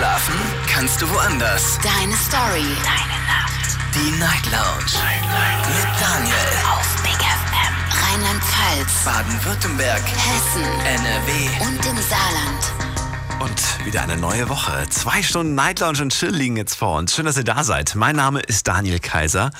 Schlafen kannst du woanders. Deine Story. Deine Nacht. Die Night Lounge. Night, Night. Mit Daniel. Auf Big FM. Rheinland-Pfalz. Baden-Württemberg. Hessen. NRW. Und im Saarland. Und wieder eine neue Woche. Zwei Stunden Night Lounge und Chill liegen jetzt vor uns. Schön, dass ihr da seid. Mein Name ist Daniel Kaiser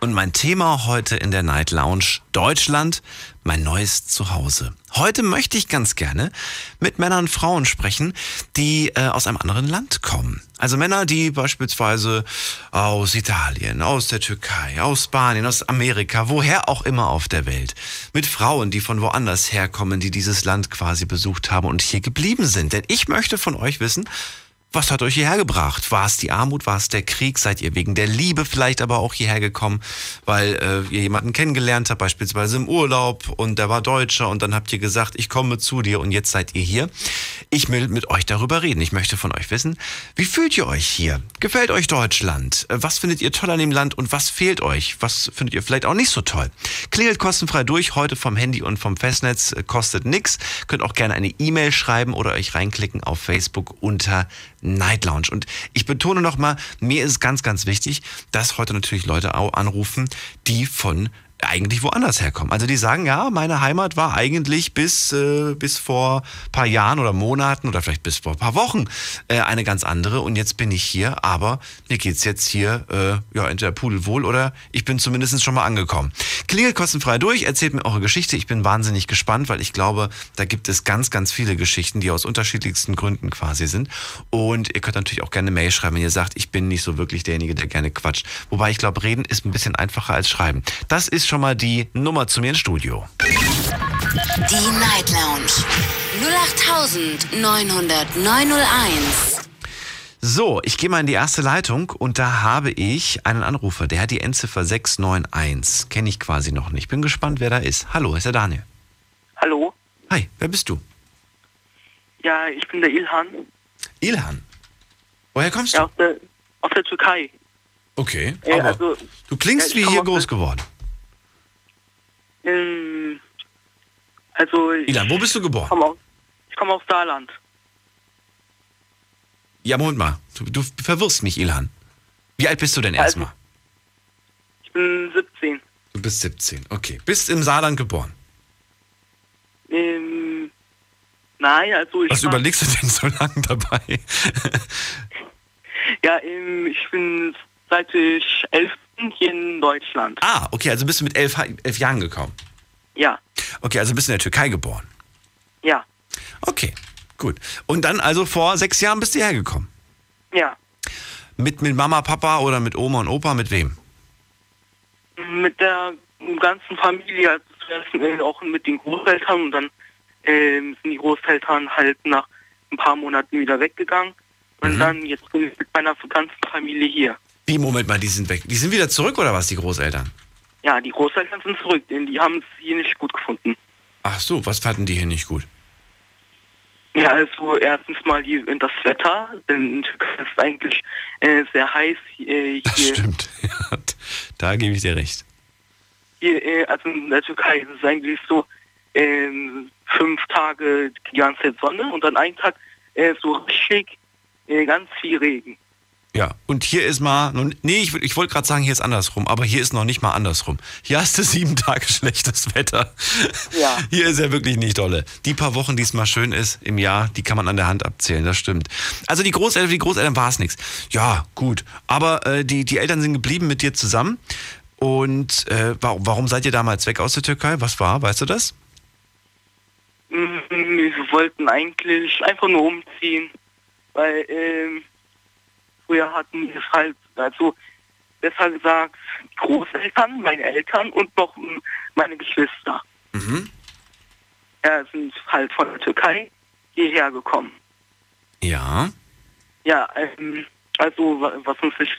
und mein Thema heute in der Night Lounge Deutschland, mein neues Zuhause. Heute möchte ich ganz gerne mit Männern und Frauen sprechen, die äh, aus einem anderen Land kommen. Also Männer, die beispielsweise aus Italien, aus der Türkei, aus Spanien, aus Amerika, woher auch immer auf der Welt. Mit Frauen, die von woanders herkommen, die dieses Land quasi besucht haben und hier geblieben sind. Denn ich möchte von euch wissen, was hat euch hierher gebracht? War es die Armut? War es der Krieg? Seid ihr wegen der Liebe vielleicht aber auch hierher gekommen, weil äh, ihr jemanden kennengelernt habt, beispielsweise im Urlaub und der war Deutscher und dann habt ihr gesagt, ich komme zu dir und jetzt seid ihr hier. Ich will mit euch darüber reden. Ich möchte von euch wissen, wie fühlt ihr euch hier? Gefällt euch Deutschland? Was findet ihr toll an dem Land und was fehlt euch? Was findet ihr vielleicht auch nicht so toll? Klingelt kostenfrei durch, heute vom Handy und vom Festnetz, äh, kostet nix. Könnt auch gerne eine E-Mail schreiben oder euch reinklicken auf Facebook unter Night Lounge. Und ich betone nochmal, mir ist ganz, ganz wichtig, dass heute natürlich Leute auch anrufen, die von eigentlich woanders herkommen. Also die sagen, ja, meine Heimat war eigentlich bis, äh, bis vor paar Jahren oder Monaten oder vielleicht bis vor paar Wochen äh, eine ganz andere und jetzt bin ich hier, aber mir geht's jetzt hier äh, ja entweder pudelwohl oder ich bin zumindest schon mal angekommen. Klingelt kostenfrei durch, erzählt mir eure Geschichte. Ich bin wahnsinnig gespannt, weil ich glaube, da gibt es ganz, ganz viele Geschichten, die aus unterschiedlichsten Gründen quasi sind. Und ihr könnt natürlich auch gerne Mail schreiben, wenn ihr sagt, ich bin nicht so wirklich derjenige, der gerne quatscht. Wobei ich glaube, reden ist ein bisschen einfacher als schreiben. Das ist schon mal die Nummer zu mir ins Studio. Die Night Lounge. 08901. So, ich gehe mal in die erste Leitung und da habe ich einen Anrufer, der hat die Endziffer 691. Kenne ich quasi noch nicht. Bin gespannt, wer da ist. Hallo, ist der Daniel. Hallo? Hi, wer bist du? Ja, ich bin der Ilhan. Ilhan. Woher kommst Ja, du? aus der, aus der Türkei. Okay, Äh, aber also, du klingst ja, wie hier groß der- geworden. Ähm, also, Ilan, wo bist du geboren? komme aus, ich komm aus Saarland. Ja, Moment mal. Du, du verwirrst mich, Ilhan. Wie alt bist du denn Also- erstmal? Ich bin 17. Du bist 17. Okay. Bist im Saarland geboren. Ähm, nein, also ich Was überlegst du denn so lange dabei? ja, ähm, ich bin seit ich elf hier in Deutschland. ah, okay, also bist du mit elf, elf Jahren gekommen. Ja, Okay, also bist du in der Türkei geboren. ja, Okay, gut. Und dann also vor sechs Jahren bist du hergekommen. ja. Mit, mit Mama, Papa oder mit Oma und Opa, mit wem? Mit der ganzen Familie, also zuerst äh, auch mit den Großeltern und dann ähm, sind die Großeltern halt nach ein paar Monaten wieder weggegangen. Und Mhm. dann jetzt bin ich mit meiner ganzen Familie hier. Wie, Moment mal, die sind weg. Die sind wieder zurück oder was, die Großeltern? Ja, die Großeltern sind zurück, denn die haben es hier nicht gut gefunden. Ach so, was fanden die hier nicht gut? Ja, also erstens mal die, das Wetter, denn in Türkei ist es eigentlich äh, sehr heiß. Äh, Das hier, stimmt. Ja, da gebe ich dir recht. hier äh, also in der Türkei ist es eigentlich so ähm, fünf Tage die ganze Zeit Sonne und dann einen Tag äh, so richtig äh, ganz viel Regen. Ja, und hier ist mal, nun- nee, ich, ich wollte gerade sagen, hier ist andersrum, aber hier ist noch nicht mal andersrum. Hier hast du sieben Tage schlechtes Wetter. Ja. Hier ist ja wirklich nicht dolle. Die paar Wochen, die es mal schön ist im Jahr, die kann man an der Hand abzählen, das stimmt. Also die Großeltern, für die Großeltern war es nichts. Ja, gut. Aber äh, die, die Eltern sind geblieben mit dir zusammen. Und äh, warum, warum seid ihr damals weg aus der Türkei? Was war, weißt du das? Mm, Wir wollten eigentlich einfach nur umziehen, weil ähm, früher hatten wir es halt, also besser gesagt, Großeltern, meine Eltern und noch mm, meine Geschwister. Mhm. Ja, sind halt von der Türkei hierher gekommen. Ja. Ja, ähm, also wa- was uns nicht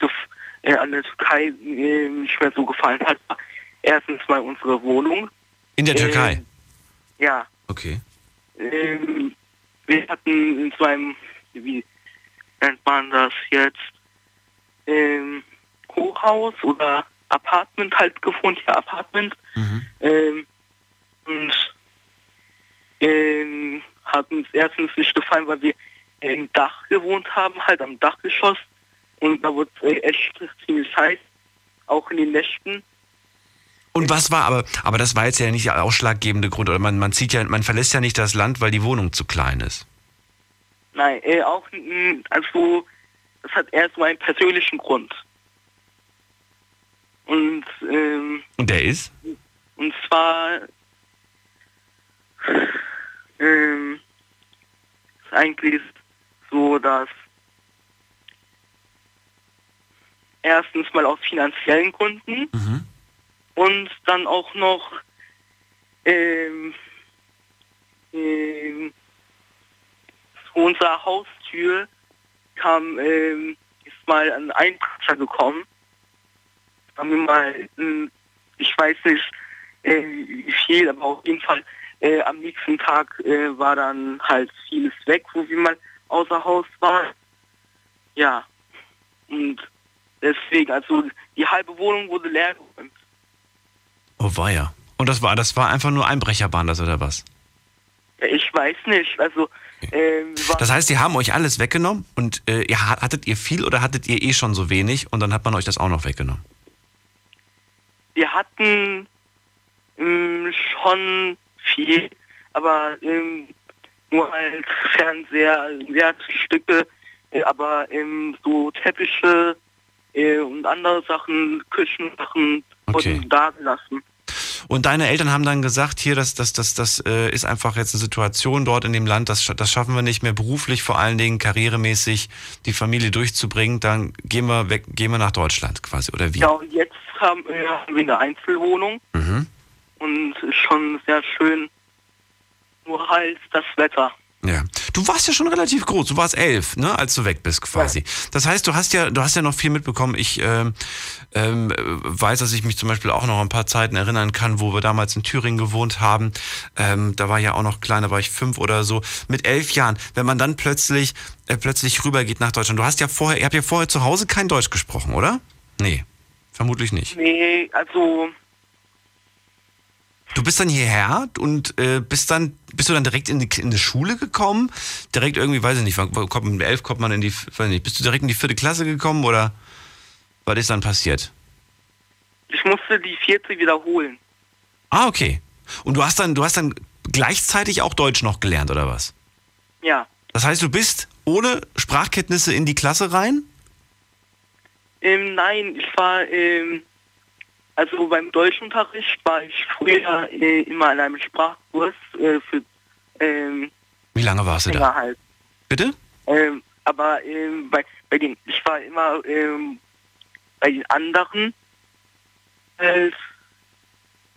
äh, an der Türkei äh, nicht mehr so gefallen hat, war erstens mal unsere Wohnung. In der Türkei. Ähm, ja, Okay. ähm, wir hatten in so einem, wie nennt man das jetzt, ähm, Hochhaus oder Apartment halt gewohnt, ja, Apartment. Mhm. Ähm, und ähm, hat uns erstens nicht gefallen, weil wir im Dach gewohnt haben, halt am Dachgeschoss. Und da wurde es äh, echt ziemlich heiß, auch in den Nächten. Und was war aber, aber das war jetzt ja nicht der ausschlaggebende Grund, oder man, man zieht ja, man verlässt ja nicht das Land, weil die Wohnung zu klein ist. Nein, äh, auch, mm, also, das hat so einen persönlichen Grund. Und, ähm, Und der ist? und zwar, ähm, ist eigentlich so, dass erstens mal aus finanziellen Gründen Mhm. und dann auch noch ähm, ähm, unserer Haustür kam, ähm, ist mal ein Einbrecher gekommen. Haben wir mal, ähm, ich weiß nicht äh, wie viel, aber auf jeden Fall äh, am nächsten Tag äh, war dann halt vieles weg, wo wir mal außer Haus waren. Ja. Und deswegen, also die halbe Wohnung wurde leer geräumt. Oh weia. Und das war, das war einfach nur Einbrecher waren das oder was? Ich weiß nicht. Also, ähm, Das heißt, die haben euch alles weggenommen und äh, ihr, hattet ihr viel oder hattet ihr eh schon so wenig und dann hat man euch das auch noch weggenommen? wir hatten ähm, schon viel, aber ähm, nur halt Fernseher, Wertstücke, äh, aber ähm, so Teppiche äh, und andere Sachen, Küchensachen Okay. wurden da gelassen. Und deine Eltern haben dann gesagt, hier, das, das, das, das äh, ist einfach jetzt eine Situation dort in dem Land, das, das schaffen wir nicht mehr beruflich, vor allen Dingen karrieremäßig die Familie durchzubringen, dann gehen wir weg, gehen wir nach Deutschland quasi, oder wie? Ja, und jetzt haben, äh, haben wir eine Einzelwohnung Mhm. und ist schon sehr schön. Nur halt das Wetter. Ja. Du warst ja schon relativ groß, du warst elf, ne, als du weg bist quasi. Das heißt, du hast ja, du hast ja noch viel mitbekommen. Ich ähm, ähm, äh, weiß, dass ich mich zum Beispiel auch noch an ein paar Zeiten erinnern kann, wo wir damals in Thüringen gewohnt haben. Ähm, da war ja auch noch klein, da war ich fünf oder so. Mit elf Jahren, wenn man dann plötzlich äh, plötzlich rübergeht nach Deutschland. Du hast ja vorher, ihr habt ja vorher zu Hause kein Deutsch gesprochen, oder? Nee, vermutlich nicht. Nee, also Du bist dann hierher und äh, bist dann bist du dann direkt in die, in die Schule gekommen? Direkt irgendwie, weiß ich nicht, kommt mit elf kommt man in die, weiß nicht, bist du direkt in die vierte Klasse gekommen oder was ist dann passiert? ich musste die vierte wiederholen. Ah, okay. Und du hast dann, du hast dann gleichzeitig auch Deutsch noch gelernt oder was? Ja. Das heißt, du bist ohne Sprachkenntnisse in die Klasse rein? Ähm, nein, ich war, ähm, also beim Deutschunterricht war ich früher äh, immer in einem Sprachkurs äh, für ähm, Wie lange warst du da? halt. Bitte? Ähm, aber ähm, bei, bei den, ich war immer ähm, bei den anderen, halt,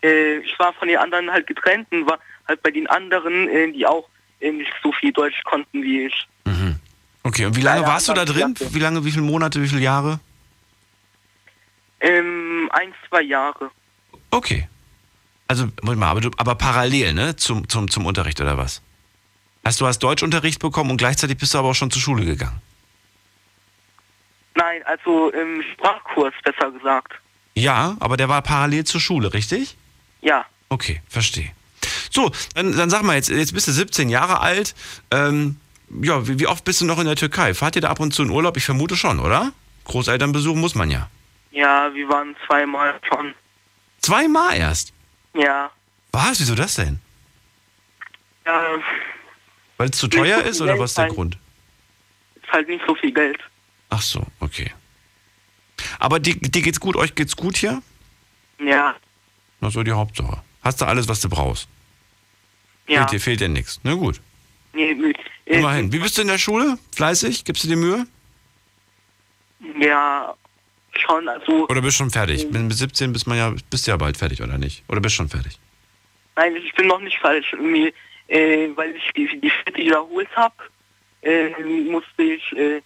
äh, ich war von den anderen halt getrennt und war halt bei den anderen, äh, die auch äh, nicht so viel Deutsch konnten wie ich. Mhm. Okay, und wie lange warst du da drin? Wie lange, wie viele Monate, wie viele Jahre? Ähm, ein, zwei Jahre. Okay. Also, Moment mal, aber, du, aber parallel, ne? Zum, zum, zum Unterricht oder was? Heißt, du hast Deutschunterricht bekommen und gleichzeitig bist du aber auch schon zur Schule gegangen. Nein, also im Sprachkurs besser gesagt. Ja, aber der war parallel zur Schule, richtig? Ja. Okay, verstehe. So, dann, dann sag mal, jetzt, jetzt bist du 17 Jahre alt. Ähm, ja, wie, wie oft bist du noch in der Türkei? Fahrt ihr da ab und zu in Urlaub? Ich vermute schon, oder? Großelternbesuch muss man ja. Ja, wir waren zweimal schon. Zweimal erst. Ja. Was? Wieso das denn? Ja, Weil es zu teuer so ist oder Geld was ist der. Grund? ist halt nicht so viel Geld. Ach so, okay. Aber dir, dir geht's gut, euch geht's gut hier? Ja. Ist so die Hauptsache. Hast du alles, was du brauchst? Ja. Fehlt dir, fehlt dir nichts. Na gut. Nee, Immerhin. Wie bist du in der Schule? Fleißig? Gibst du dir Mühe? Ja, schon, also, Oder bist schon fertig? Mit 17 bist man ja, bist du ja bald fertig, oder nicht? Oder bist schon fertig? nein, ich bin noch nicht falsch. Irgendwie, äh, weil ich die, die vierte wiederholt habe, äh, musste ich, äh,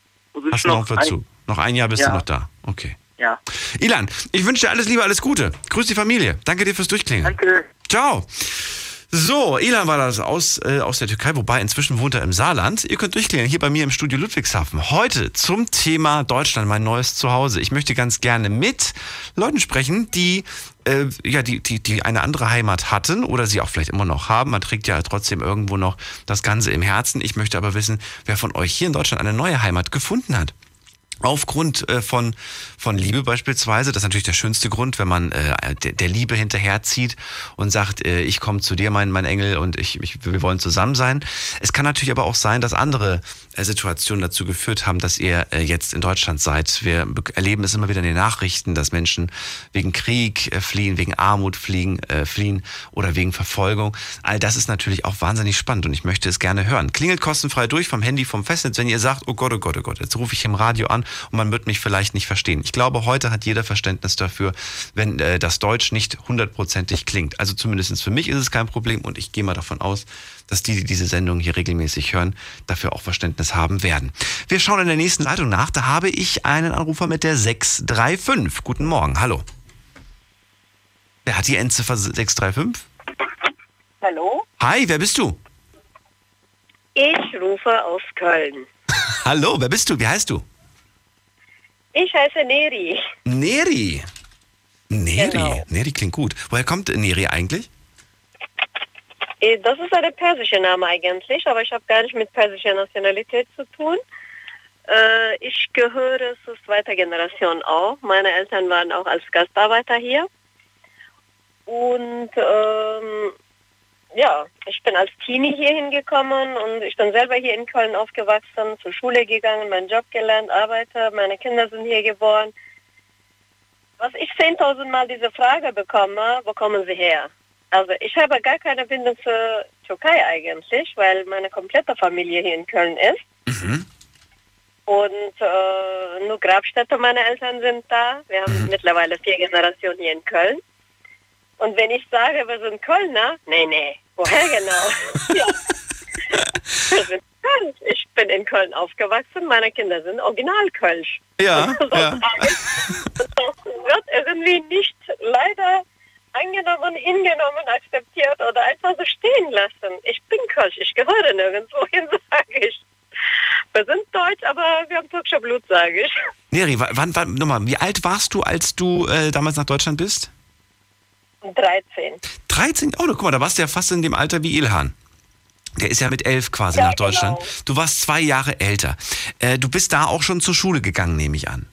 Hast du noch noch Verzug? Noch ein Jahr bist Ja. du noch da. Okay. Ja. Ilan, ich wünsche dir alles Liebe, alles Gute. Grüß die Familie. Danke dir fürs Durchklingen. Danke. Ciao. So, Elan war das aus, äh, aus der Türkei, wobei inzwischen wohnt er im Saarland. Ihr könnt durchklären, hier bei mir im Studio Ludwigshafen. Heute zum Thema Deutschland, mein neues Zuhause. Ich möchte ganz gerne mit Leuten sprechen, die äh, ja, die, die, die eine andere Heimat hatten oder sie auch vielleicht immer noch haben. Man trägt ja trotzdem irgendwo noch das Ganze im Herzen. Ich möchte aber wissen, wer von euch hier in Deutschland eine neue Heimat gefunden hat aufgrund äh, von, von Liebe beispielsweise. Das ist natürlich der schönste Grund, wenn man äh, der, Liebe hinterherzieht und sagt, äh, ich komme zu dir, mein, mein Engel, und ich, ich, wir wollen zusammen sein. Es kann natürlich aber auch sein, dass andere äh, Situationen dazu geführt haben, dass ihr äh, jetzt in Deutschland seid. Wir erleben es immer wieder in den Nachrichten, dass Menschen wegen Krieg äh, fliehen, wegen Armut fliehen, fliehen oder wegen Verfolgung. All das ist natürlich auch wahnsinnig spannend und ich möchte es gerne hören. Klingelt kostenfrei durch vom Handy, vom Festnetz, wenn ihr sagt, oh Gott, oh Gott, oh Gott, jetzt rufe ich im Radio an und man wird mich vielleicht nicht verstehen. Ich glaube, heute hat jeder Verständnis dafür, wenn das Deutsch nicht hundertprozentig klingt. Also zumindest für mich ist es kein Problem und ich gehe mal davon aus, dass die, die diese Sendung hier regelmäßig hören, dafür auch Verständnis haben werden. Wir schauen in der nächsten Leitung nach. Da habe ich einen Anrufer mit der 635. Guten Morgen, hallo. Wer hat die Endziffer 635? Hallo, Hi, wer bist du? ich rufe aus Köln. Hallo, wer bist du? Wie heißt du? Ich heiße Neri. Neri. Neri. Genau. Neri klingt gut. Woher kommt Neri eigentlich? Eh, Das ist ein persischer Name eigentlich, aber ich habe gar nicht mit persischer Nationalität zu tun. Äh, Ich gehöre zur zweiten Generation auch. Meine Eltern waren auch als Gastarbeiter hier. Und ähm, ja, ich bin als Teenie hier hingekommen und ich bin selber hier in Köln aufgewachsen, zur Schule gegangen, meinen Job gelernt, arbeite, meine Kinder sind hier geboren. Was ich 10.000 Mal diese Frage bekomme, wo kommen Sie her? Also ich habe gar keine Bindung zur Türkei eigentlich, weil meine komplette Familie hier in Köln ist. Mhm. Und äh, nur Grabstätte meiner Eltern sind da. Wir haben mittlerweile vier Generationen hier in Köln. Und wenn ich sage, wir sind Kölner, nee, nee, woher genau? ja. Wir sind Köln. Ich bin in Köln aufgewachsen, meine Kinder sind original Kölsch. Ja, So ja. Das wird irgendwie nicht leider angenommen, hingenommen, akzeptiert oder einfach so stehen lassen. Ich bin Kölsch, ich gehöre nirgendwo hin, sage ich. Wir sind deutsch, aber wir haben türkische Blut, sage ich. Neri, wa- wann, wann, nochmal, wie alt warst du, als du äh, damals nach Deutschland bist? 13. 13? Oh, guck mal, da warst du ja fast in dem Alter wie Ilhan. Der ist ja mit elf quasi Ja, nach Deutschland. genau. Du warst zwei Jahre älter. Äh, du bist da auch schon zur Schule gegangen, nehme ich an.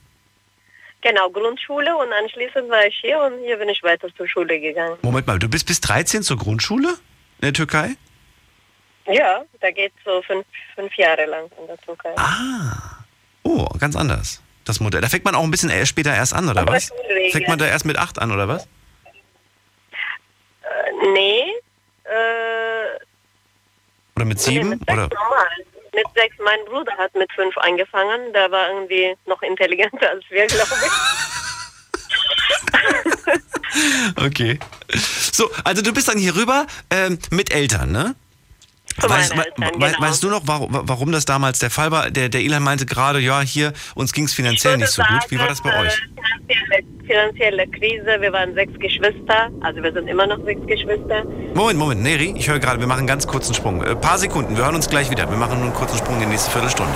Genau, Grundschule und anschließend war ich hier und hier bin ich weiter zur Schule gegangen. Moment mal, du bist bis 13 zur Grundschule in der Türkei? Ja, da geht so fünf, fünf Jahre lang in der Türkei. Ah. Oh, ganz anders. Das Modell. Da fängt man auch ein bisschen später erst an, oder Aber was? Fängt man da erst mit acht an, oder was? Äh, nee, äh, Oder mit nee, sieben? mit sechs Oder? normal. Mit sechs, mein Bruder hat mit fünf angefangen, der war irgendwie noch intelligenter als wir, glaube ich. Okay. So, also du bist dann hier rüber ähm, mit Eltern, ne? Weißt, we- we- genau. weißt du noch, warum, warum das damals der Fall war? Der, der Ilan meinte gerade, ja, hier, uns ging es finanziell Ich nicht so würde gut. Wie war das bei sagen, euch? äh, Finanzielle, finanzielle Krise, wir waren sechs Geschwister, also wir sind immer noch sechs Geschwister. Moment, Moment, Neri, ich höre gerade, wir machen einen ganz kurzen Sprung. Äh, paar Sekunden, wir hören uns gleich wieder. Wir machen nur einen kurzen Sprung in die nächste Viertelstunde.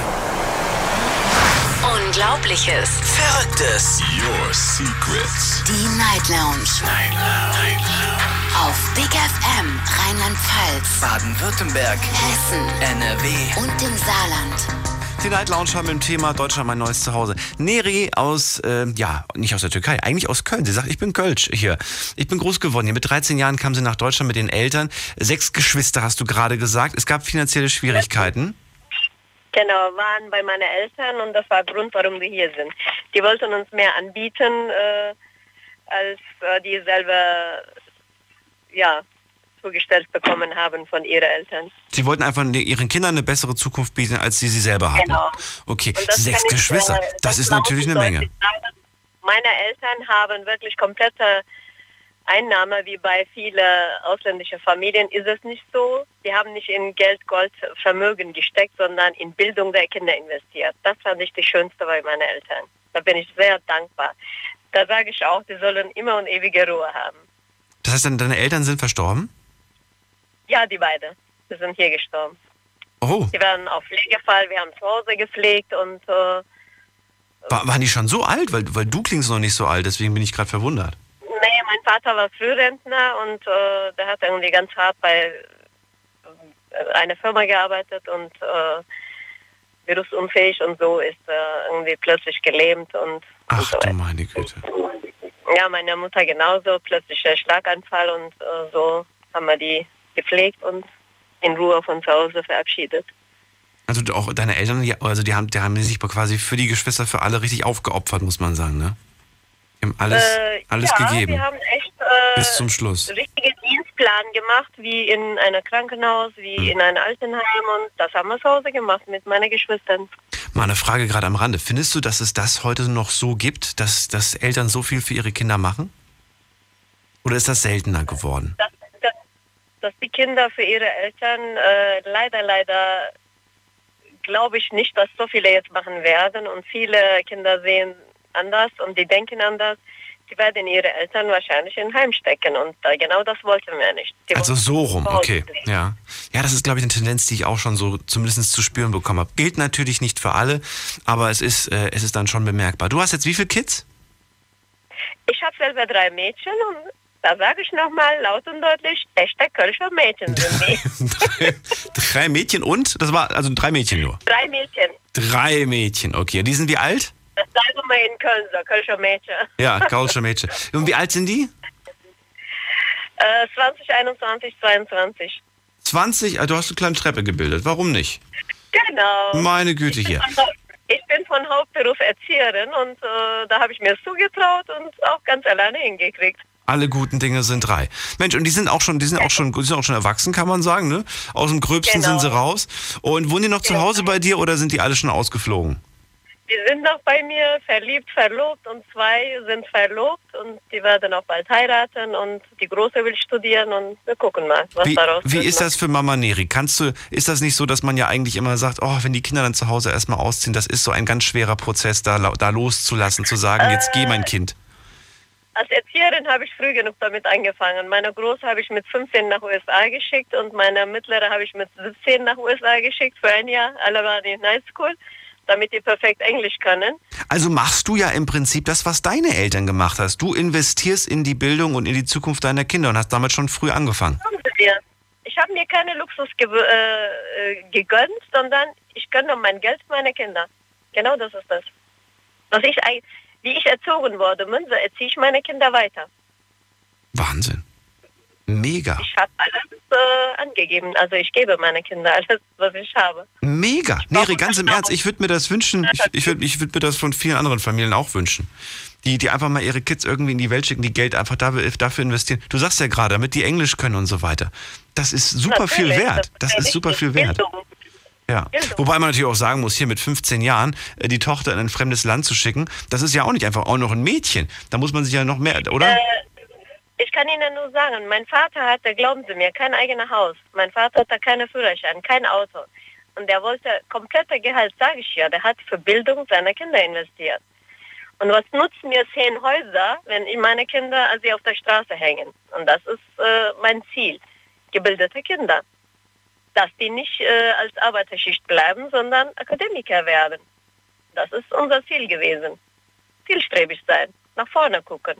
Unglaubliches. Verrücktes. Your Secrets. Die Night Lounge. Night Lounge. Auf Big FM Rheinland-Pfalz, Baden-Württemberg. Hessen NRW. und im Saarland. Die Night Lounge haben wir im Thema Deutschland mein neues Zuhause. Neri aus, ähm, ja, nicht aus der Türkei, eigentlich aus Köln. Sie sagt, ich bin Kölsch hier. Ich bin groß geworden hier. Mit 13 Jahren kam sie nach Deutschland mit den Eltern. Sechs Geschwister hast du gerade gesagt. Es gab finanzielle Schwierigkeiten. Genau, waren bei meinen Eltern und das war der Grund, warum wir hier sind. Die wollten uns mehr anbieten, äh, als äh, die selber ja, zugestellt bekommen haben von ihren Eltern. Sie wollten einfach ne- ihren Kindern eine bessere Zukunft bieten, als sie sie selber hatten. Genau. Okay, das sechs ich, Geschwister. äh, Das ist muss natürlich ich eine Menge. sagen. Meine Eltern haben wirklich komplette Einnahme, wie bei vielen ausländischen Familien ist es nicht so. Die haben nicht in Geld, Gold, Vermögen gesteckt, sondern in Bildung der Kinder investiert. Das fand ich das Schönste bei meinen Eltern. Da bin ich sehr dankbar. Da sage ich auch, die sollen immer und ewige Ruhe haben. Das heißt, deine Eltern sind verstorben? Ja, die beiden. Die sind hier gestorben. Oh, Die waren auf Pflegefall, wir haben zu Hause gepflegt und äh, war, waren die schon so alt? Weil, weil du klingst noch nicht so alt, deswegen bin ich gerade verwundert. Mein Vater war Frührentner und äh, der hat irgendwie ganz hart bei äh, einer Firma gearbeitet und äh, berufsunfähig und so ist er irgendwie plötzlich gelähmt und, und Ach so du meine Güte. Ja, meine Mutter genauso, plötzlich der Schlaganfall und äh, so haben wir die gepflegt und in Ruhe von zu Hause verabschiedet. Also du- auch deine Eltern, also die haben, die haben sich quasi für die Geschwister, für alle richtig aufgeopfert, muss man sagen, ne? Die haben alles, Äh, alles ja, gegeben. wir haben echt äh, Bis zum Schluss. richtige Dienstplan gemacht, wie in einem Krankenhaus, wie Hm. in einem Altenheim und das haben wir zu Hause gemacht mit meinen Geschwistern. Mal eine Frage gerade am Rande. Findest du, dass es das heute noch so gibt, dass, dass Eltern so viel für ihre Kinder machen? Oder ist das seltener geworden? Dass, dass, dass die Kinder für ihre Eltern äh, leider, leider glaube ich nicht, dass so viele jetzt machen werden und viele Kinder sehen anders und die denken anders. Die werden ihre Eltern wahrscheinlich in Heim stecken und äh, genau das wollten wir nicht. Die Also so rum, okay. Ja. Ja, das ist, glaube ich, eine Tendenz, die ich auch schon so zumindest zu spüren bekommen habe. Gilt natürlich nicht für alle, aber es ist, äh, es ist dann schon bemerkbar. Du hast jetzt wie viele Kids? Ich habe selber drei Mädchen und da sage ich nochmal laut und deutlich, echte Kölscher Mädchen sind die. drei, drei Mädchen und? Das war also drei Mädchen nur. drei Mädchen. Drei Mädchen, okay. Die sind wie alt? Das sagen wir in Köln so, Kölscher Mädchen. Ja, Kaulscher Mädchen. Und wie alt sind die? Äh, 2021, 22. 20? Ah, Du hast eine kleine Treppe gebildet. Warum nicht? Genau. Meine Güte hier. Ich bin von Hauptberuf Erzieherin und äh, da habe ich mir es zugetraut und auch ganz alleine hingekriegt. Alle guten Dinge sind drei. Mensch, und die sind auch schon, die sind auch schon, die sind auch schon erwachsen, kann man sagen, ne? Aus dem Gröbsten Genau. sind sie raus. Und wohnen die noch zu Genau. Hause bei dir oder sind die alle schon ausgeflogen? Die sind noch bei mir verliebt, verlobt und zwei sind verlobt und die werden auch bald heiraten und die Große will studieren und wir gucken mal, was Wie, daraus wie ist das für Mama Neri? Kannst du, ist das nicht so, dass man ja eigentlich immer sagt, oh, wenn die Kinder dann zu Hause erstmal ausziehen, das ist so ein ganz schwerer Prozess, da, da loszulassen, zu sagen, jetzt geh Äh, mein Kind. Als Erzieherin habe ich früh genug damit angefangen. Meine Große habe ich mit 15 nach USA geschickt und meine mittlere habe ich mit 17 nach USA geschickt für ein Jahr. Alle waren in High School, damit die perfekt Englisch können. Also machst du ja im Prinzip das, was deine Eltern gemacht hast. Du investierst in die Bildung und in die Zukunft deiner Kinder und hast damit schon früh angefangen. Ich habe mir keine Luxus ge äh, äh, gegönnt, sondern ich gönne mein Geld meine Kinder. Genau das ist das. Was ich, wie ich erzogen wurde, so erziehe ich meine Kinder weiter. Wahnsinn. Mega. Ich habe alles äh, angegeben. Also ich gebe meine Kinder alles, was ich habe. Mega. Neri, ganz im das. Ernst, ich würde mir das wünschen. Ich, ich würde ich würd mir das von vielen anderen Familien auch wünschen. Die, die einfach mal ihre Kids irgendwie in die Welt schicken, die Geld einfach dafür, investieren. Du sagst ja gerade, damit die Englisch können und so weiter. Das ist super viel Natürlich, wert. Das sehr ist super viel wert. Bildung. Ja. Wobei man natürlich auch sagen muss, hier mit 15 Jahren äh, die Tochter in ein fremdes Land zu schicken, das ist ja auch nicht einfach auch noch ein Mädchen. Da muss man sich ja noch mehr, oder? Äh, ich kann Ihnen nur sagen, mein Vater hatte, glauben Sie mir, kein eigenes Haus. Mein Vater hatte keine Führerschein, kein Auto. Und der wollte komplette Gehalt, sage ich ja, der hat für Bildung seiner Kinder investiert. Und was nutzen mir zehn Häuser, wenn meine Kinder als sie auf der Straße hängen? Und das ist äh, mein Ziel. Gebildete Kinder. Dass die nicht äh, als Arbeiterschicht bleiben, sondern Akademiker werden. Das ist unser Ziel gewesen. Zielstrebig sein, nach vorne gucken.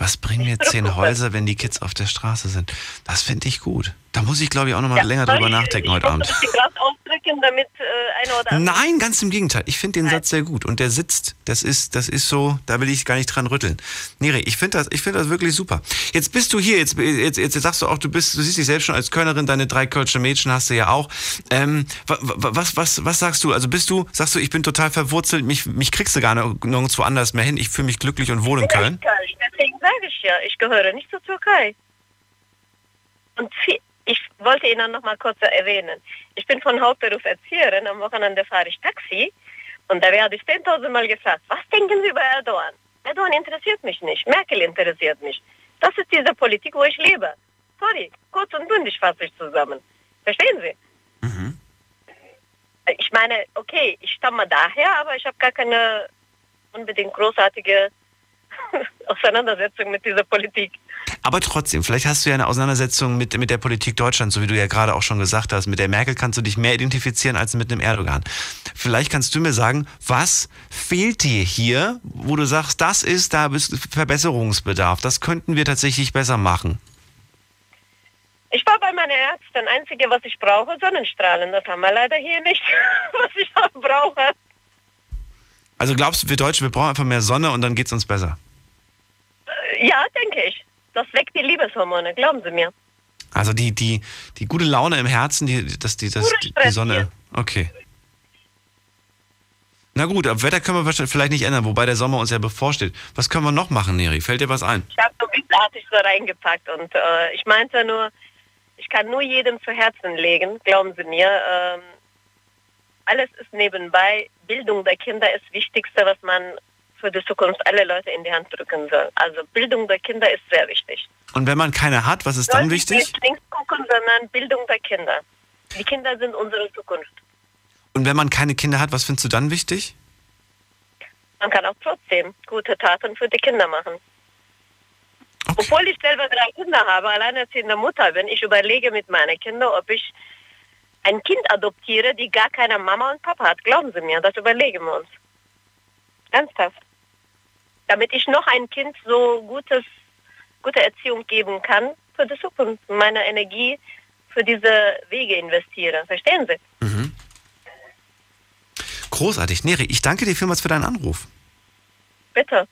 Was bringen mir zehn Häuser, wenn die Kids auf der Straße sind? Das finde ich gut. Da muss ich, glaube ich, auch noch mal Ja, länger drüber nachdenken ich heute Abend. ausdrücken, damit äh, einer oder andere... Nein, ganz im Gegenteil. Ich finde den Satz sehr gut und der sitzt. Das ist, das ist so, da will ich gar nicht dran rütteln. Neri, ich finde das, ich finde das wirklich super. Jetzt bist du hier, jetzt, jetzt, jetzt sagst du auch, du bist, du siehst dich selbst schon als Kölnerin, deine drei Kölsche Mädchen hast du ja auch. Ähm, wa- wa- was, was, was sagst du? Also bist du, sagst du, ich bin total verwurzelt, mich, mich kriegst du gar nirgendwo anders mehr hin. Ich fühle mich glücklich und wohl in Köln. Deswegen sage ich ja, ich gehöre nicht zur Türkei. Und vi- ich wollte Ihnen noch mal kurz erwähnen. Ich bin von Hauptberuf Erzieherin, am Wochenende fahre ich Taxi und da werde ich 10.000 Mal gefragt, was denken Sie über Erdogan? Erdogan interessiert mich nicht, Merkel interessiert mich. Das ist diese Politik, wo ich lebe. Sorry, kurz und bündig fasse ich zusammen. Verstehen Sie? Mhm. Ich meine, okay, ich stamme daher, aber ich habe gar keine unbedingt großartige Auseinandersetzung mit dieser Politik. Aber trotzdem, vielleicht hast du ja eine Auseinandersetzung mit, mit der Politik Deutschlands, so wie du ja gerade auch schon gesagt hast. Mit der Merkel kannst du dich mehr identifizieren als mit einem Erdogan. Vielleicht kannst du mir sagen, was fehlt dir hier, wo du sagst, das ist, da Verbesserungsbedarf. Das könnten wir tatsächlich besser machen. Ich war bei meiner Ärztin. Einzige, was ich brauche, Sonnenstrahlen. Das haben wir leider hier nicht, was ich auch brauche. Also glaubst du, wir Deutschen, wir brauchen einfach mehr Sonne und dann geht's uns besser? Ja, denke ich. Das weckt die Liebeshormone, glauben Sie mir. Also die, die, die gute Laune im Herzen, die, das, die, das, die, die Sonne. Okay. Na gut, aber Wetter können wir wahrscheinlich vielleicht nicht ändern, wobei der Sommer uns ja bevorsteht. Was können wir noch machen, Neri? Fällt dir was ein? Ich habe so witzartig so reingepackt und äh, ich meinte nur, ich kann nur jedem zu Herzen legen, glauben Sie mir. Ähm, alles ist nebenbei. Bildung der Kinder ist das Wichtigste, was man für die Zukunft alle Leute in die Hand drücken soll. Also Bildung der Kinder ist sehr wichtig. Und wenn man keine hat, was ist dann Sollte wichtig? Nicht links gucken, sondern Bildung der Kinder. Die Kinder sind unsere Zukunft. Und wenn man keine Kinder hat, was findest du dann wichtig? Man kann auch trotzdem gute Taten für die Kinder machen. Okay. Obwohl ich selber drei Kinder habe, alleinerziehende Mutter bin, ich überlege mit meinen Kindern, ob ich ein Kind adoptiere, die gar keine Mama und Papa hat. Glauben Sie mir, das überlegen wir uns. Ernsthaft. Damit ich noch ein Kind so gutes, gute Erziehung geben kann für die Zukunft, meine Energie für diese Wege investiere. Verstehen Sie? Großartig. Neri, ich danke dir vielmals für deinen Anruf. Bitte.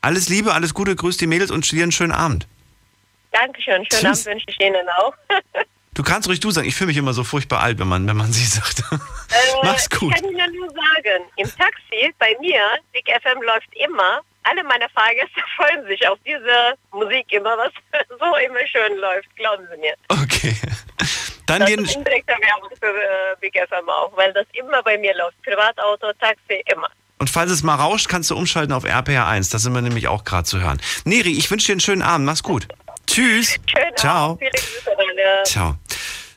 Alles Liebe, alles Gute, grüß die Mädels und dir einen schönen Abend. Dankeschön. Schönen Tschüss. Abend wünsche ich Ihnen auch. Du kannst ruhig du sagen, ich fühle mich immer so furchtbar alt, wenn man, wenn man sie sagt. Äh, Mach's gut. Ich kann Ihnen nur sagen, im Taxi bei mir, Big FM läuft immer. Alle meine Fahrgäste freuen sich auf diese Musik immer, was so immer schön läuft, glauben Sie mir. Okay. Dann Das dir, ist indirekte Werbung für äh, Big FM auch, weil das immer bei mir läuft. Privatauto, Taxi, immer. und falls es mal rauscht, kannst du umschalten auf RPR 1. Da sind wir nämlich auch gerade zu hören. Neri, ich wünsche dir einen schönen Abend. Mach's gut. Tschüss. Schön Ciao. Abend. Ciao.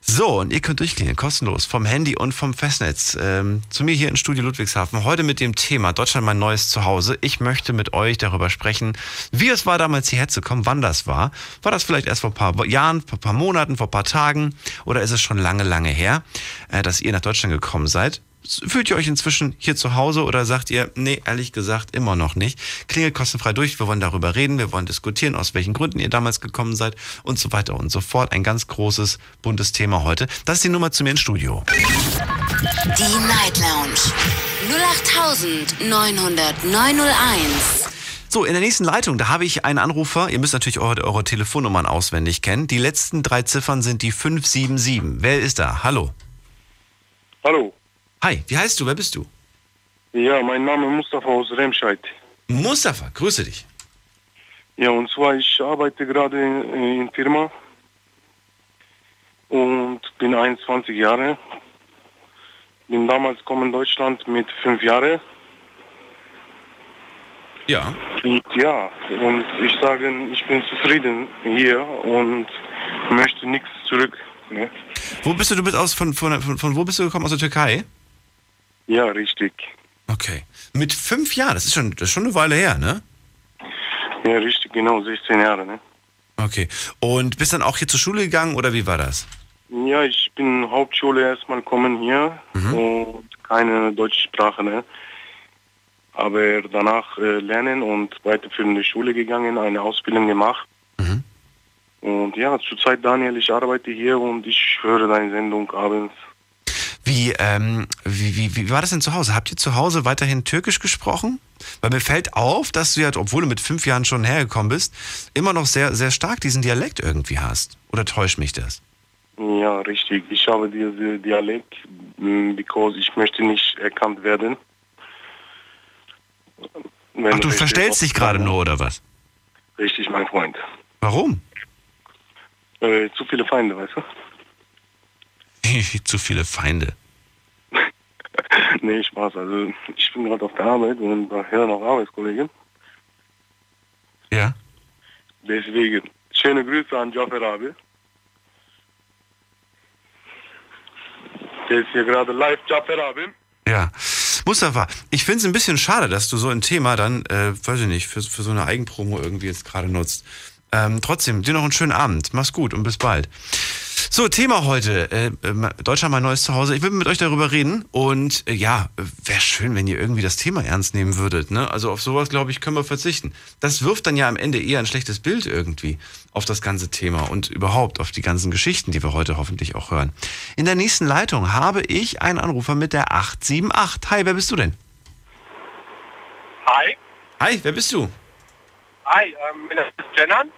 So, und ihr könnt durchklingeln, kostenlos, vom Handy und vom Festnetz. Ähm, zu mir hier in Studio Ludwigshafen. Heute mit dem Thema Deutschland mein neues Zuhause. Ich möchte mit euch darüber sprechen, wie es war, damals hierher zu kommen, wann das war. War das vielleicht erst vor ein paar Jahren, vor ein paar Monaten, vor ein paar Tagen? Oder ist es schon lange, lange her, äh, dass ihr nach Deutschland gekommen seid? Fühlt ihr euch inzwischen hier zu Hause oder sagt ihr, nee, ehrlich gesagt, immer noch nicht? Klingelt kostenfrei durch, wir wollen darüber reden, wir wollen diskutieren, aus welchen Gründen ihr damals gekommen seid und so weiter und so fort. Ein ganz großes, buntes Thema heute. Das ist die Nummer zu mir ins Studio. Die Night Lounge 0890901. So, in der nächsten Leitung, da habe ich einen Anrufer. Ihr müsst natürlich eure, eure Telefonnummern auswendig kennen. Die letzten drei Ziffern sind die 577. Wer ist da? Hallo. Hallo. Hi, wie heißt du? Wer bist du? Ja, mein Name ist Mustafa aus Remscheid. Mustafa, grüße dich. Ja, und zwar ich arbeite gerade in, in Firma und bin 21 Jahre. Bin damals gekommen in Deutschland mit fünf Jahren. Ja. Und ja, und ich sage, ich bin zufrieden hier und möchte nichts zurück. Ne? Wo bist du? Du bist aus, von, von, von, von wo bist du gekommen? Aus der Türkei? Ja, richtig. Okay. Mit fünf Jahren, das ist schon, das ist schon eine Weile her, ne? Ja, richtig, genau, 16 Jahre. Ne? Okay. Und bist dann auch hier zur Schule gegangen oder wie war das? Ja, ich bin Hauptschule erstmal kommen hier und keine deutsche Sprache, ne? Aber danach äh, lernen und weiterführende Schule gegangen, eine Ausbildung gemacht. Mhm. Und ja, zurzeit Daniel, ich arbeite hier und ich höre deine Sendung abends. Wie, ähm, wie, wie, wie war das denn zu Hause? Habt ihr zu Hause weiterhin Türkisch gesprochen? Weil mir fällt auf, dass du ja, obwohl du mit fünf Jahren schon hergekommen bist, immer noch sehr, sehr stark diesen Dialekt irgendwie hast. Oder täuscht mich das? Ja, richtig. Ich habe diese Dialekt, m, because ich möchte nicht erkannt werden. Wenn Ach, du verstellst dich gerade nur, oder was? Richtig, mein Freund. Warum? Äh, zu viele Feinde, weißt du? Zu viele Feinde. nee, Spaß. Also ich bin gerade auf der Arbeit und daher noch Arbeitskollege. Ja? Deswegen schöne Grüße an Jaffer Abi. Der ist hier gerade live, Jaffer Abi. Ja. Mustafa, ich finde es ein bisschen schade, dass du so ein Thema dann, äh, weiß ich nicht, für, für so eine Eigenpromo irgendwie jetzt gerade nutzt. Ähm, trotzdem, dir noch einen schönen Abend. Mach's gut und bis bald. So, Thema heute. Äh, Deutschland mein neues Zuhause. Ich will mit euch darüber reden. Und äh, ja, wäre schön, wenn ihr irgendwie das Thema ernst nehmen würdet. Ne? Also auf sowas, glaube ich, können wir verzichten. Das wirft dann ja am Ende eher ein schlechtes Bild irgendwie auf das ganze Thema und überhaupt auf die ganzen Geschichten, die wir heute hoffentlich auch hören. In der nächsten Leitung habe ich einen Anrufer mit der 878. Hi, wer bist du denn? Hi. Hi, wer bist du? Hi, ähm, bin das Jennern.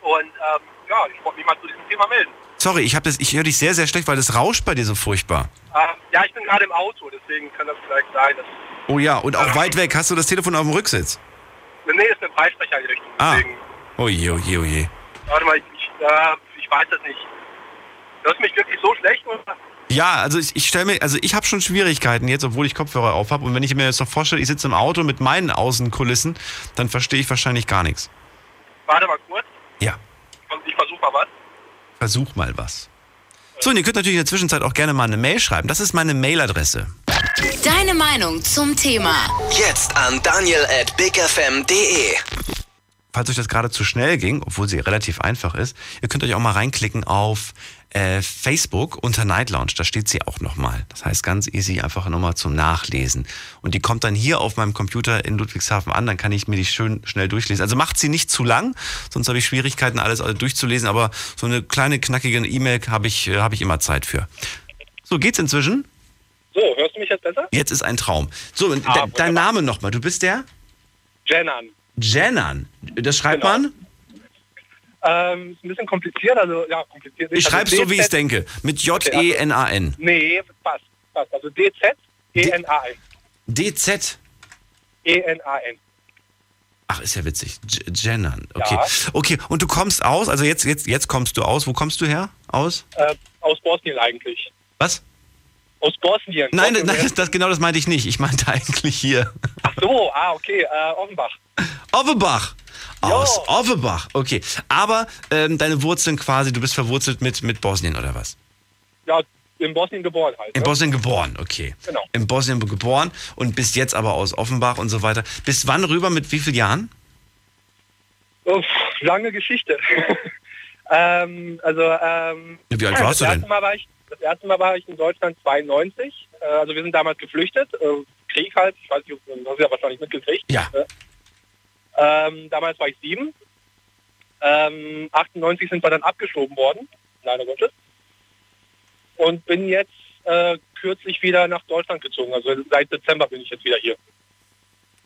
Und ähm, ja, ich wollte mich mal zu diesem Thema melden. Sorry, ich, das- ich höre dich sehr, sehr schlecht, weil das rauscht bei dir so furchtbar. Ähm, ja, ich bin gerade im Auto, deswegen kann das vielleicht sein. Dass, Oh ja, und auch weit weg. Hast du das Telefon auf dem Rücksitz? nee, ist eine Freisprecherrichtung. Ah. Deswegen, Oje, oje, oje. warte mal, ich, ich, äh, ich weiß das nicht. Du hast mich wirklich so schlecht oder? Ja, also ich, ich stelle mir, also ich habe schon Schwierigkeiten jetzt, obwohl ich Kopfhörer auf habe. Und wenn ich mir jetzt noch vorstelle, ich sitze im Auto mit meinen Außenkulissen, dann verstehe ich wahrscheinlich gar nichts. Warte mal kurz. Ja. Ich versuche mal was. Versuch mal was. So, und ihr könnt natürlich in der Zwischenzeit auch gerne mal eine Mail schreiben. Das ist meine Mailadresse. Deine Meinung zum Thema. Jetzt an daniel at bigfm.de. Falls euch das gerade zu schnell ging, obwohl sie relativ einfach ist, ihr könnt euch auch mal reinklicken auf äh, Facebook unter Night Lounge. Da steht sie auch nochmal. Das heißt ganz easy, einfach nochmal zum Nachlesen. Und die kommt dann hier auf meinem Computer in Ludwigshafen an. Dann kann ich mir die schön schnell durchlesen. Also macht sie nicht zu lang, sonst habe ich Schwierigkeiten, alles durchzulesen. Aber so eine kleine, knackige E-Mail habe ich, äh, habe ich immer Zeit für. So, geht's inzwischen? So, hörst du mich jetzt besser? Jetzt ist ein Traum. So, Ah, dein Name nochmal. Du bist der? Jennern. Jenan. Das schreibt Genau. man? Ähm, ist ein bisschen kompliziert, also ja, kompliziert. Ich nicht. schreibe also so, wie ich es denke. Mit J-E-N-A-N. Nee, passt. passt. Also DZ, E-N-A-N. D-Z. E-N-A-N. Ach, ist ja witzig. J- Jenan. Okay. Ja. Okay, und du kommst aus, also jetzt, jetzt, jetzt kommst du aus. Wo kommst du her? Aus? Äh, aus Bosnien eigentlich. Was? Aus Bosnien. Nein, Bosnien nein das, das, genau das meinte ich nicht. Ich meinte eigentlich hier. Ach so, ah, okay, äh, Offenbach. Offenbach. Aus Jo. Offenbach. Okay. Aber ähm, deine Wurzeln quasi, du bist verwurzelt mit, mit Bosnien oder was? Ja, in Bosnien geboren halt. In ne? Bosnien geboren, okay. Genau. In Bosnien geboren und bist jetzt aber aus Offenbach und so weiter. Bis wann rüber, mit wie vielen Jahren? Uff, lange Geschichte. ähm, also, ähm, Wie alt warst das du erste denn? Mal war ich, das erste Mal war ich in Deutschland 92. Äh, also wir sind damals geflüchtet. Äh, Krieg halt, ich weiß nicht, du hast ja wahrscheinlich mitgekriegt. Ja. Ähm, damals war ich sieben. Ähm, 98 sind wir dann abgeschoben worden, leider Gottes. Und bin jetzt äh, kürzlich wieder nach Deutschland gezogen. Also seit Dezember bin ich jetzt wieder hier.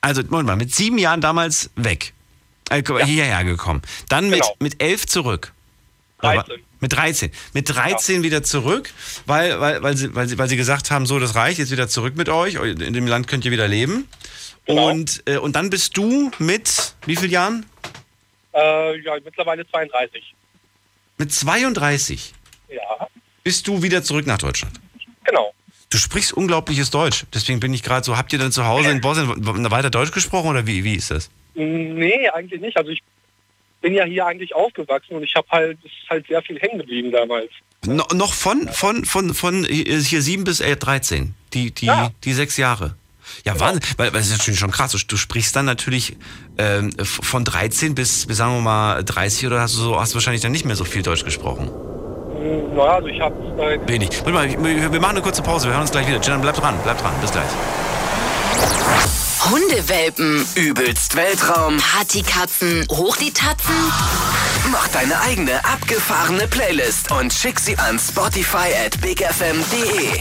Also, Moment mal, mit sieben Jahren damals weg. Äh, Hierher gekommen. Dann mit, Genau. mit elf zurück. Aber- 13. Mit 13. Mit 13 wieder zurück, weil, weil, weil, sie, weil, sie, weil sie gesagt haben, so, das reicht, jetzt wieder zurück mit euch. In dem Land könnt ihr wieder leben. Genau. Und, äh, und dann bist du mit wie vielen Jahren? Äh, ja, mittlerweile 32. Mit 32 Ja, bist du wieder zurück nach Deutschland. genau. Du sprichst unglaubliches Deutsch. Deswegen bin ich gerade so, habt ihr dann zu Hause in Bosnien weiter Deutsch gesprochen oder wie, wie ist das? Nee, eigentlich nicht. Also ich bin ja hier eigentlich aufgewachsen und ich habe halt, es ist halt sehr viel hängen geblieben damals. No, noch von, von, von, von hier 7 bis äh, 13, die, die, Ja. die sechs Jahre. Ja, Wahnsinn, weil, weil das ist natürlich schon krass. Du, du sprichst dann natürlich ähm, von 13 bis, bis, sagen wir mal, 30 oder hast du so, hast du wahrscheinlich dann nicht mehr so viel Deutsch gesprochen. Hm, Naja, also ich habe äh, Wenig. Warte mal, wir wir machen eine kurze Pause, wir hören uns gleich wieder. Jenna, bleib dran, bleib dran, bis gleich. Hundewelpen, Übelst Weltraum. Partykatzen, hoch die Tatzen. Mach deine eigene abgefahrene Playlist und schick sie an Spotify at bigfm.de.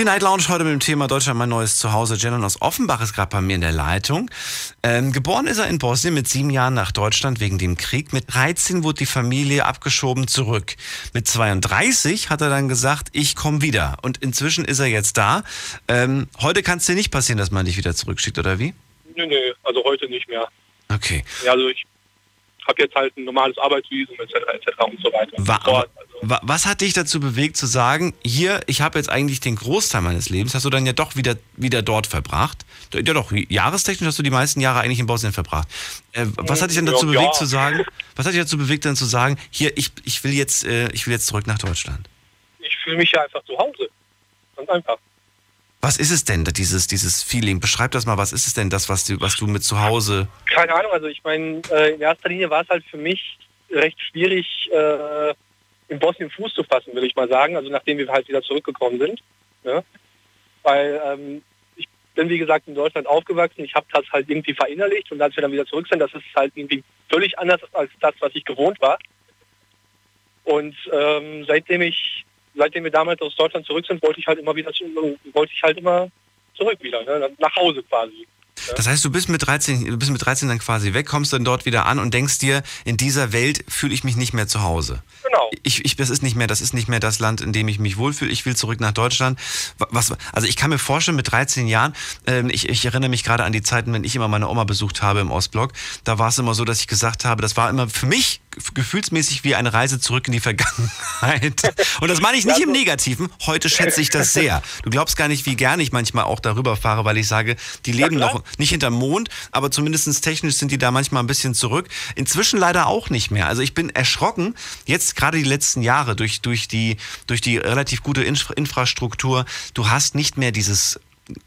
Die Night Lounge heute mit dem Thema Deutschland mein neues Zuhause. Jenan aus Offenbach ist gerade bei mir in der Leitung. Ähm, geboren ist er in Bosnien mit sieben Jahren nach Deutschland wegen dem Krieg. Mit 13 wurde die Familie abgeschoben zurück. Mit 32 hat er dann gesagt, ich komme wieder. Und inzwischen ist er jetzt da. Ähm, heute kann es dir nicht passieren, dass man dich wieder zurückschickt, oder wie? nö, nö, also heute nicht mehr. Okay. Ja, also ich habe jetzt halt ein normales Arbeitsvisum etc. etc. und so weiter. Wa Dort, also, wa was hat dich dazu bewegt zu sagen, hier, ich habe jetzt eigentlich den Großteil meines Lebens, hast du dann ja doch wieder, wieder dort verbracht? Ja doch, jahrestechnisch hast du die meisten Jahre eigentlich in Bosnien verbracht. Äh, was hat dich dann dazu Ja, bewegt ja. zu sagen, was hat dich dazu bewegt dann zu sagen, hier, ich, ich will jetzt, äh, ich will jetzt zurück nach Deutschland? ich fühle mich ja einfach zu Hause. Ganz einfach. Was ist es denn, dieses, dieses Feeling? Beschreib das mal, was ist es denn, das, was du, was du mit zu Hause. Keine Ahnung, also ich meine, äh, in erster Linie war es halt für mich recht schwierig, äh, in Bosnien Fuß zu fassen, will ich mal sagen, also nachdem wir halt wieder zurückgekommen sind. Ne? Weil ähm, ich bin, wie gesagt, in Deutschland aufgewachsen, ich habe das halt irgendwie verinnerlicht und als wir dann wieder zurück sind, das ist halt irgendwie völlig anders als das, was ich gewohnt war. Und ähm, seitdem ich, seitdem wir damals aus Deutschland zurück sind, wollte ich halt immer wieder, wollte ich halt immer zurück wieder, ne? nach Hause quasi. Das heißt, du bist mit 13, du bist mit 13 dann quasi weg, kommst dann dort wieder an und denkst dir, in dieser Welt fühle ich mich nicht mehr zu Hause. Genau. Ich, ich, das ist nicht mehr, das ist nicht mehr das Land, in dem ich mich wohlfühle. Ich will zurück nach Deutschland. Wa- Was, also ich kann mir vorstellen, mit 13 Jahren, ähm, ich, ich erinnere mich gerade an die Zeiten, wenn ich immer meine Oma besucht habe im Ostblock. Da war es immer so, dass ich gesagt habe, das war immer für mich gefühlsmäßig wie eine Reise zurück in die Vergangenheit. Und das meine ich nicht im Negativen. Heute schätze ich das sehr. Du glaubst gar nicht, wie gerne ich manchmal auch darüber fahre, weil ich sage, die leben noch nicht hinterm Mond, aber zumindest technisch sind die da manchmal ein bisschen zurück. Inzwischen leider auch nicht mehr. Also ich bin erschrocken, jetzt gerade die letzten Jahre durch, durch, die, durch die relativ gute Infra Infrastruktur, du hast nicht mehr dieses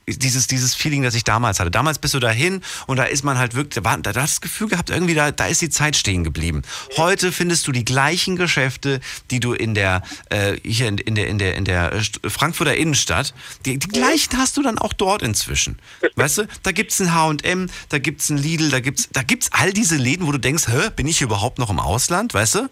dieses, dieses Feeling, das ich damals hatte. Damals bist du dahin und da ist man halt wirklich, da, da hast du das Gefühl gehabt, irgendwie da, da ist die Zeit stehen geblieben. Heute findest du die gleichen Geschäfte, die du in der, äh, hier in, in der, in der, in der Frankfurter Innenstadt, die, die gleichen hast du dann auch dort inzwischen. Weißt du, da gibt's ein H&M, da gibt's ein Lidl, da gibt's, da gibt's all diese Läden, wo du denkst, hä, bin ich überhaupt noch im Ausland, weißt du?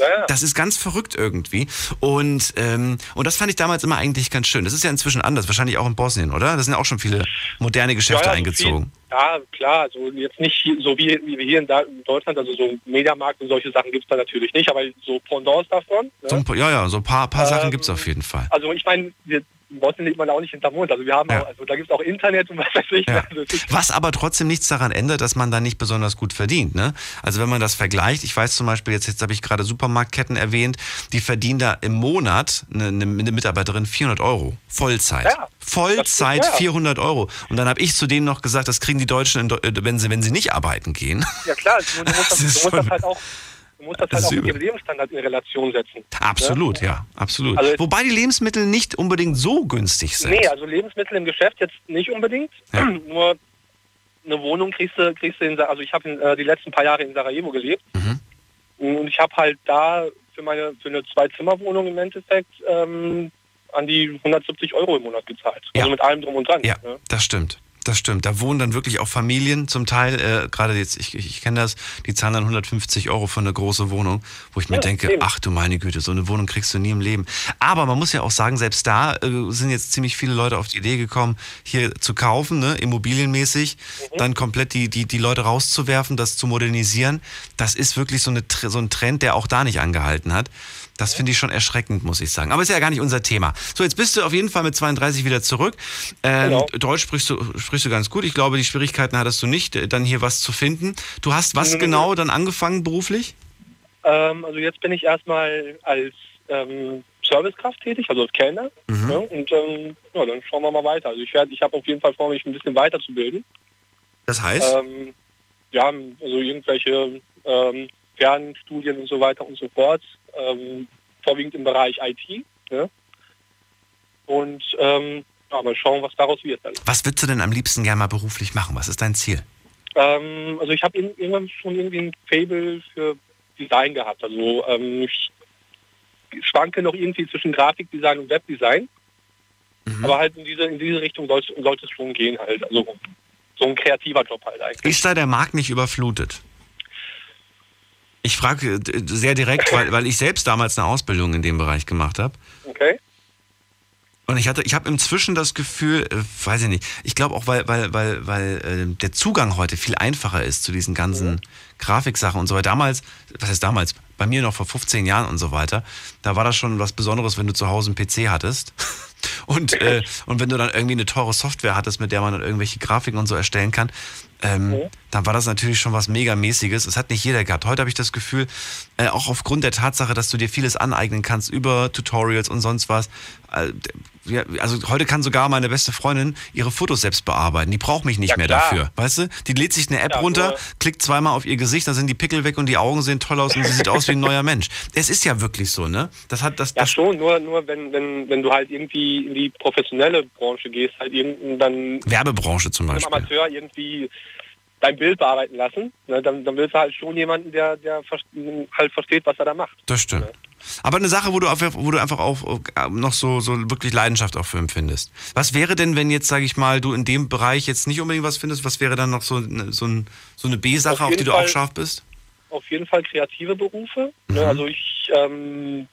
Ja, ja. Das ist ganz verrückt irgendwie. Und, ähm, und das fand ich damals immer eigentlich ganz schön. Das ist ja inzwischen anders, wahrscheinlich auch in Bosnien, oder? Da sind ja auch schon viele moderne Geschäfte Ja, eingezogen. Viel, ja, klar, also jetzt nicht so wie, wie wir hier in, Deutschland, also so Mediamarkt und solche Sachen gibt es da natürlich nicht, aber so Pendants davon. Ne? So ja, ja, so ein paar, paar Sachen Ähm, gibt's auf jeden Fall. Also ich meine, Bosnien lebt man auch nicht hinterm Mond. Also wir haben Ja. auch, also da gibt es auch Internet und was weiß ich. Ja. Also Was aber trotzdem nichts daran ändert, dass man da nicht besonders gut verdient. Ne? Also wenn man das vergleicht, ich weiß zum Beispiel, jetzt, jetzt habe ich gerade Supermarktketten erwähnt, die verdienen da im Monat eine, eine Mitarbeiterin 400 Euro. Vollzeit. Ja, Vollzeit ist- ja. 400 Euro. Und dann habe ich zu denen noch gesagt, das kriegen die Deutschen, in, wenn, sie, wenn sie nicht arbeiten gehen. ja klar, du, du, musst, Das das, du musst das halt auch, du musst das Das halt auch ist mit übel. dem Lebensstandard in Relation setzen. Absolut, ja, absolut. Also- Wobei die Lebensmittel nicht unbedingt so günstig sind. Nee, also Lebensmittel im Geschäft jetzt nicht unbedingt. Ja. Nur eine Wohnung kriegst du, kriegst du in, also ich habe äh, die letzten paar Jahre in Sarajevo gelebt Mhm. und ich habe halt da für meine für eine Zwei-Zimmer-Wohnung im Endeffekt ähm, an die 170 Euro im Monat gezahlt. Ja. Also mit allem drum und dran. Ja, ne? das stimmt. Das stimmt. Da wohnen dann wirklich auch Familien zum Teil, äh, gerade jetzt, ich, ich, kenne das, die zahlen dann 150 Euro für eine große Wohnung, wo ich mir Ja, denke, eben. ach du meine Güte, so eine Wohnung kriegst du nie im Leben. Aber man muss ja auch sagen, selbst da äh, sind jetzt ziemlich viele Leute auf die Idee gekommen, hier zu kaufen, ne, immobilienmäßig, Mhm. dann komplett die, die, die Leute rauszuwerfen, das zu modernisieren. Das ist wirklich so, eine, so ein Trend, der auch da nicht angehalten hat. Das finde ich schon erschreckend, muss ich sagen. Aber ist ja gar nicht unser Thema. So, jetzt bist du auf jeden Fall mit 32 wieder zurück. Ähm, Genau. Deutsch sprichst du, sprichst du ganz gut. Ich glaube, die Schwierigkeiten hattest du nicht, äh, dann hier was zu finden. Du hast was Mhm. genau dann angefangen beruflich? Ähm, also jetzt bin ich erstmal als ähm, Servicekraft tätig, also als Kellner. Mhm. Ne? Und ähm, ja, dann schauen wir mal weiter. Also ich werde, ich habe auf jeden Fall vor, mich ein bisschen weiterzubilden. Das heißt? Ähm, ja, also irgendwelche ähm, Fernstudien und so weiter und so fort. Ähm, vorwiegend im Bereich IT. Ne? Und ähm, ja, mal schauen, was daraus wird dann. was würdest du denn am liebsten gerne mal beruflich machen? Was ist dein Ziel? Ähm, also ich habe irgendwann schon irgendwie ein Fable für Design gehabt. Also ähm, ich schwanke noch irgendwie zwischen Grafikdesign und Webdesign. Mhm. Aber halt in diese, in diese Richtung sollte sollte es schon gehen halt. Also so ein kreativer Job halt eigentlich. Ist da der Markt nicht überflutet? Ich frage äh, sehr direkt, weil, weil ich selbst damals eine Ausbildung in dem Bereich gemacht habe. Okay? Und ich hatte, ich habe inzwischen das Gefühl, äh, weiß ich nicht, ich glaube auch, weil, weil, weil, weil äh, der Zugang heute viel einfacher ist zu diesen ganzen Grafiksachen und so weiter. Damals, was heißt damals? Bei mir noch vor 15 Jahren und so weiter, da war das schon was Besonderes, wenn du zu Hause einen PC hattest. Und, äh, und wenn du dann irgendwie eine teure Software hattest, mit der man dann irgendwelche Grafiken und so erstellen kann. Ähm, ja. dann war das natürlich schon was Megamäßiges. Es hat nicht jeder gehabt. Heute habe ich das Gefühl, äh, auch aufgrund der Tatsache, dass du dir vieles aneignen kannst über Tutorials und sonst was. Äh, also heute kann sogar meine beste Freundin ihre Fotos selbst bearbeiten. Die braucht mich nicht ja, mehr klar. dafür. Weißt du? Die lädt sich eine App ja, runter, klickt zweimal auf ihr Gesicht, dann sind die Pickel weg und die Augen sehen toll aus und sie sieht aus wie ein neuer Mensch. Es ist ja wirklich so, ne? Das hat das. Ja, das schon, nur, nur wenn, wenn, wenn du halt irgendwie in die professionelle Branche gehst, halt irgendein Werbebranche zum Beispiel. Amateur irgendwie dein Bild bearbeiten lassen, ne, dann, dann willst du halt schon jemanden, der, der halt versteht, was er da macht. Das stimmt. Ne? Aber eine Sache, wo du, auf, wo du einfach auch äh, noch so, so wirklich Leidenschaft auch für empfindest. Was wäre denn, wenn jetzt, sage ich mal, du in dem Bereich jetzt nicht unbedingt was findest, was wäre dann noch so, eine, so, ein, so eine B-Sache, auf, auf, die du Fall, auch scharf bist? Auf jeden Fall kreative Berufe. Ne? Mhm. Ne? Also ich ähm,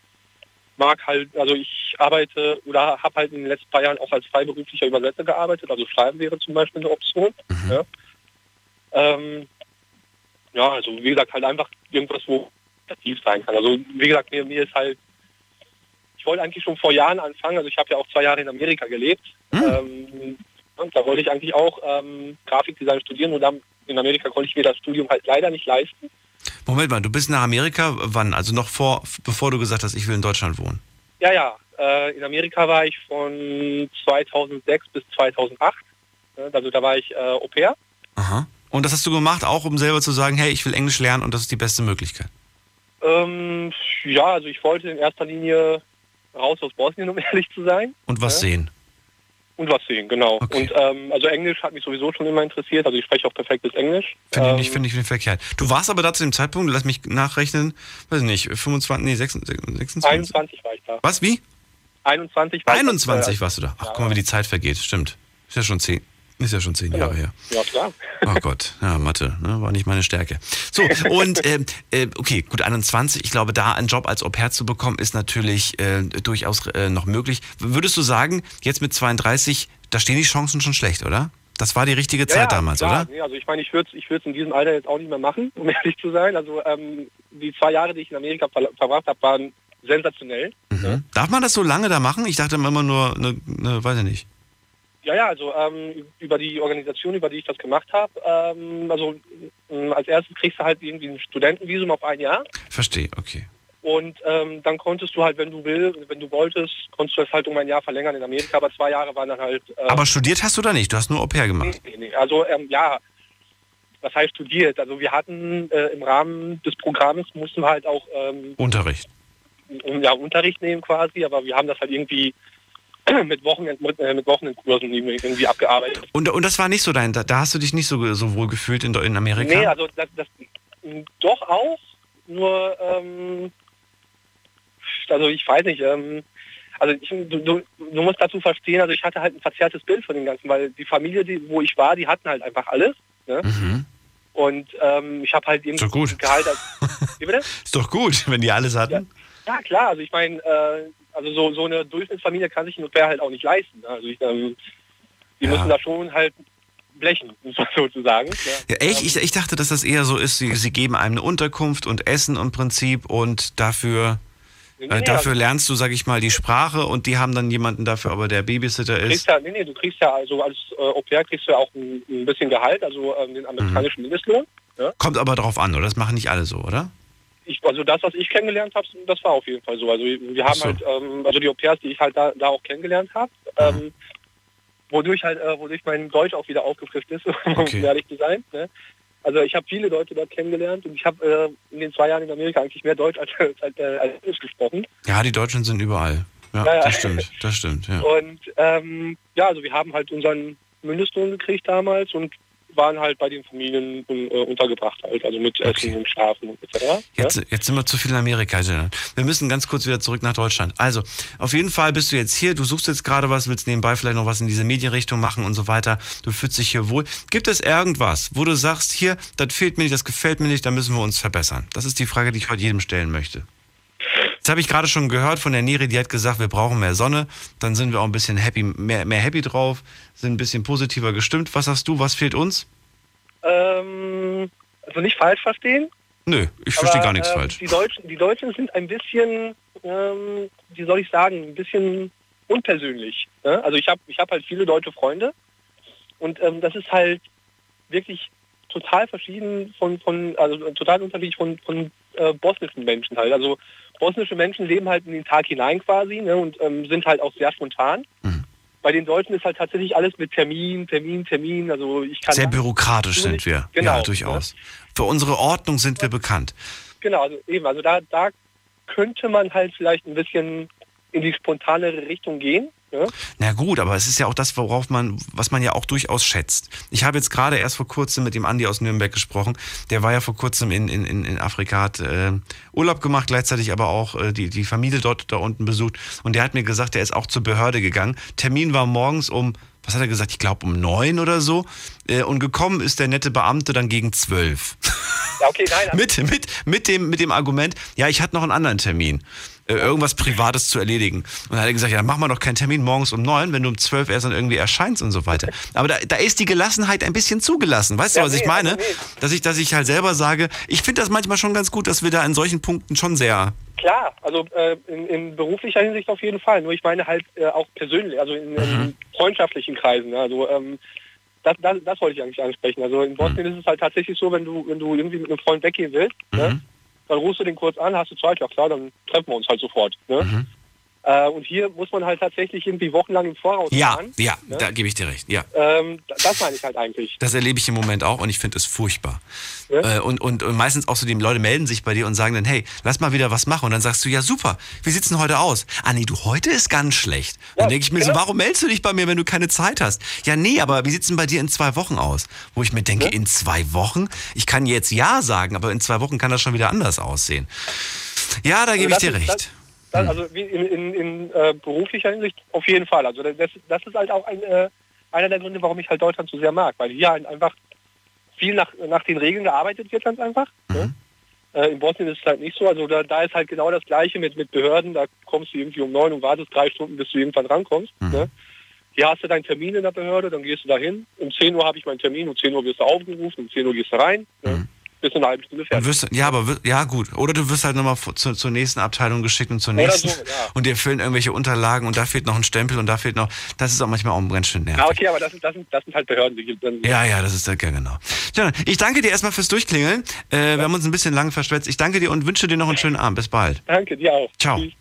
mag halt, also ich arbeite oder habe halt in den letzten paar Jahren auch als freiberuflicher Übersetzer gearbeitet. Also Schreiben wäre zum Beispiel eine Option. Mhm. Ja? Ähm, ja, also wie gesagt, halt einfach irgendwas, wo aktiv sein kann. Also wie gesagt, mir, mir ist halt, ich wollte eigentlich schon vor Jahren anfangen, also ich habe ja auch zwei Jahre in Amerika gelebt. Mhm. Ähm, und da wollte ich eigentlich auch ähm, Grafikdesign studieren und dann in Amerika konnte ich mir das Studium halt leider nicht leisten. Moment mal, du bist nach Amerika wann? Also noch vor, bevor du gesagt hast, ich will in Deutschland wohnen? Ja, ja. Äh, in Amerika war ich von 2006 bis 2008. Also da war ich äh, Au pair. Aha. Und das hast du gemacht, auch um selber zu sagen, hey, ich will Englisch lernen und das ist die beste Möglichkeit? Ähm, ja, also ich wollte in erster Linie raus aus Bosnien, um ehrlich zu sein. Und was ja. sehen? Und was sehen, genau. Okay. Und ähm, also Englisch hat mich sowieso schon immer interessiert, also ich spreche auch perfektes Englisch. Finde ich nicht, ähm, finde ich nicht verkehrt. Du warst aber da zu dem Zeitpunkt, lass mich nachrechnen, weiß nicht, 25, nee, 26, 26? 21 war ich da. Was, wie? 21 war 21 ich da. warst du da. Ach, ja. guck mal, wie die Zeit vergeht, stimmt. Ist ja schon zehn. Ist ja schon zehn. Jahre her. Ja, klar. Oh Gott, ja, Mathe, ne, war nicht meine Stärke. So, und äh, äh, okay, gut, 21, ich glaube, da einen Job als Au-pair zu bekommen, ist natürlich äh, durchaus äh, noch möglich. Würdest du sagen, jetzt mit 32, da stehen die Chancen schon schlecht, oder? Das war die richtige ja, Zeit damals, klar. oder? Nee, also ich meine, ich würde es ich in diesem Alter jetzt auch nicht mehr machen, um ehrlich zu sein. Also ähm, die zwei Jahre, die ich in Amerika ver verbracht habe, waren sensationell. Mhm. Ja. Darf man das so lange da machen? Ich dachte immer nur, eine, eine weiß ich nicht. Ja, ja, also ähm, über die Organisation, über die ich das gemacht habe, ähm, also äh, als erstes kriegst du halt irgendwie ein Studentenvisum auf ein Jahr. Verstehe, okay. Und ähm, dann konntest du halt, wenn du willst, wenn du wolltest, konntest du es halt um ein Jahr verlängern in Amerika, aber zwei Jahre waren dann halt. Äh, aber studiert hast du da nicht? Du hast nur Au pair gemacht? Nee, nee, also ähm, ja, was heißt studiert? Also wir hatten äh, im Rahmen des Programms mussten wir halt auch ähm, Unterricht. Ja, Unterricht nehmen quasi, aber wir haben das halt irgendwie mit, Wochenend, mit, äh, mit Wochenendkursen irgendwie abgearbeitet. Und, und das war nicht so dein, da, da hast du dich nicht so, so wohl gefühlt in, in Amerika? Nee, also das, das doch auch, nur, ähm, also ich weiß nicht, ähm, also ich, du, du, du, musst dazu verstehen, also ich hatte halt ein verzerrtes Bild von dem Ganzen, weil die Familie, die, wo ich war, die hatten halt einfach alles. Ne? Mhm. Und ähm, ich habe halt ist doch gut. Gehalt als, Wie bitte? ist doch gut, wenn die alles hatten. Ja, ja klar, also ich meine, äh, also so, so eine Durchschnittsfamilie kann sich ein Au-pair halt auch nicht leisten. Ne? Also ich, ähm, die ja. müssen da schon halt blechen, sozusagen. Ja, ja echt? Ich, ich dachte, dass das eher so ist, sie, sie geben einem eine Unterkunft und Essen im Prinzip und dafür... Nee, nee, äh, dafür also, lernst du, sag ich mal, die Sprache und die haben dann jemanden dafür, aber der Babysitter ist. Ja, nee, nee, du kriegst ja also als äh, Au-pair kriegst du ja auch ein, ein bisschen Gehalt, also ähm, den amerikanischen mhm. Mindestlohn. Ja? Kommt aber darauf an, oder? Das machen nicht alle so, oder? Ich, also das, was ich kennengelernt habe, das war auf jeden Fall so. Also wir haben so. halt, ähm, also die Au-pairs, die ich halt da, da auch kennengelernt habe, ähm, wodurch halt, äh, wodurch mein Deutsch auch wieder aufgefrischt ist, okay. um ehrlich zu sein. Ne? Also ich habe viele Leute dort kennengelernt und ich habe äh, in den zwei Jahren in Amerika eigentlich mehr Deutsch als, als, äh, als Englisch gesprochen. Ja, die Deutschen sind überall. Ja, ja, das stimmt, das stimmt. Ja. Und ähm, ja, also wir haben halt unseren Mindestlohn gekriegt damals und waren halt bei den Familien äh, untergebracht halt, also mit okay. Essen und Schlafen etc. Jetzt, ja? jetzt sind wir zu viel in Amerika. Wir müssen ganz kurz wieder zurück nach Deutschland. Also, auf jeden Fall bist du jetzt hier, du suchst jetzt gerade was, willst nebenbei vielleicht noch was in diese Medienrichtung machen und so weiter. Du fühlst dich hier wohl. Gibt es irgendwas, wo du sagst, hier, das fehlt mir nicht, das gefällt mir nicht, da müssen wir uns verbessern? Das ist die Frage, die ich heute jedem stellen möchte. Jetzt habe ich gerade schon gehört von der Neri, die hat gesagt, wir brauchen mehr Sonne. Dann sind wir auch ein bisschen happy, mehr, mehr happy drauf, sind ein bisschen positiver gestimmt. Was sagst du, was fehlt uns? Ähm, also nicht falsch verstehen. Nö, ich verstehe gar nichts ähm, falsch. Die Deutschen, die Deutschen sind ein bisschen, ähm, wie soll ich sagen, ein bisschen unpersönlich. Ne? Also ich habe ich hab halt viele deutsche Freunde und ähm, das ist halt wirklich total verschieden von, von also total unterschiedlich von, von äh, bosnischen Menschen halt. Also bosnische Menschen leben halt in den Tag hinein quasi ne, und ähm, sind halt auch sehr spontan. Mhm. Bei den Deutschen ist halt tatsächlich alles mit Termin, Termin, Termin. Also ich kann Sehr bürokratisch sind wir. Genau, ja, durchaus. Für unsere Ordnung sind wir bekannt. Genau, also eben, also da, da könnte man halt vielleicht ein bisschen in die spontanere Richtung gehen. Ja? Na gut, aber es ist ja auch das, worauf man, was man ja auch durchaus schätzt. Ich habe jetzt gerade erst vor kurzem mit dem Andi aus Nürnberg gesprochen. Der war ja vor kurzem in, in, in Afrika, hat äh, Urlaub gemacht, gleichzeitig aber auch äh, die, die Familie dort da unten besucht. Und der hat mir gesagt, der ist auch zur Behörde gegangen. Termin war morgens um, was hat er gesagt, ich glaube um neun oder so. Äh, und gekommen ist der nette Beamte dann gegen zwölf. Ja, okay, nein. mit, mit, mit, dem, mit dem Argument, ja, ich hatte noch einen anderen Termin. Äh, irgendwas Privates zu erledigen. Und dann hat er gesagt, ja, mach mal doch keinen Termin morgens um neun, wenn du um zwölf erst dann irgendwie erscheinst und so weiter. Aber da, da ist die Gelassenheit ein bisschen zugelassen. Weißt du, Ja, was ich nee, meine? also nee. Dass ich, dass ich halt selber sage, ich finde das manchmal schon ganz gut, dass wir da in solchen Punkten schon sehr. Klar, also äh, in, in beruflicher Hinsicht auf jeden Fall. Nur ich meine halt äh, auch persönlich, also in, in freundschaftlichen Kreisen. ne? Also ähm, das, das, das wollte ich eigentlich ansprechen. Also in Bosnien ist es halt tatsächlich so, wenn du, wenn du irgendwie mit einem Freund weggehen willst, ne, dann rufst du den kurz an, hast du Zeit, ja klar, dann treffen wir uns halt sofort. Ne? Äh, und hier muss man halt tatsächlich irgendwie wochenlang im Voraus Ja, planen. ja, ne? da gebe ich dir recht. Ja. Ähm, da- das meine ich halt eigentlich. Das erlebe ich im Moment auch und ich finde es furchtbar. Ja. Äh, und, und, und meistens auch so, die Leute melden sich bei dir und sagen dann, hey, lass mal wieder was machen. Und dann sagst du, ja super, wie sieht's denn heute aus? Ah nee, du, heute ist ganz schlecht. Und dann Ja, denke ich mir so, genau. warum meldest du dich bei mir, wenn du keine Zeit hast? Ja nee, aber wie sieht's denn bei dir in zwei Wochen aus? Wo ich mir denke, in zwei Wochen? Ich kann jetzt ja sagen, aber in zwei Wochen kann das schon wieder anders aussehen. Ja, da gebe ich dir ist- recht. Das, das, also wie in, in, in äh, beruflicher Hinsicht auf jeden Fall. Also das, das ist halt auch ein, äh, einer der Gründe, warum ich halt Deutschland so sehr mag, weil hier halt einfach viel nach, nach den Regeln gearbeitet wird ganz einfach. Ne? Äh, in Bosnien ist es halt nicht so. Also da, da ist halt genau das Gleiche mit, mit Behörden. Da kommst du irgendwie um neun und wartest drei Stunden, bis du irgendwann rankommst. Ne? Hier hast du deinen Termin in der Behörde, dann gehst du dahin. Um 10 Uhr habe ich meinen Termin, um 10 Uhr wirst du aufgerufen, um 10 Uhr gehst du rein. Ne? Bist in einer halben Stunde Und fertig. wirst, ja, aber ja gut. Oder du wirst halt nochmal zur, zur nächsten Abteilung geschickt und zur nächsten. so, ja. Und dir fehlen irgendwelche Unterlagen und da fehlt noch ein Stempel und da fehlt noch. Das ist auch manchmal auch ganz schön nervig. Ja, okay, aber das sind, das sind, das sind halt Behörden, die gibt dann. Ja, ja, das ist ja genau. Ich danke dir erstmal fürs Durchklingeln. Äh, Wir haben uns ein bisschen lang verschwätzt. Ich danke dir und wünsche dir noch einen schönen Abend. Bis bald. Danke, dir auch. Ciao. Tschüss.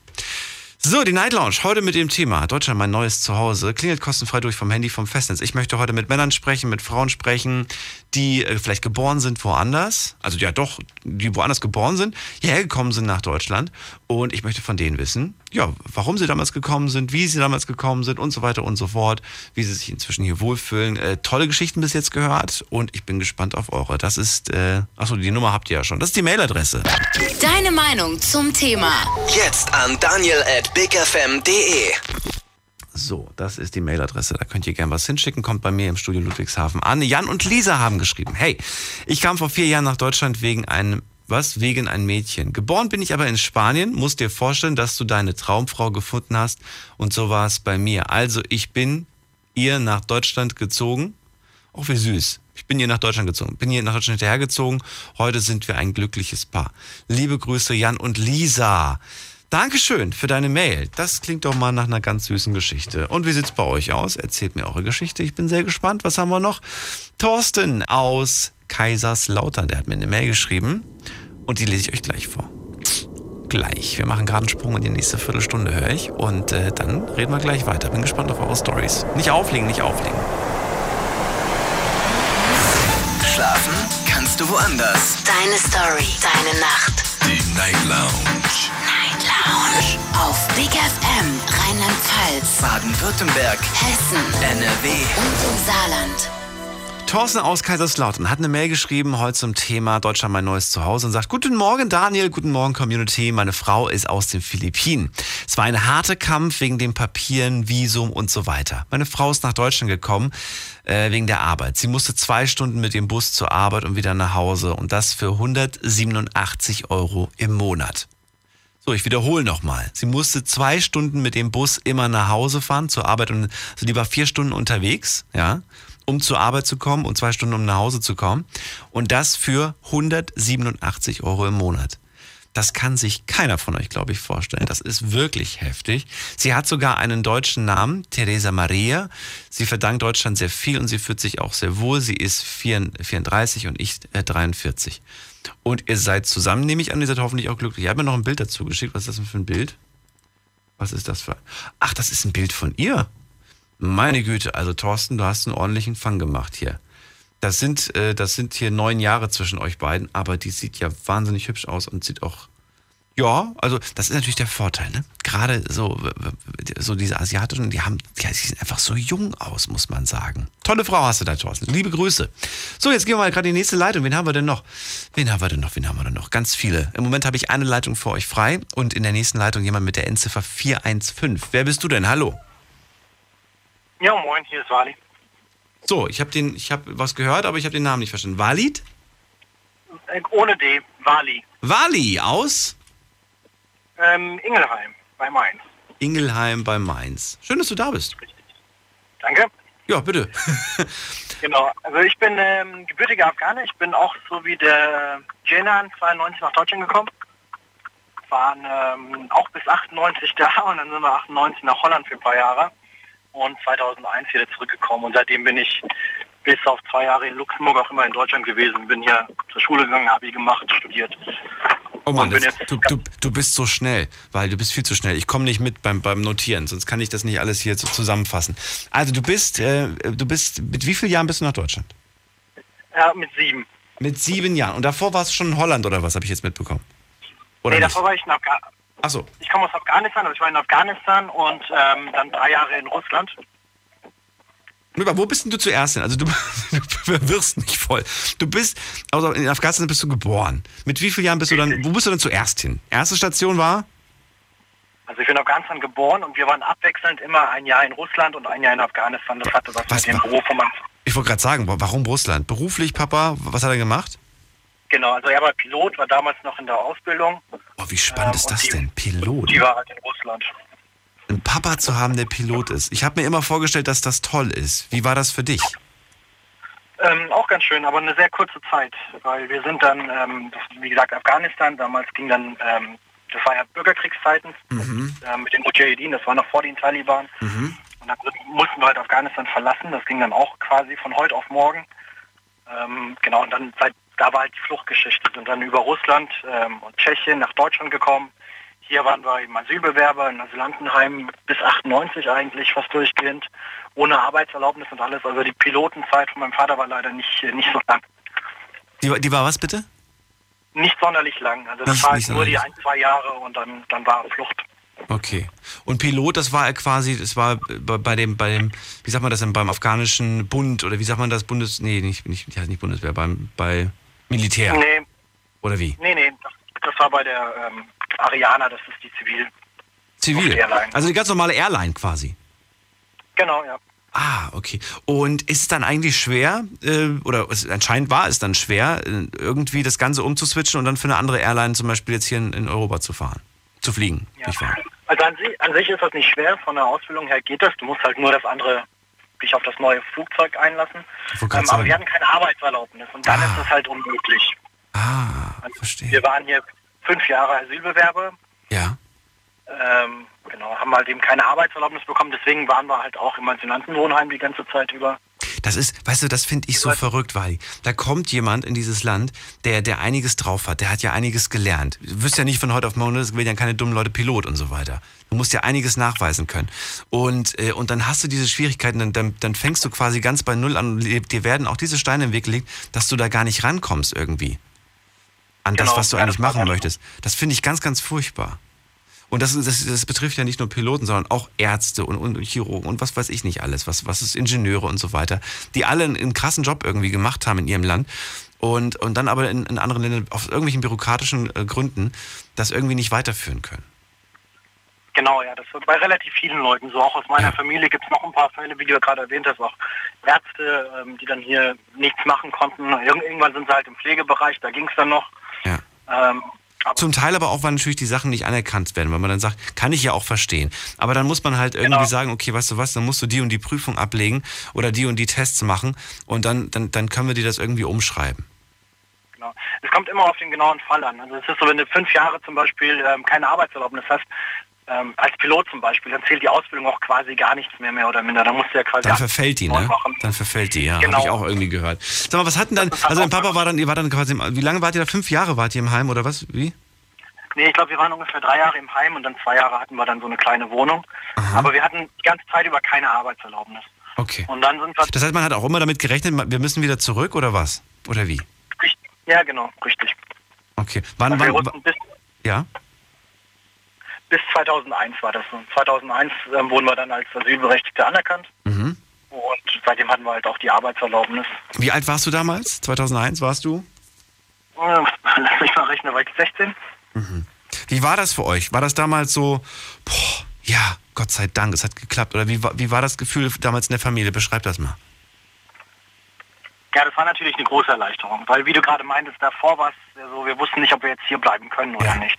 So, die Night Lounge. Heute mit dem Thema Deutschland, mein neues Zuhause. Klingelt kostenfrei durch vom Handy, vom Festnetz. Ich möchte heute mit Männern sprechen, mit Frauen sprechen, die äh, vielleicht geboren sind woanders. Also ja doch, die woanders geboren sind, hierher gekommen sind nach Deutschland. Und ich möchte von denen wissen, ja, warum sie damals gekommen sind, wie sie damals gekommen sind und so weiter und so fort. Wie sie sich inzwischen hier wohlfühlen. Äh, tolle Geschichten bis jetzt gehört. Und ich bin gespannt auf eure. Das ist, äh, achso, die Nummer habt ihr ja schon. Das ist die Mailadresse. Deine Meinung zum Thema. Jetzt an daniel at bigfm.de. So, das ist die Mailadresse. Da könnt ihr gern was hinschicken. Kommt bei mir im Studio Ludwigshafen an. Jan und Lisa haben geschrieben. Hey, ich kam vor vier Jahren nach Deutschland wegen einem, was? Wegen ein Mädchen. Geboren bin ich aber in Spanien. Musst dir vorstellen, dass du deine Traumfrau gefunden hast. Und so war es bei mir. Also, ich bin ihr nach Deutschland gezogen. Auch wie süß. Ich bin hier nach Deutschland gezogen. Bin hier nach Deutschland hinterhergezogen. Heute sind wir ein glückliches Paar. Liebe Grüße, Jan und Lisa. Dankeschön für deine Mail. Das klingt doch mal nach einer ganz süßen Geschichte. Und wie sieht's bei euch aus? Erzählt mir eure Geschichte. Ich bin sehr gespannt. Was haben wir noch? Thorsten aus Kaiserslautern. Der hat mir eine Mail geschrieben. Und die lese ich euch gleich vor. Gleich. Wir machen gerade einen Sprung in die nächste Viertelstunde, höre ich. Und äh, dann reden wir gleich weiter. Bin gespannt auf eure Stories. Nicht auflegen, nicht auflegen. Schlafen kannst du woanders. Deine Story. Deine Nacht. Die Night Lounge. Night Lounge. Auf Big FM. Rheinland-Pfalz. Baden-Württemberg. Hessen. NRW. Und im Saarland. Thorsten aus Kaiserslautern hat eine Mail geschrieben heute zum Thema Deutschland mein neues Zuhause und sagt, guten Morgen Daniel, guten Morgen Community, meine Frau ist aus den Philippinen. Es war ein harter Kampf wegen den Papieren, Visum und so weiter. Meine Frau ist nach Deutschland gekommen äh, wegen der Arbeit. Sie musste zwei Stunden mit dem Bus zur Arbeit und wieder nach Hause und das für 187 Euro im Monat. So, ich wiederhole nochmal. Sie musste zwei Stunden mit dem Bus immer nach Hause fahren zur Arbeit und also die war vier Stunden unterwegs, ja, um zur Arbeit zu kommen und zwei Stunden um nach Hause zu kommen. Und das für 187 Euro im Monat. Das kann sich keiner von euch, glaube ich, vorstellen. Das ist wirklich heftig. Sie hat sogar einen deutschen Namen, Teresa Maria. Sie verdankt Deutschland sehr viel und sie fühlt sich auch sehr wohl. Sie ist 34 und ich 43. Äh, und ihr seid zusammen, nehme ich an, ihr seid hoffentlich auch glücklich. Ich habe mir noch ein Bild dazu geschickt. Was ist das denn für ein Bild? Was ist das für... Ach, das ist ein Bild von ihr. Meine Güte, also Thorsten, du hast einen ordentlichen Fang gemacht hier. Das sind, äh, das sind hier neun Jahre zwischen euch beiden, aber die sieht ja wahnsinnig hübsch aus und sieht auch. Ja, also das ist natürlich der Vorteil, ne? Gerade so, so diese Asiatischen, die haben, die sehen einfach so jung aus, muss man sagen. Tolle Frau hast du da, Thorsten. Liebe Grüße. So, jetzt gehen wir mal gerade in die nächste Leitung. Wen haben wir denn noch? Wen haben wir denn noch? Wen haben wir denn noch? Ganz viele. Im Moment habe ich eine Leitung für euch frei und in der nächsten Leitung jemand mit der Endziffer 415. Wer bist du denn? Hallo. Ja, moin, hier ist Wali. So, ich habe den, ich habe was gehört, aber ich habe den Namen nicht verstanden. Walid? Äh, ohne D, Wali. Wali aus? Ähm, Ingelheim bei Mainz. Ingelheim bei Mainz. Schön, dass du da bist. Richtig. Danke. Ja, bitte. genau, also ich bin ähm, gebürtiger Afghaner. Ich bin auch so wie der Jenan 92 nach Deutschland gekommen. Waren ähm, auch bis 98 da und dann sind wir 98 nach Holland für ein paar Jahre und 2001 wieder zurückgekommen. Und seitdem bin ich bis auf zwei Jahre in Luxemburg auch immer in Deutschland gewesen. Bin hier zur Schule gegangen, Abi gemacht, studiert. Oh Mann, das, du, du, du bist so schnell, weil du bist viel zu schnell. Ich komme nicht mit beim, beim Notieren, sonst kann ich das nicht alles hier so zusammenfassen. Also du bist, äh, du bist, mit wie vielen Jahren bist du nach Deutschland? Ja, mit sieben. Mit sieben Jahren. Und davor warst du schon in Holland oder was, habe ich jetzt mitbekommen? Oder nee, davor war ich in Afghanistan. Achso. Ich komme aus Afghanistan, also ich war in Afghanistan und ähm, dann drei Jahre in Russland. Wo bist denn du zuerst hin? Also du, du wirst nicht voll. Du bist, also in Afghanistan bist du geboren. Mit wie vielen Jahren bist du dann, wo bist du denn zuerst hin? Erste Station war? Also ich bin in Afghanistan geboren und wir waren abwechselnd immer ein Jahr in Russland und ein Jahr in Afghanistan. Das hatte was, was mit dem Beruf von meinem Ich wollte gerade sagen, warum Russland? Beruflich, Papa, was hat er gemacht? Genau, also er war Pilot, war damals noch in der Ausbildung. Oh, wie spannend ähm, ist das die, denn? Pilot? Die war halt in Russland. Einen Papa zu haben, der Pilot ist. Ich habe mir immer vorgestellt, dass das toll ist. Wie war das für dich? Ähm, auch ganz schön, aber eine sehr kurze Zeit, weil wir sind dann, ähm, wie gesagt, Afghanistan, damals ging dann, ähm, das war ja Bürgerkriegszeiten mhm. äh, mit den Mujahideen, das war noch vor den Taliban. Mhm. Und dann mussten wir halt Afghanistan verlassen, das ging dann auch quasi von heute auf morgen. Ähm, genau, und dann seit da war halt die Fluchtgeschichte. Und dann über Russland ähm, und Tschechien nach Deutschland gekommen. Hier waren wir im Asylbewerber, in Asylantenheim bis 98 eigentlich fast durchgehend, ohne Arbeitserlaubnis und alles. Also die Pilotenzeit von meinem Vater war leider nicht, nicht so lang. Die, die war was bitte? Nicht sonderlich lang. Also das war halt nur die ein, zwei Jahre und dann, dann war Flucht. Okay. Und Pilot, das war quasi, das war bei dem, bei dem, wie sagt man das denn, beim afghanischen Bund oder wie sagt man das, Bundes, nee, nicht, nicht, nicht Bundeswehr, beim, bei Militär? Nee. Oder wie? Nee, nee, das, das war bei der ähm, Ariana, das ist die Zivil. Zivil? Also die ganz normale Airline quasi? Genau, ja. Ah, okay. Und ist es dann eigentlich schwer, äh, oder es, anscheinend war es dann schwer, äh, irgendwie das Ganze umzuswitchen und dann für eine andere Airline zum Beispiel jetzt hier in, in Europa zu fahren, zu fliegen, ja. Also an, an sich ist das nicht schwer, von der Ausbildung her geht das. Du musst halt nur das andere dich auf das neue Flugzeug einlassen. Ähm, aber wir hatten keine Arbeitserlaubnis und dann ah. ist das halt unmöglich. Ah, also verstehe. Wir waren hier fünf Jahre Asylbewerber. Ja. Ähm, genau, haben halt eben keine Arbeitserlaubnis bekommen, deswegen waren wir halt auch im Asylantenwohnheim die ganze Zeit über. Das ist, weißt du, das finde ich so verrückt, weil da kommt jemand in dieses Land, der, der einiges drauf hat, der hat ja einiges gelernt. Du wirst ja nicht von heute auf morgen, das werden ja keine dummen Leute Pilot und so weiter. Du musst ja einiges nachweisen können. Und, äh, und dann hast du diese Schwierigkeiten, dann, dann, dann fängst du quasi ganz bei Null an und dir werden auch diese Steine im Weg gelegt, dass du da gar nicht rankommst irgendwie. An genau, das, was du ja, eigentlich machen möchtest. Das finde ich ganz, ganz furchtbar. Und das, das, das betrifft ja nicht nur Piloten, sondern auch Ärzte und, und Chirurgen und was weiß ich nicht alles, was, was ist Ingenieure und so weiter, die alle einen, einen krassen Job irgendwie gemacht haben in ihrem Land und, und dann aber in, in anderen Ländern aus irgendwelchen bürokratischen äh, Gründen das irgendwie nicht weiterführen können. Genau, ja, das wird bei relativ vielen Leuten so. Auch aus meiner ja. Familie gibt es noch ein paar Fälle, wie du ja gerade erwähnt hast, auch Ärzte, ähm, die dann hier nichts machen konnten. Irgendwann sind sie halt im Pflegebereich, da ging es dann noch. Ja. Ähm, zum Teil aber auch, weil natürlich die Sachen nicht anerkannt werden, weil man dann sagt, kann ich ja auch verstehen. Aber dann muss man halt irgendwie genau. sagen, okay, weißt du was, dann musst du die und die Prüfung ablegen oder die und die Tests machen und dann, dann, dann können wir dir das irgendwie umschreiben. Genau. Es kommt immer auf den genauen Fall an. Also es ist so, wenn du fünf Jahre zum Beispiel ähm, keine Arbeitserlaubnis hast, ähm, als Pilot zum Beispiel, dann zählt die Ausbildung auch quasi gar nichts mehr, mehr oder minder. Da musst du ja quasi. Dann verfällt die, ne? Dann verfällt die, ja. Genau. Habe ich auch irgendwie gehört. Sag mal, was hatten dann, also dein Papa war dann, ihr war dann quasi, wie lange wart ihr da? Fünf Jahre wart ihr im Heim oder was? Wie? Nee, ich glaube, wir waren ungefähr drei Jahre im Heim und dann zwei Jahre hatten wir dann so eine kleine Wohnung. Aha. Aber wir hatten die ganze Zeit über keine Arbeitserlaubnis. Okay. Und dann sind wir das heißt, man hat auch immer damit gerechnet, wir müssen wieder zurück oder was? Oder wie? Richtig. Ja, genau, richtig. Okay. Wann, also wann, ja? Bis 2001 war das so. 2001 ähm, wurden wir dann als Asylberechtigte anerkannt. Mhm. Und seitdem hatten wir halt auch die Arbeitserlaubnis. Wie alt warst du damals? 2001 warst du? Äh, lass mich mal rechnen, war ich 16. Mhm. Wie war das für euch? War das damals so, boah, ja, Gott sei Dank, es hat geklappt? Oder wie, wie war das Gefühl damals in der Familie? Beschreib das mal. Ja, das war natürlich eine große Erleichterung, weil wie du gerade meintest, davor war es so, wir wussten nicht, ob wir jetzt hier bleiben können oder ja. nicht.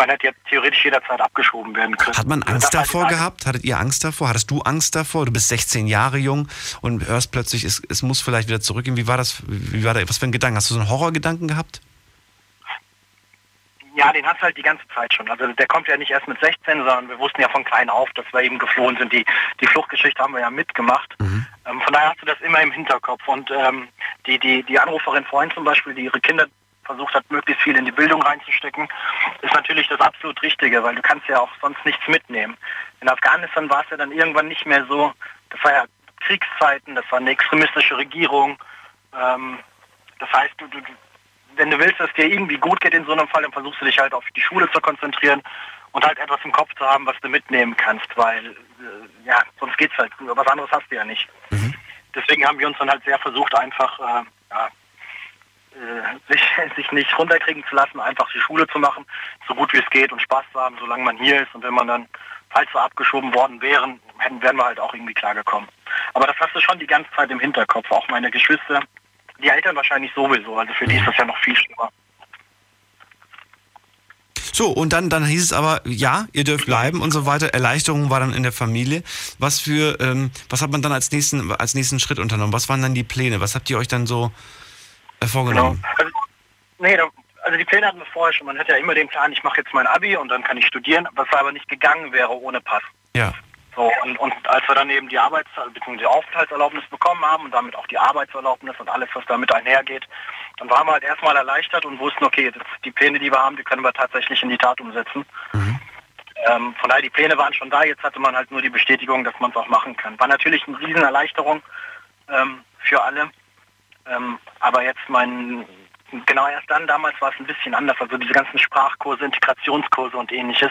Man hätte jetzt theoretisch jederzeit abgeschoben werden können. Hat man Angst davor gehabt? Hattet ihr Angst davor? Hattest du Angst davor? Du bist 16 Jahre jung und hörst plötzlich, es, es muss vielleicht wieder zurückgehen. Wie war das? Wie war das? Was für ein Gedanke? Hast du so einen Horrorgedanken gehabt? Ja, den hast du halt die ganze Zeit schon. Also der kommt ja nicht erst mit 16, sondern wir wussten ja von klein auf, dass wir eben geflohen sind. Die, die Fluchtgeschichte haben wir ja mitgemacht. Mhm. Ähm, von daher hast du das immer im Hinterkopf. Und ähm, die, die, die Anruferin vorhin zum Beispiel, die ihre Kinder versucht hat, möglichst viel in die Bildung reinzustecken, ist natürlich das absolut Richtige, weil du kannst ja auch sonst nichts mitnehmen. In Afghanistan war es ja dann irgendwann nicht mehr so, das war ja Kriegszeiten, das war eine extremistische Regierung. Ähm, das heißt, du, du, wenn du willst, dass dir irgendwie gut geht in so einem Fall, dann versuchst du dich halt auf die Schule zu konzentrieren und halt etwas im Kopf zu haben, was du mitnehmen kannst, weil äh, ja, sonst geht's halt. Was anderes hast du ja nicht. Mhm. Deswegen haben wir uns dann halt sehr versucht, einfach äh, äh, sich, sich nicht runterkriegen zu lassen, einfach die Schule zu machen, so gut wie es geht und Spaß zu haben, solange man hier ist. Und wenn man dann, falls wir abgeschoben worden wären, hätten, wären wir halt auch irgendwie klargekommen. Aber das hast du schon die ganze Zeit im Hinterkopf. Auch meine Geschwister, die Eltern wahrscheinlich sowieso, also für die ist das ja noch viel schlimmer. So, und dann, dann hieß es aber, ja, ihr dürft bleiben und so weiter. Erleichterung war dann in der Familie. Was für, ähm, was hat man dann als nächsten, als nächsten Schritt unternommen? Was waren dann die Pläne? Was habt ihr euch dann so vorgenommen? Genau. Also, nee, also die Pläne hatten wir vorher schon. Man hat ja immer den Plan, ich mache jetzt mein Abi und dann kann ich studieren, was aber nicht gegangen wäre ohne Pass. Ja. So, und, und als wir dann eben die Arbeits- bzw. die Aufenthaltserlaubnis bekommen haben und damit auch die Arbeitserlaubnis und alles, was damit einhergeht, dann waren wir halt erstmal erleichtert und wussten, okay, die Pläne, die wir haben, die können wir tatsächlich in die Tat umsetzen. Mhm. Ähm, von daher, die Pläne waren schon da, jetzt hatte man halt nur die Bestätigung, dass man es auch machen kann. War natürlich eine Riesenerleichterung ähm, für alle. Ähm, aber jetzt mein Genau, erst dann, damals war es ein bisschen anders. Also diese ganzen Sprachkurse, Integrationskurse und ähnliches,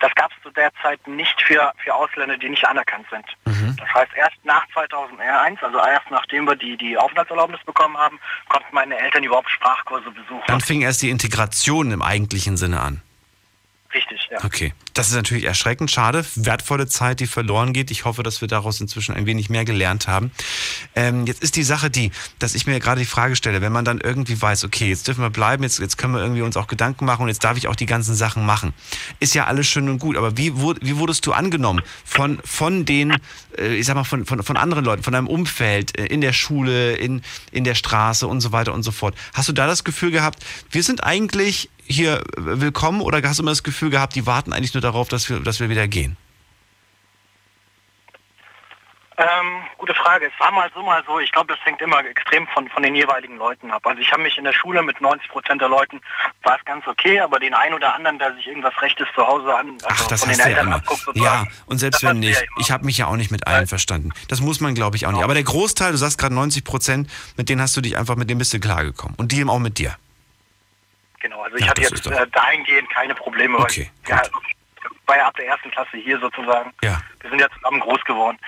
das gab es zu der Zeit nicht für, für Ausländer, die nicht anerkannt sind. Mhm. Das heißt, erst nach 2001, also erst nachdem wir die, die Aufenthaltserlaubnis bekommen haben, konnten meine Eltern überhaupt Sprachkurse besuchen. Dann fing erst die Integration im eigentlichen Sinne an. Richtig, ja. Okay. Das ist natürlich erschreckend, schade. Wertvolle Zeit, die verloren geht. Ich hoffe, dass wir daraus inzwischen ein wenig mehr gelernt haben. Ähm, jetzt ist die Sache die, dass ich mir gerade die Frage stelle, wenn man dann irgendwie weiß, okay, jetzt dürfen wir bleiben, jetzt, jetzt können wir irgendwie uns auch Gedanken machen und jetzt darf ich auch die ganzen Sachen machen. Ist ja alles schön und gut, aber wie, wie wurdest du angenommen von, von den, äh, ich sag mal, von, von, von anderen Leuten, von deinem Umfeld, äh, in der Schule, in, in der Straße und so weiter und so fort? Hast du da das Gefühl gehabt, wir sind eigentlich hier willkommen oder hast du immer das Gefühl gehabt, die warten eigentlich nur darauf, dass wir, dass wir wieder gehen? Ähm, gute Frage. Es war mal so, mal so. Ich glaube, das hängt immer extrem von, von den jeweiligen Leuten ab. Also ich habe mich in der Schule mit 90 Prozent der Leuten, war es ganz okay, aber den einen oder anderen, der sich irgendwas Rechtes zu Hause an, also Ach, das von den Eltern ja abguckt. Ja, und selbst wenn nicht. Ja ich habe mich ja auch nicht mit allen ja. verstanden. Das muss man, glaube ich, auch nicht. Aber der Großteil, du sagst gerade 90 Prozent, mit denen hast du dich einfach, mit dem bist du klargekommen. Und die eben auch mit dir. Genau, also ich ja, hatte jetzt äh, dahingehend keine Probleme. Okay, weil, ja, war ja ab der ersten Klasse hier sozusagen. Ja. Wir sind ja zusammen groß geworden.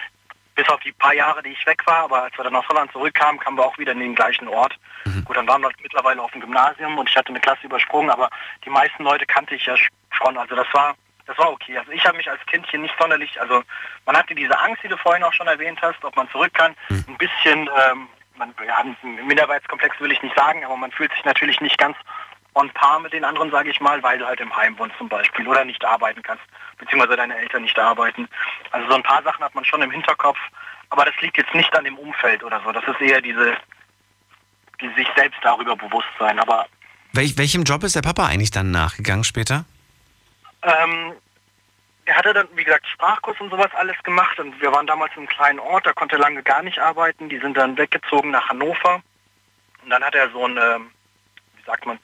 Bis auf die paar Jahre, die ich weg war, aber als wir dann aus Holland zurückkamen, kamen wir auch wieder in den gleichen Ort. Mhm. Gut, dann waren wir mittlerweile auf dem Gymnasium und ich hatte eine Klasse übersprungen, aber die meisten Leute kannte ich ja schon. Also das war das war okay. Also ich habe mich als Kindchen nicht sonderlich, also man hatte diese Angst, die du vorhin auch schon erwähnt hast, ob man zurück kann, mhm. ein bisschen, ähm, man, ja, Minderheitskomplex will ich nicht sagen, aber man fühlt sich natürlich nicht ganz on par mit den anderen, sage ich mal, weil du halt im Heim wohnst zum Beispiel oder nicht arbeiten kannst, beziehungsweise deine Eltern nicht arbeiten. Also so ein paar Sachen hat man schon im Hinterkopf, aber das liegt jetzt nicht an dem Umfeld oder so. Das ist eher diese sich selbst darüber bewusst sein. Aber Wel welchem Job ist der Papa eigentlich dann nachgegangen später? ähm, er hatte dann, wie gesagt, Sprachkurs und sowas alles gemacht und wir waren damals in einem kleinen Ort, da konnte er lange gar nicht arbeiten. Die sind dann weggezogen nach Hannover und dann hat er so eine, wie sagt man,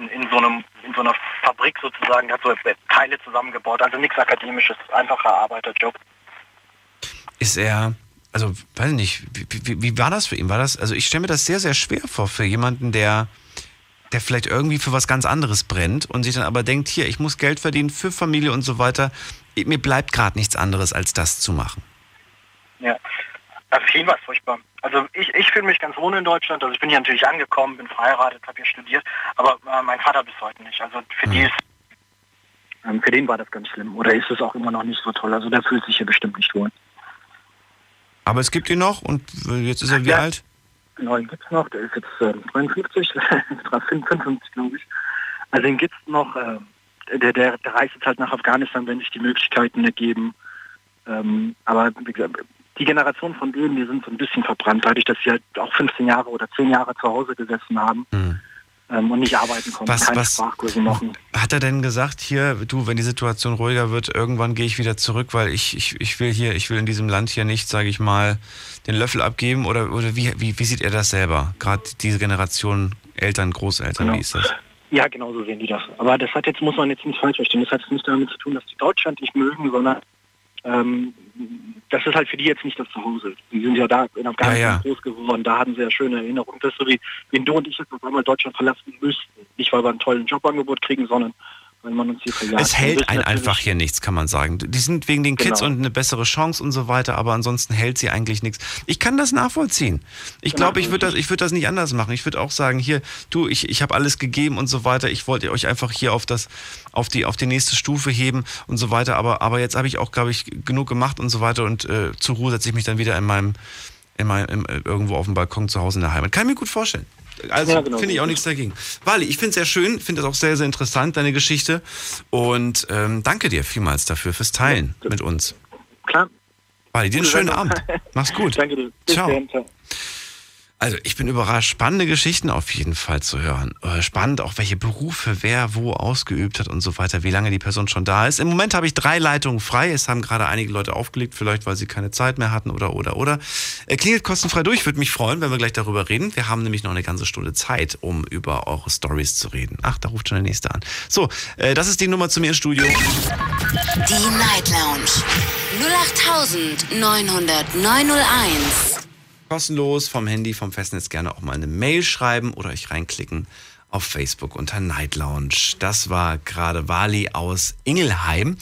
in, in so einem in so einer Fabrik sozusagen, der hat so Teile zusammengebaut, also nichts akademisches, einfacher Arbeiterjob. Ist er, also weiß ich nicht, wie, wie, wie war das für ihn? War das, also ich stelle mir das sehr, sehr schwer vor für jemanden, der, der vielleicht irgendwie für was ganz anderes brennt und sich dann aber denkt, hier, ich muss Geld verdienen für Familie und so weiter. Mir bleibt gerade nichts anderes, als das zu machen. Ja, für ihn war es furchtbar. Also ich, ich fühle mich ganz wohl in Deutschland. Also ich bin hier natürlich angekommen, bin verheiratet, habe hier studiert, aber äh, mein Vater bis heute nicht. Also für die ist, ähm, für den war das ganz schlimm. Oder ist es auch immer noch nicht so toll. Also der fühlt sich hier bestimmt nicht wohl. Aber es gibt ihn noch und jetzt ist er wie Ja. alt? Genau, den gibt's noch. Der ist jetzt äh, 53, 55 glaube ich. Also den gibt's noch. Äh, der, der, der reist jetzt halt nach Afghanistan, wenn sich die Möglichkeiten ergeben. Ähm, aber wie gesagt, die Generation von denen, die sind so ein bisschen verbrannt, dadurch, dass sie halt auch 15 Jahre oder 10 Jahre zu Hause gesessen haben ähm, und nicht arbeiten konnten, Was- keine was- Sprachkurse machen. Hat er denn gesagt, hier, du, wenn die Situation ruhiger wird, irgendwann gehe ich wieder zurück, weil ich, ich, ich will hier, ich will in diesem Land hier nicht, sage ich mal, den Löffel abgeben oder, oder wie, wie, wie sieht er das selber? Gerade diese Generation Eltern, Großeltern, Genau. wie ist das? Ja, genau so sehen die das. Aber das hat jetzt, muss man jetzt nicht falsch verstehen, das hat jetzt nicht damit zu tun, dass die Deutschland nicht mögen, sondern ähm, das ist halt für die jetzt nicht das Zuhause. Die sind ja da in Afghanistan Ja, ja. groß geworden, da hatten sie ja schöne Erinnerungen. Das ist so wie, wenn du und ich jetzt auf einmal Deutschland verlassen müssten. Nicht, weil wir einen tollen Jobangebot kriegen, sondern weil man uns hier verjagt. Es hält einen einfach hier nichts, kann man sagen. Die sind wegen den Kids Genau. und eine bessere Chance und so weiter, aber ansonsten hält sie eigentlich nichts. Ich kann das nachvollziehen. Ich Genau, glaube, ich würde das, ich würde das nicht anders machen. Ich würde auch sagen, hier, du, ich, ich habe alles gegeben und so weiter. Ich wollte euch einfach hier auf das, auf die, auf die nächste Stufe heben und so weiter. Aber, aber jetzt habe ich auch, glaube ich, genug gemacht und so weiter und äh, zur Ruhe setze ich mich dann wieder in meinem, in meinem, äh, irgendwo auf dem Balkon zu Hause in der Heimat. Kann ich mir gut vorstellen. Also Ja, genau. finde ich auch nichts dagegen. Wally, ich finde es sehr schön, finde das auch sehr, sehr interessant, deine Geschichte. Und ähm, danke dir vielmals dafür, fürs Teilen mit uns. Klar. Wally, dir einen schönen. Abend. Mach's gut. Danke dir. Bis Ciao. dann. Ciao. Also ich bin überrascht, spannende Geschichten auf jeden Fall zu hören. Äh, Spannend auch, welche Berufe wer wo ausgeübt hat und so weiter, wie lange die Person schon da ist. Im Moment habe ich drei Leitungen frei. Es haben gerade einige Leute aufgelegt, vielleicht weil sie keine Zeit mehr hatten oder oder oder. Äh, Klingelt kostenfrei durch, würde mich freuen, wenn wir gleich darüber reden. Wir haben nämlich noch eine ganze Stunde Zeit, um über eure Stories zu reden. Ach, da ruft schon der nächste an. So, äh, das ist die Nummer zu mir im Studio. Die Night Lounge 0890901. kostenlos vom Handy, vom Festnetz gerne auch mal eine Mail schreiben oder euch reinklicken auf Facebook unter Night Lounge. Das war gerade Wali aus Ingelheim.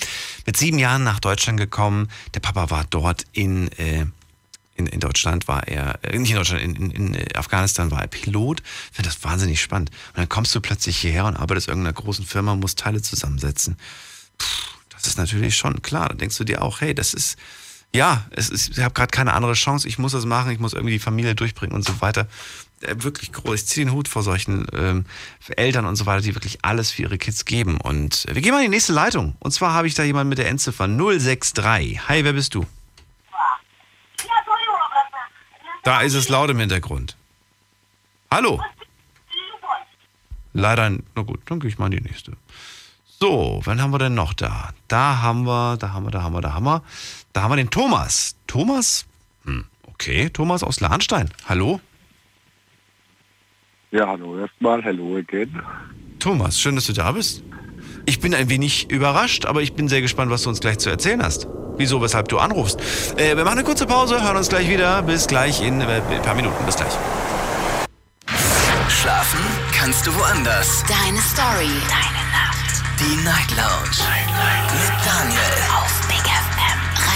Mit sieben Jahren nach Deutschland gekommen. Der Papa war dort in, äh, in, in Deutschland, war er, äh, nicht in Deutschland, in, in, in Afghanistan war er Pilot. Ich finde das wahnsinnig spannend. Und dann kommst du plötzlich hierher und arbeitest in irgendeiner großen Firma, musst Teile zusammensetzen. Puh, das ist natürlich schon klar. Da denkst du dir auch, hey, das ist, ja, es ist, ich habe gerade keine andere Chance, ich muss das machen, ich muss irgendwie die Familie durchbringen und so weiter. Äh, wirklich groß. Ich ziehe den Hut vor solchen ähm, Eltern und so weiter, die wirklich alles für ihre Kids geben. Und äh, wir gehen mal in die nächste Leitung. Und zwar habe ich da jemanden mit der Endziffer 063. Hi, wer bist du? Da ist es laut im Hintergrund. Hallo. Leider, na gut, dann gehe ich mal in die nächste. So, wen haben wir denn noch da? Da haben wir, da haben wir, da haben wir, da haben wir. Da haben wir den Thomas. Thomas? Hm, okay, Thomas aus Lahnstein. Hallo? Ja, hallo erstmal, hello again. Thomas, schön, dass du da bist. Ich bin ein wenig überrascht, aber ich bin sehr gespannt, was du uns gleich zu erzählen hast. Wieso, weshalb du anrufst. Äh, wir machen eine kurze Pause, hören uns gleich wieder. Bis gleich in äh, ein paar Minuten. Bis gleich. Schlafen kannst du woanders. Deine Story. Deine Nacht. Die Night Lounge. Mit Daniel. Auf.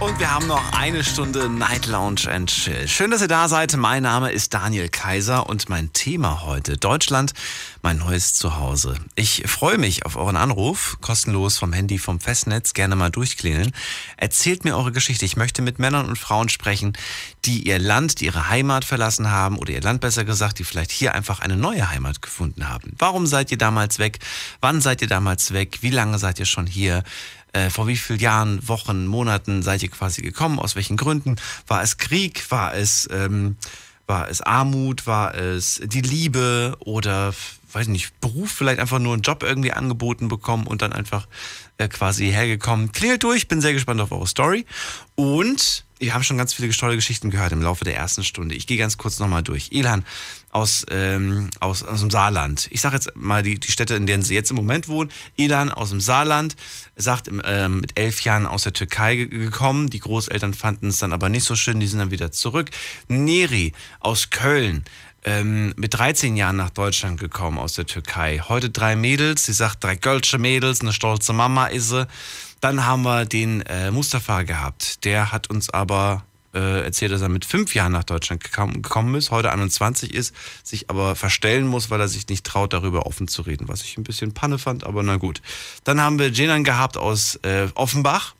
Und wir haben noch eine Stunde Night Lounge and Chill. Schön, dass ihr da seid. Mein Name ist Daniel Kaiser und mein Thema heute Deutschland, mein neues Zuhause. Ich freue mich auf euren Anruf, kostenlos vom Handy, vom Festnetz, gerne mal durchklingeln. Erzählt mir eure Geschichte. Ich möchte mit Männern und Frauen sprechen, die ihr Land, die ihre Heimat verlassen haben oder ihr Land besser gesagt, die vielleicht hier einfach eine neue Heimat gefunden haben. Warum seid ihr damals weg? Wann seid ihr damals weg? Wie lange seid ihr schon hier? Äh, vor wie vielen Jahren, Wochen, Monaten seid ihr quasi gekommen? Aus welchen Gründen? War es Krieg? War es, ähm, war es Armut? War es die Liebe? Oder, weiß nicht, Beruf? Vielleicht einfach nur einen Job irgendwie angeboten bekommen und dann einfach äh, quasi hergekommen. Klingelt durch, bin sehr gespannt auf eure Story. Und wir haben schon ganz viele tolle Geschichten gehört im Laufe der ersten Stunde. Ich gehe ganz kurz nochmal durch. Elan aus, ähm, aus, aus dem Saarland. Ich sage jetzt mal die, die Städte, in denen sie jetzt im Moment wohnen. Elan aus dem Saarland, sagt ähm, mit elf Jahren aus der Türkei gekommen. Die Großeltern fanden es dann aber nicht so schön, die sind dann wieder zurück. Neri aus Köln. Ähm, mit 13 Jahren nach Deutschland gekommen aus der Türkei. Heute drei Mädels, sie sagt drei Gölsche Mädels, eine stolze Mama ist sie. Dann haben wir den äh, Mustafa gehabt. Der hat uns aber äh, erzählt, dass er mit fünf Jahren nach Deutschland gekommen ist, heute 21 ist, sich aber verstellen muss, weil er sich nicht traut, darüber offen zu reden, was ich ein bisschen Panne fand, aber na gut. Dann haben wir Jenan gehabt aus äh, Offenbach,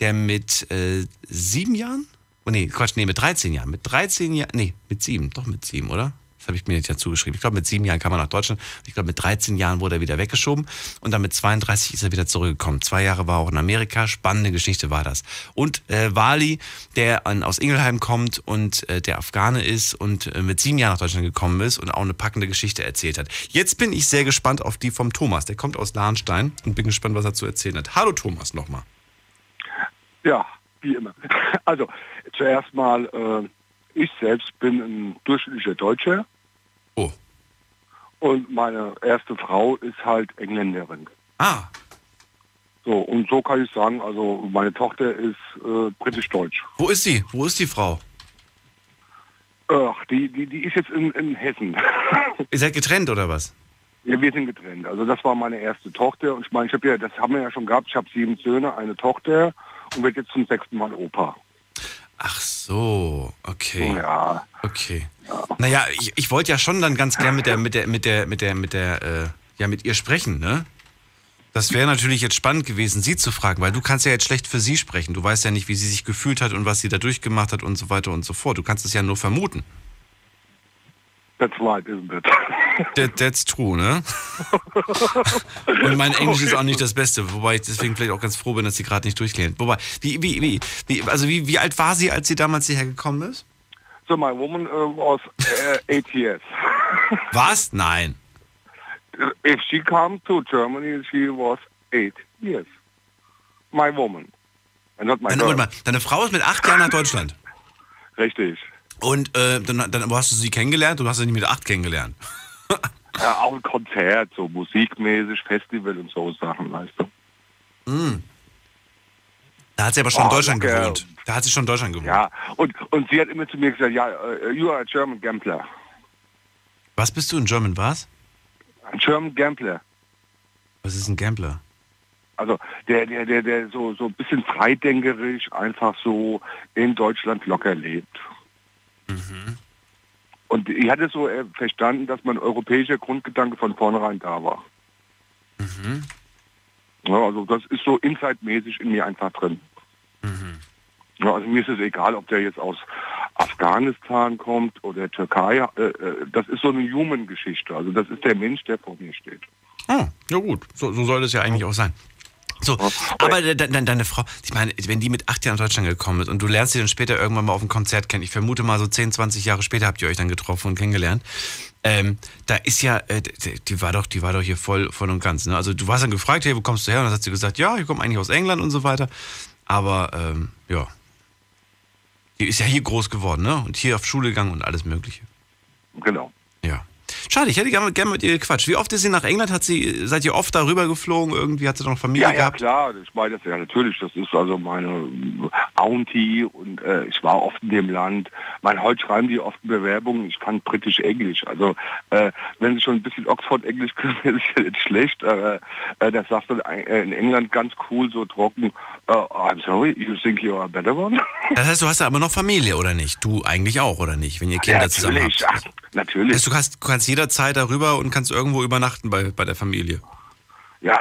der mit äh, sieben Jahren, oh nee, Quatsch, nee, mit 13 Jahren, mit 13 Jahren, nee, mit sieben, doch mit sieben, oder? Das habe ich mir nicht dazu geschrieben. Ich glaube, mit sieben Jahren kam er nach Deutschland. Ich glaube, mit 13 Jahren wurde er wieder weggeschoben. Und dann mit 32 ist er wieder zurückgekommen. Zwei Jahre war er auch in Amerika. Spannende Geschichte war das. Und äh, Wali, der an, aus Ingelheim kommt und äh, der Afghane ist und äh, mit sieben Jahren nach Deutschland gekommen ist und auch eine packende Geschichte erzählt hat. Jetzt bin ich sehr gespannt auf die vom Thomas. Der kommt aus Lahnstein und bin gespannt, was er zu erzählen hat. Hallo Thomas nochmal. Ja, wie immer. Also zuerst mal, äh, ich selbst bin ein durchschnittlicher Deutscher. Oh. Und meine erste Frau ist halt Engländerin. Ah. So, und so kann ich sagen, also meine Tochter ist äh, britisch-deutsch. Wo ist sie? Wo ist die Frau? Ach, die, die, die ist jetzt in, in Hessen. Ihr seid getrennt oder was? Ja, wir sind getrennt. Also das war meine erste Tochter und ich meine, ich habe ja, das haben wir ja schon gehabt. Ich habe sieben Söhne, eine Tochter und werde jetzt zum sechsten Mal Opa. Ach so, okay. Ja. Okay. Naja, ich, ich wollte ja schon dann ganz gern mit der, mit der, mit der, mit der, mit der, äh, ja, mit ihr sprechen, ne? Das wäre natürlich jetzt spannend gewesen, sie zu fragen, weil du kannst ja jetzt schlecht für sie sprechen. Du weißt ja nicht, wie sie sich gefühlt hat und was sie da durchgemacht hat und so weiter und so fort. Du kannst es ja nur vermuten. That's right, isn't it? That, that's true, ne? Und mein Englisch ist auch nicht das Beste, wobei ich deswegen vielleicht auch ganz froh bin, dass sie gerade nicht durchklärt. Wobei, wie, wie, wie, wie, also wie, wie alt war sie, als sie damals hierher gekommen ist? So, my woman uh, was uh, eight years. Was? Nein. If she come to Germany, she was eight years. My woman. And not my deine Frau ist mit acht Jahren nach Deutschland. Richtig. Und äh, dann, dann hast du sie kennengelernt? Du hast sie nicht mit acht kennengelernt. Ja, auch ein Konzert, so musikmäßig, Festival und so Sachen, weißt du. Mm. Da hat sie aber schon in Oh, Deutschland okay. gewohnt. Da hat sie schon in Deutschland gewohnt. Ja, und, und sie hat immer zu mir gesagt, ja, uh, you are a German gambler. Was bist du in German? Was? Ein German gambler. Was ist ein Gambler? Also der, der, der, der so, so ein bisschen freidenkerisch einfach so in Deutschland locker lebt. Und ich hatte so äh, verstanden, dass mein europäischer Grundgedanke von vornherein da war. Ja, also das ist so inside-mäßig in mir einfach drin. Ja, also mir ist es egal, ob der jetzt aus Afghanistan kommt oder Türkei. Äh, äh, das ist so eine Human-Geschichte. Also das ist der Mensch, der vor mir steht. Oh, ja gut. So, so soll es ja eigentlich auch sein. So, aber de, de, deine Frau, ich meine, wenn die mit acht Jahren nach Deutschland gekommen ist und du lernst sie dann später irgendwann mal auf einem Konzert kennen, ich vermute mal so 10, 20 Jahre später habt ihr euch dann getroffen und kennengelernt, ähm, da ist ja, äh, die, die war doch, die war doch hier voll, voll und ganz. Ne? Also du warst dann gefragt, hey, wo kommst du her? Und dann hat sie gesagt, ja, ich komme eigentlich aus England und so weiter. Aber ähm, ja, die ist ja hier groß geworden, ne? Und hier auf Schule gegangen und alles Mögliche. Genau. Ja. Schade, ich hätte gerne gerne mit ihr gequatscht. Wie oft ist sie nach England? Hat sie, seid ihr oft darüber geflogen? Irgendwie hat sie noch Familie Ja, ja, gehabt? klar. Ich meine das ja natürlich. Das ist also meine Auntie und äh, ich war oft in dem Land. Mein, heute schreiben die oft Bewerbungen. Ich kann britisch-englisch. Also äh, wenn sie schon ein bisschen Oxford-Englisch können, ist ja nicht schlecht. Äh, äh, das sagt dann äh, in England ganz cool, so trocken. Uh, I'm sorry, you think you are a better one? Das heißt, du hast ja aber noch Familie, oder nicht? Du eigentlich auch, oder nicht? Wenn ihr Kinder zusammen natürlich. habt. Ach, natürlich. Heißt, du kannst, du kannst jederzeit darüber und kannst irgendwo übernachten bei, bei der Familie. Ja,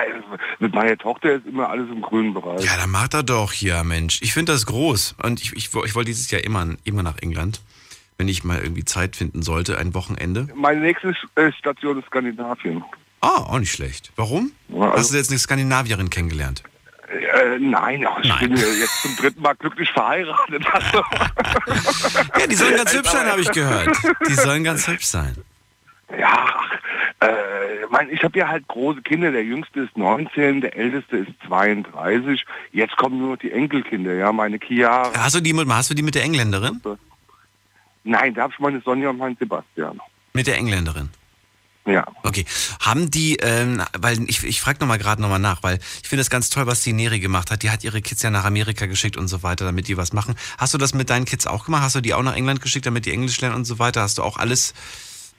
mit meiner Tochter ist immer alles im grünen Bereich. Ja, dann macht er doch hier, Mensch. Ich finde das groß. Und ich, ich, ich wollte dieses Jahr immer, immer nach England, wenn ich mal irgendwie Zeit finden sollte, ein Wochenende. Meine nächste äh, Station ist Skandinavien. Ah, auch nicht schlecht. Warum? Ja, also- Hast du jetzt eine Skandinavierin kennengelernt? Äh, nein, ich Nein. bin jetzt zum dritten Mal glücklich verheiratet. Also, Ja, die sollen ganz hübsch sein, habe ich gehört. Die sollen ganz hübsch sein. Ja, äh, mein, ich habe ja halt große Kinder. Der jüngste ist 19, der älteste ist 32. Jetzt kommen nur noch die Enkelkinder, ja, meine Chiara. Hast du die mit, hast du die mit der Engländerin? Nein, da habe ich meine Sonja und meinen Sebastian. Mit der Engländerin. Ja. Okay. Haben die, ähm, weil ich, ich frage nochmal gerade nochmal nach, weil ich finde es ganz toll, was die Neri gemacht hat. Die hat ihre Kids ja nach Amerika geschickt und so weiter, damit die was machen. Hast du das mit deinen Kids auch gemacht? Hast du die auch nach England geschickt, damit die Englisch lernen und so weiter? Hast du auch alles,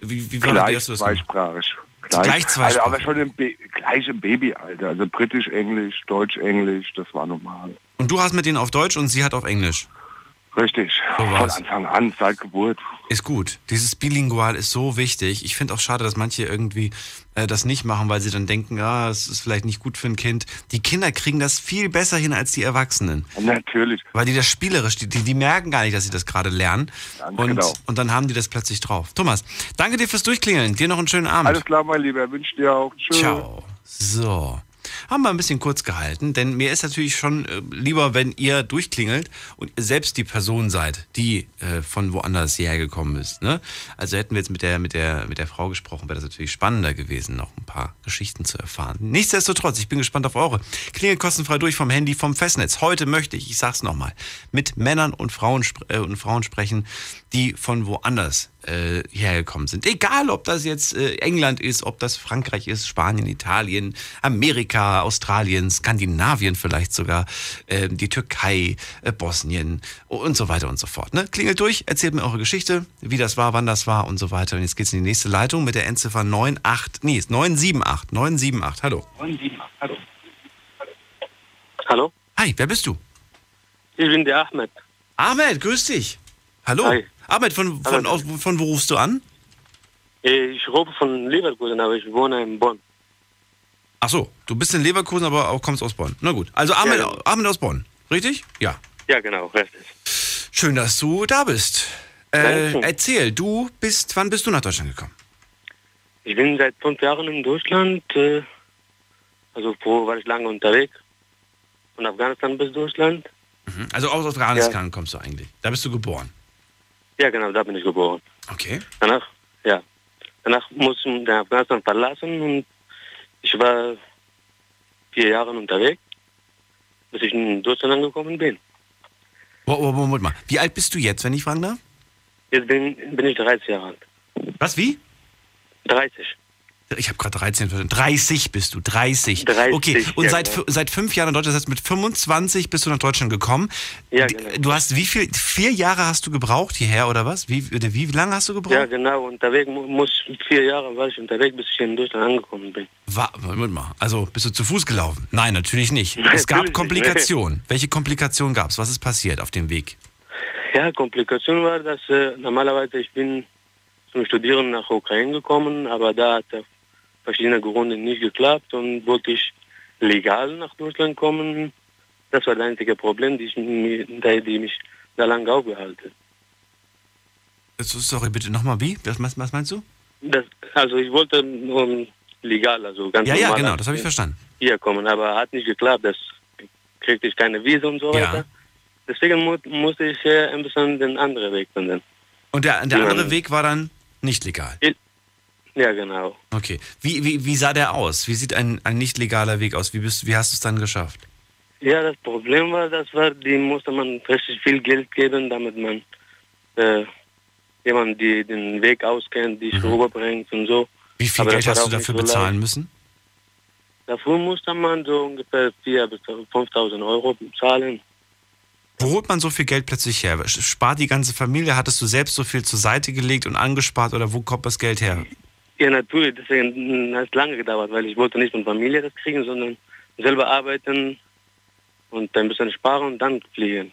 wie, wie war Gleich das gemacht? zweisprachig. Gleich zweisprachig. Also, aber schon im, gleich im Babyalter. Also britisch, Englisch, Deutsch, Englisch, das war normal. Und du hast mit denen auf Deutsch und sie hat auf Englisch. Richtig. So Von. Anfang an, seit Geburt. Ist gut. Dieses Bilingual ist so wichtig. Ich finde auch schade, dass manche irgendwie äh, das nicht machen, weil sie dann denken, ah, es ist vielleicht nicht gut für ein Kind. Die Kinder kriegen das viel besser hin als die Erwachsenen. Natürlich. Weil die das spielerisch, die, die, merken gar nicht, dass sie das gerade lernen. Ganz Und, genau. und dann haben die das plötzlich drauf. Thomas, danke dir fürs Durchklingeln. Dir noch einen schönen Abend. Alles klar, mein Lieber. Wünsche dir auch. Tschüss. Ciao. So. Haben wir ein bisschen kurz gehalten, denn mir ist natürlich schon äh, lieber, wenn ihr durchklingelt und ihr selbst die Person seid, die äh, von woanders hierher gekommen ist. Ne? Also hätten wir jetzt mit der, mit, der, mit der Frau gesprochen, wäre das natürlich spannender gewesen, noch ein paar Geschichten zu erfahren. Nichtsdestotrotz, ich bin gespannt auf eure. Klingelt kostenfrei durch vom Handy, vom Festnetz. Heute möchte ich, ich sag's nochmal, mit Männern und Frauen, äh, und Frauen sprechen, die von woanders äh, hierher gekommen sind. Egal, ob das jetzt äh, England ist, ob das Frankreich ist, Spanien, Italien, Amerika, Australien, Skandinavien vielleicht sogar, äh, die Türkei, äh, Bosnien und so weiter und so fort. Ne? Klingelt durch, erzählt mir eure Geschichte, wie das war, wann das war und so weiter. Und jetzt geht's in die nächste Leitung mit der Endziffer 98, nee, ist 978, 978, hallo. Hallo, Hi, wer bist du? ich bin der Ahmed. Ahmed, grüß dich. Hallo. Hi. Ahmed, von, von, aus, von wo rufst du an? Ich rufe von Leverkusen, aber ich wohne in Bonn. Ach so, du bist in Leverkusen, aber auch kommst aus Bonn. Na gut. Also Ahmed, Ja, genau. Ahmed aus Bonn, richtig? Ja. Ja, genau, richtig. Schön, dass du da bist. Äh, erzähl, du bist, wann bist du nach Deutschland gekommen? Ich bin seit fünf Jahren in Deutschland. Äh, also vorher war ich lange unterwegs. Von Afghanistan bis Deutschland. Mhm. Also aus Afghanistan kommst du eigentlich. Da bist du geboren. Ja, genau, da bin ich geboren. Okay. Danach, ja. Danach musste ich den Afghanistan verlassen und ich war vier Jahre unterwegs, bis ich in Deutschland angekommen bin. Moment mal. Wie alt bist du jetzt, wenn ich fragen darf? Jetzt bin, bin ich 30 Jahre alt. Was, wie? 30. Ich habe gerade 13 verstanden. 30 bist du, 30. 30, okay, und ja, seit, genau. seit fünf Jahren in Deutschland, das heißt mit 25 bist du nach Deutschland gekommen. Ja, genau. Du hast wie viel, vier Jahre hast du gebraucht hierher oder was? Wie, oder wie lange hast du gebraucht? Ja, genau, unterwegs mu- muss vier Jahre war ich unterwegs, bis ich in Deutschland angekommen bin. Wa- Moment mal, also bist du zu Fuß gelaufen? Nein, natürlich nicht. Nein, es gab natürlich nicht, Komplikationen. Welche Komplikationen gab es? Was ist passiert auf dem Weg? Ja, Komplikation war, dass äh, normalerweise ich bin zum Studieren nach Ukraine gekommen, aber da hat aus verschiedenen Gründen nicht geklappt und wollte ich legal nach Deutschland kommen. Das war das einzige Problem, die, ich, die mich da lange aufgehalten. So, Sorry, bitte nochmal wie? Was, was, meinst du? Das, also ich wollte um, legal, also ganz Ja, ja, normal genau, das habe ich verstanden. hier kommen, aber hat nicht geklappt. Das kriegte ich keine Visa und so Ja. weiter. Deswegen mu musste ich äh, ein bisschen den anderen Weg finden. Und der, der Ja. andere Weg war dann nicht legal. Ja, genau. Okay. Wie, wie, wie sah der aus? Wie sieht ein, ein nicht legaler Weg aus? Wie, bist, wie hast du es dann geschafft? Ja, das Problem war, das war, die musste man richtig viel Geld geben, damit man äh, jemand, die den Weg auskennt, die Mhm. rüberbringt und so. Wie viel Aber Geld hast du dafür so bezahlen müssen? Dafür musste man so ungefähr 4.000 bis 5.000 Euro zahlen. Wo holt man so viel Geld plötzlich her? Spart die ganze Familie? Hattest du selbst so viel zur Seite gelegt und angespart oder wo kommt das Geld her? Ja, natürlich, deswegen hat es lange gedauert, weil ich wollte nicht von Familie das kriegen, sondern selber arbeiten und ein bisschen sparen und dann fliegen.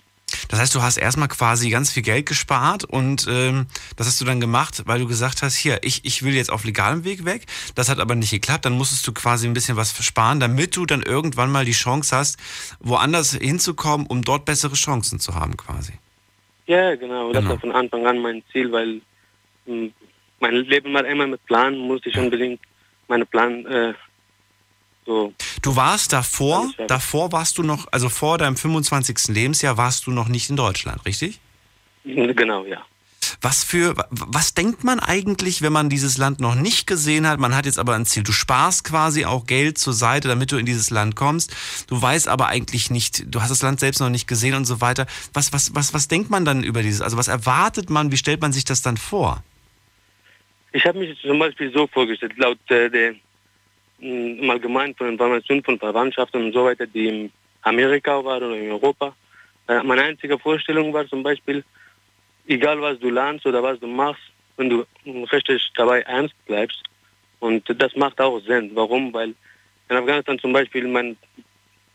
Das heißt, du hast erstmal quasi ganz viel Geld gespart und ähm, das hast du dann gemacht, weil du gesagt hast, hier, ich, ich will jetzt auf legalem Weg weg. Das hat aber nicht geklappt. Dann musstest du quasi ein bisschen was sparen, damit du dann irgendwann mal die Chance hast, woanders hinzukommen, um dort bessere Chancen zu haben quasi. Ja, genau, das Genau. war von Anfang an mein Ziel, weil mm, mein Leben war immer mit Plan, musste ich unbedingt meinen Plan äh, So. Du warst davor, davor warst du noch, also vor deinem 25. Lebensjahr warst du noch nicht in Deutschland, richtig? Genau, ja. Was für, was denkt man eigentlich, wenn man dieses Land noch nicht gesehen hat? Man hat jetzt aber ein Ziel. Du sparst quasi auch Geld zur Seite, damit du in dieses Land kommst. Du weißt aber eigentlich nicht, du hast das Land selbst noch nicht gesehen und so weiter. Was, was, was, was denkt man dann über dieses? Also was erwartet man? Wie stellt man sich das dann vor? Ich habe mich zum Beispiel so vorgestellt, laut äh, der im Allgemeinen von Informationen von Verwandtschaften und so weiter, die in Amerika waren oder in Europa. Äh, meine einzige Vorstellung war zum Beispiel, egal was du lernst oder was du machst, wenn du richtig dabei ernst bleibst. Und das macht auch Sinn. Warum? Weil in Afghanistan zum Beispiel mein,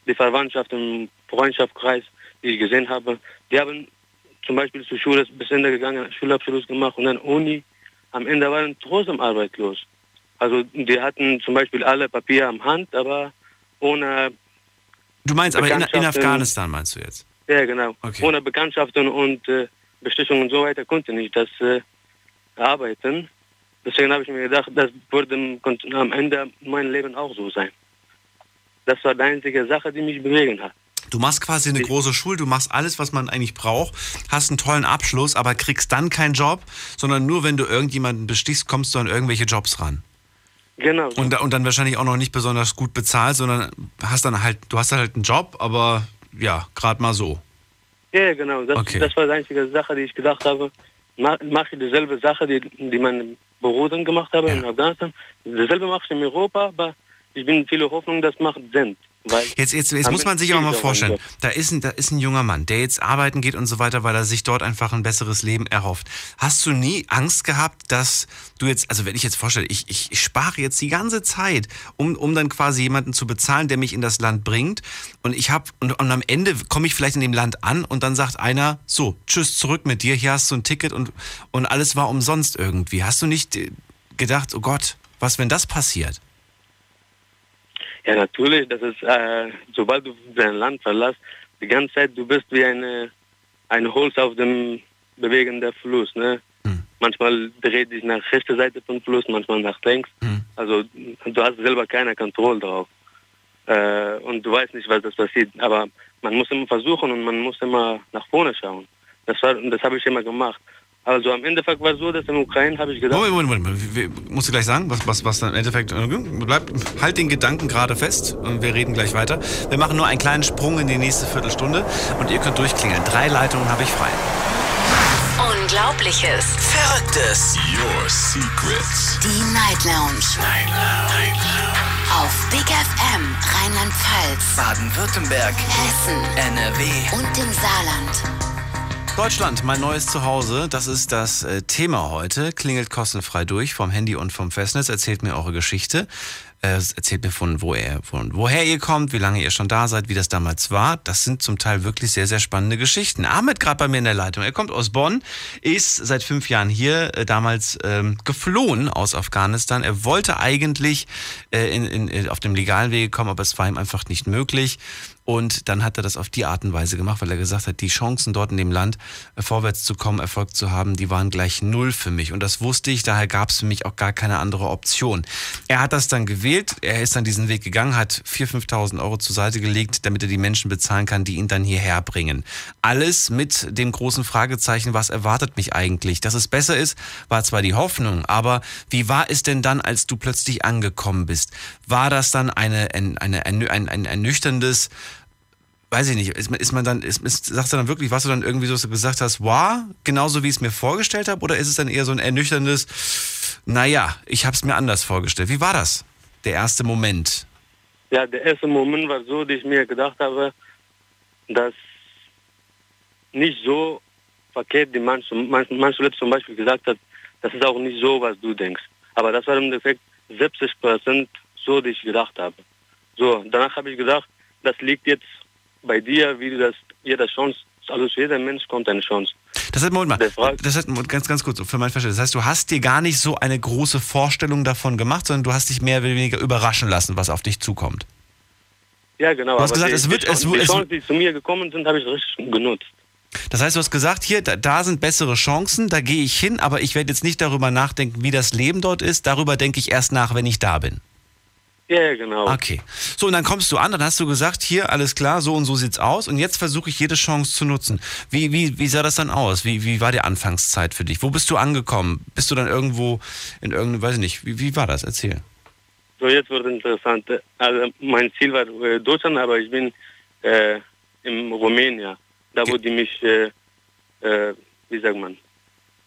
die Verwandtschaft im Freundschaftskreis, die ich gesehen habe, die haben zum Beispiel zur Schule bis Ende gegangen, Schulabschluss gemacht und dann Uni. Am Ende waren trotzdem arbeitslos. Also die hatten zum Beispiel alle Papier am Hand, aber ohne Du meinst aber in, in Afghanistan meinst du jetzt? Ja, genau. Okay. Ohne Bekanntschaften und äh, Bestechung und so weiter konnte nicht das äh, arbeiten. Deswegen habe ich mir gedacht, das würde am Ende mein Leben auch so sein. Das war die einzige Sache, die mich bewegen hat. Du machst quasi eine große Schule, du machst alles, was man eigentlich braucht, hast einen tollen Abschluss, aber kriegst dann keinen Job, sondern nur wenn du irgendjemanden bestichst, kommst du an irgendwelche Jobs ran. Genau. Und, und dann wahrscheinlich auch noch nicht besonders gut bezahlt, sondern hast dann halt, du hast halt einen Job, aber ja, gerade mal so. Ja, genau. Das, Okay. das war die einzige Sache, die ich gedacht habe. Mach, mach ich dieselbe Sache, die, die meine Bruder gemacht haben in Afghanistan. Dasselbe mache ich in Europa, aber ich bin viele Hoffnung, das macht Sinn. Jetzt, jetzt, jetzt muss man sich aber mal vorstellen, da ist, ein, da ist ein junger Mann, der jetzt arbeiten geht und so weiter, weil er sich dort einfach ein besseres Leben erhofft. Hast du nie Angst gehabt, dass du jetzt, also wenn ich jetzt vorstelle, ich, ich, ich spare jetzt die ganze Zeit, um, um dann quasi jemanden zu bezahlen, der mich in das Land bringt und ich habe, und, und am Ende komme ich vielleicht in dem Land an und dann sagt einer, so, tschüss, zurück mit dir, hier hast du ein Ticket und, und alles war umsonst irgendwie. Hast du nicht äh, gedacht, oh Gott, was, wenn das passiert? Ja, natürlich, das ist, äh, sobald du dein Land verlässt, die ganze Zeit, du bist wie eine, ein Holz auf dem bewegenden Fluss, ne? Manchmal dreht dich nach rechter Seite vom Fluss, manchmal nach links. Also du hast selber keine Kontrolle drauf. Äh, und du weißt nicht, was das passiert. Aber man muss immer versuchen und man muss immer nach vorne schauen. Das war, das habe ich immer gemacht. Also am Endeffekt war es so, dass in Ukraine habe ich gedacht, Moment, Moment, Moment. Musst du gleich sagen, was, was, was dann im Endeffekt. äh, Bleib, halt den Gedanken gerade fest und wir reden gleich weiter. Wir machen nur einen kleinen Sprung in die nächste Viertelstunde und ihr könnt durchklingeln. Drei Leitungen habe ich frei. Unglaubliches. Verrücktes. Your Secrets. Die Night Lounge. Night Lounge. Auf Big FM Rheinland-Pfalz, Baden-Württemberg. Hessen NRW. und im Saarland. Deutschland, mein neues Zuhause, das ist das äh, Thema heute. Klingelt kostenfrei durch vom Handy und vom Festnetz. Erzählt mir eure Geschichte. Äh, erzählt mir von, wo er, von woher ihr kommt, wie lange ihr schon da seid, wie das damals war. Das sind zum Teil wirklich sehr, sehr spannende Geschichten. Ahmed gerade bei mir in der Leitung. Er kommt aus Bonn, ist seit fünf Jahren hier, äh, damals ähm, geflohen aus Afghanistan. Er wollte eigentlich äh, in, in, auf dem legalen Wege kommen, aber es war ihm einfach nicht möglich. Und dann hat er das auf die Art und Weise gemacht, weil er gesagt hat, die Chancen dort in dem Land äh, vorwärts zu kommen, Erfolg zu haben, die waren gleich null für mich. Und das wusste ich, daher gab es für mich auch gar keine andere Option. Er hat das dann gewählt, er ist dann diesen Weg gegangen, hat 4.000, 5.000 Euro zur Seite gelegt, damit er die Menschen bezahlen kann, die ihn dann hierher bringen. Alles mit dem großen Fragezeichen, was erwartet mich eigentlich? Dass es besser ist, war zwar die Hoffnung, aber wie war es denn dann, als du plötzlich angekommen bist? War das dann eine, eine, eine, ein, ein, ein ernüchterndes, weiß ich nicht, ist, ist man dann, ist, ist, sagst du dann wirklich, was du dann irgendwie so gesagt hast, wow, genauso wie ich es mir vorgestellt habe, oder ist es dann eher so ein ernüchterndes, naja, ich habe es mir anders vorgestellt. Wie war das? Der erste Moment. Ja, der erste Moment war so, dass ich mir gedacht habe, dass nicht so verkehrt, wie manche Leute zum Beispiel gesagt hat, das ist auch nicht so, was du denkst. Aber das war im Endeffekt 70 Prozent so, wie ich gedacht habe. So, danach habe ich gedacht, das liegt jetzt bei dir, wie du das, jeder Chance, also jeder Mensch kommt eine Chance. Das heißt, Moment mal, das heißt, ganz, ganz kurz, für mein Verständnis. Das heißt, du hast dir gar nicht so eine große Vorstellung davon gemacht, sondern du hast dich mehr oder weniger überraschen lassen, was auf dich zukommt. Ja, genau. Du hast gesagt, die, es wird- die, es die es Chancen, die zu mir gekommen sind, habe ich richtig genutzt. Das heißt, du hast gesagt, hier, da, da sind bessere Chancen, da gehe ich hin, aber ich werde jetzt nicht darüber nachdenken, wie das Leben dort ist. Darüber denke ich erst nach, wenn ich da bin. Ja, ja, genau. Okay. So, und dann kommst du an, dann hast du gesagt, hier, alles klar, so und so sieht's aus. Und jetzt versuche ich jede Chance zu nutzen. Wie, wie, wie sah das dann aus? Wie, wie war die Anfangszeit für dich? Wo bist du angekommen? Bist du dann irgendwo in irgendeinem, weiß ich nicht, wie, wie war das? Erzähl. So, jetzt wird interessant. Also, mein Ziel war äh, Deutschland, aber ich bin äh, in Rumänien. Da wurde mich, äh, äh, wie sagt man,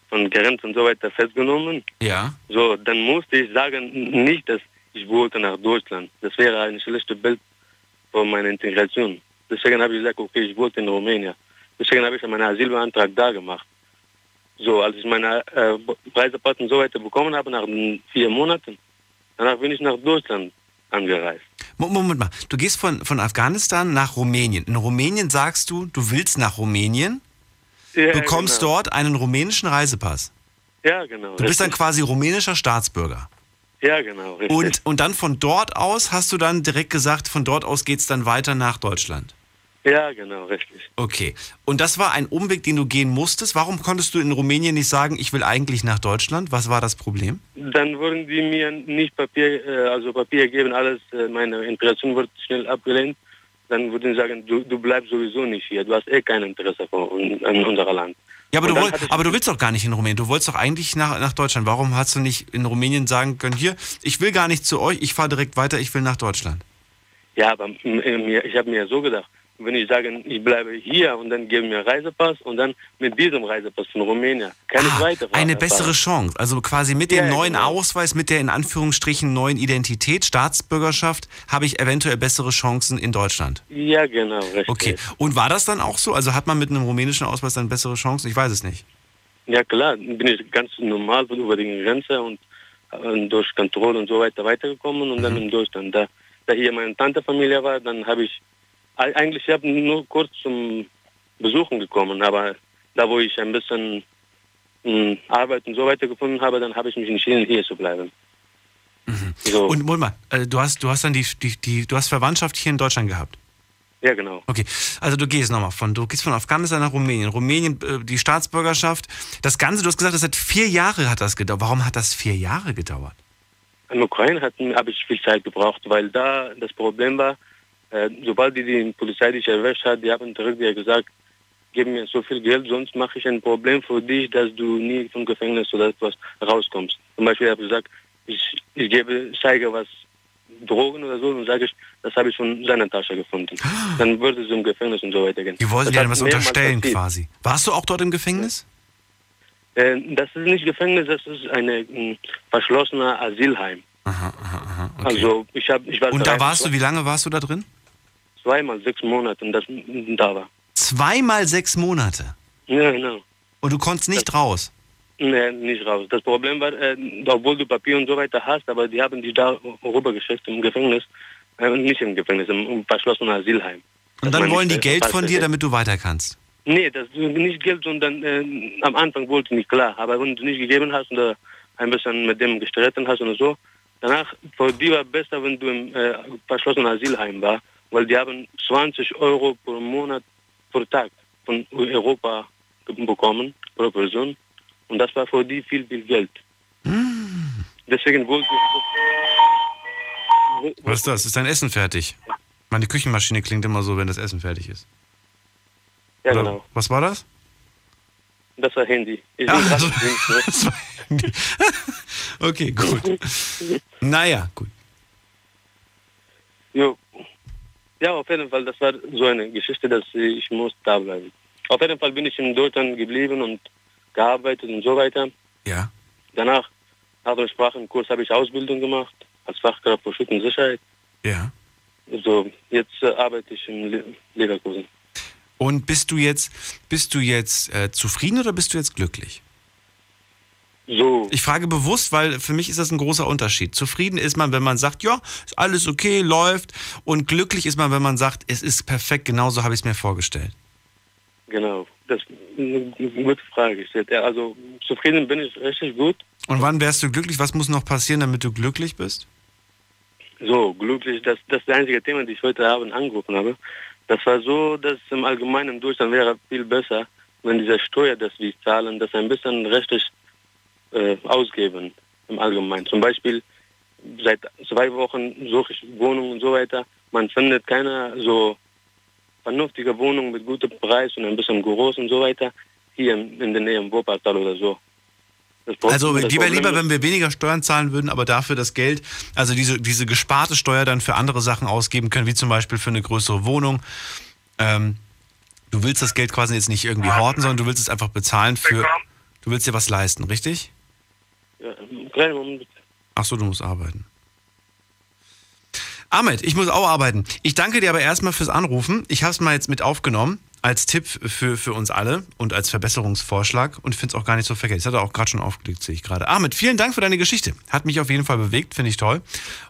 von Grenzen und so weiter festgenommen. Ja. So, dann musste ich sagen, nicht, dass ich wollte nach Deutschland. Das wäre ein schlechtes Bild von meiner Integration. Deswegen habe ich gesagt, okay, ich wollte in Rumänien. Deswegen habe ich meinen Asylbeantrag da gemacht. So, als ich meine äh, Reisepass und so weiter bekommen habe, nach vier Monaten, danach bin ich nach Deutschland angereist. Mo- Moment mal, du gehst von, von Afghanistan nach Rumänien. In Rumänien sagst du, du willst nach Rumänien, Ja, bekommst genau. dort einen rumänischen Reisepass. Ja, genau. Du bist dann quasi rumänischer Staatsbürger. Ja, genau. Richtig. Und, und dann von dort aus hast du dann direkt gesagt, von dort aus geht's dann weiter nach Deutschland. Ja, genau, richtig. Okay. Und das war ein Umweg, den du gehen musstest. Warum konntest du in Rumänien nicht sagen, ich will eigentlich nach Deutschland? Was war das Problem? Dann würden die mir nicht Papier, äh, also Papier geben, alles, äh, meine Integration wird schnell abgelehnt. Dann würden sie sagen, du, du bleibst sowieso nicht hier, du hast eh kein Interesse an, an unserem Land. Ja, aber du, dann woll, hatte ich- aber du willst doch gar nicht in Rumänien. Du wolltest doch eigentlich nach, nach Deutschland. Warum hast du nicht in Rumänien sagen können, hier, ich will gar nicht zu euch, ich fahre direkt weiter, ich will nach Deutschland? Ja, aber ich habe mir so gedacht, wenn ich sage, ich bleibe hier und dann geben mir Reisepass und dann mit diesem Reisepass von Rumänien kann ich weiterfahren. Ah, Eine bessere Chance. Also quasi mit dem Ja, neuen genau. Ausweis, mit der in Anführungsstrichen neuen Identität, Staatsbürgerschaft, habe ich eventuell bessere Chancen in Deutschland. Ja, genau, richtig. Okay. Und war das dann auch so? Also hat man mit einem rumänischen Ausweis dann bessere Chancen? Ich weiß es nicht. Ja klar, bin ich ganz normal über die Grenze und, und durch Kontrolle und so weiter weitergekommen und dann Mhm. in Deutschland. Da, da hier meine Tantefamilie war, dann habe ich, eigentlich ich habe nur kurz zum Besuchen gekommen, aber da wo ich ein bisschen mh, Arbeit und so weiter gefunden habe, dann habe ich mich entschieden, hier zu bleiben. So, Mhm. Und Mulma, äh, du hast, du hast dann die, die, die, du hast Verwandtschaft hier in Deutschland gehabt. ja genau. Okay, also du gehst nochmal von, du gehst von Afghanistan nach Rumänien. Rumänien, äh, die Staatsbürgerschaft. Das Ganze, du hast gesagt, das hat vier Jahre hat das gedauert. Warum hat das vier Jahre gedauert? In Ukraine habe ich viel Zeit gebraucht, weil da das Problem war, äh, sobald die, die Polizei dich erwischt hat, die haben direkt dir gesagt, gib mir so viel Geld, sonst mache ich ein Problem für dich, dass du nie vom Gefängnis oder etwas rauskommst. Zum Beispiel habe ich gesagt, ich, ich gebe, zeige was Drogen oder so und sage ich, das habe ich von seiner Tasche gefunden. Dann würde es im Gefängnis und so weiter gehen. Die wollten dir was unterstellen passiert. quasi. Warst du auch dort im Gefängnis? Äh, das ist nicht Gefängnis, das ist ein äh, verschlossener Asylheim. Aha, aha, aha. Okay. Also ich habe, ich war Und da warst du, wie lange warst du da drin? Zweimal sechs Monate und das da war. Zweimal sechs Monate. Ja, genau. Und du konntest nicht raus. Nee, nicht raus. Das Problem war, äh, obwohl du Papier und so weiter hast, aber die haben dich da rübergeschickt im Gefängnis. Äh, nicht im Gefängnis, im, verschlossenen Asylheim. Und dann wollen die Geld von dir, damit du weiter kannst. Nee, das nicht Geld, sondern äh, am Anfang wollte ich nicht klar. Aber wenn du nicht gegeben hast oder ein bisschen mit dem gestritten hast und so, danach, für die war besser, wenn du im äh, verschlossenen Asylheim war, weil die haben 20 Euro pro Monat pro Tag von Europa bekommen, pro Person. Und das war für die viel, viel Geld. Deswegen wollte ich... Was ist das? Ist dein Essen fertig? Meine Küchenmaschine klingt immer so, wenn das Essen fertig ist. Ja, Oder genau. Was war das? Das war Handy. Ich gerade im Dienst, Das war okay, gut. Naja, gut. Jo. Ja, auf jeden Fall, das war so eine Geschichte, dass ich muss da bleiben. Auf jeden Fall bin ich in Deutschland geblieben und gearbeitet und so weiter. Ja. Danach, nach dem Sprachenkurs, habe ich Ausbildung gemacht als Fachkraft für Schutz und Sicherheit. Ja. So, jetzt äh, arbeite ich in Le Leverkusen. Und bist du jetzt, bist du jetzt äh, zufrieden oder bist du jetzt glücklich? So, Ich frage bewusst, weil für mich ist das ein großer Unterschied. Zufrieden ist man, wenn man sagt, ja, ist alles okay, läuft. Und glücklich ist man, wenn man sagt, es ist perfekt, genauso habe ich es mir vorgestellt. genau. Das ist eine gute Frage also zufrieden bin ich richtig gut. Und wann wärst du glücklich? Was muss noch passieren, damit du glücklich bist? So, glücklich, das, das ist das einzige Thema, das ich heute Abend angerufen habe. Das war so, dass im Allgemeinen in Deutschland wäre viel besser, wenn diese Steuer, das wir zahlen, das ein bisschen rechtlich äh, ausgeben im Allgemeinen. Zum Beispiel, seit zwei Wochen suche ich Wohnungen und so weiter. Man findet keine so vernünftige Wohnung mit gutem Preis und ein bisschen groß und so weiter hier in der Nähe im Wuppertal oder so. Also die wäre lieber, wenn wir weniger Steuern zahlen würden, aber dafür das Geld, also diese, diese gesparte Steuer dann für andere Sachen ausgeben können, wie zum Beispiel für eine größere Wohnung. Ähm, du willst das Geld quasi jetzt nicht irgendwie horten, sondern du willst es einfach bezahlen für. Du willst dir was leisten, richtig? Ja, kleinen Moment bitte. Ach so, du musst arbeiten. Ahmed, ich muss auch arbeiten. Ich danke dir aber erstmal fürs Anrufen. Ich habe es mal jetzt mit aufgenommen als Tipp für, für uns alle und als Verbesserungsvorschlag und finde es auch gar nicht so verkehrt. Das hat er auch gerade schon aufgelegt, sehe ich gerade. Ahmed, vielen Dank für deine Geschichte. Hat mich auf jeden Fall bewegt, finde ich toll.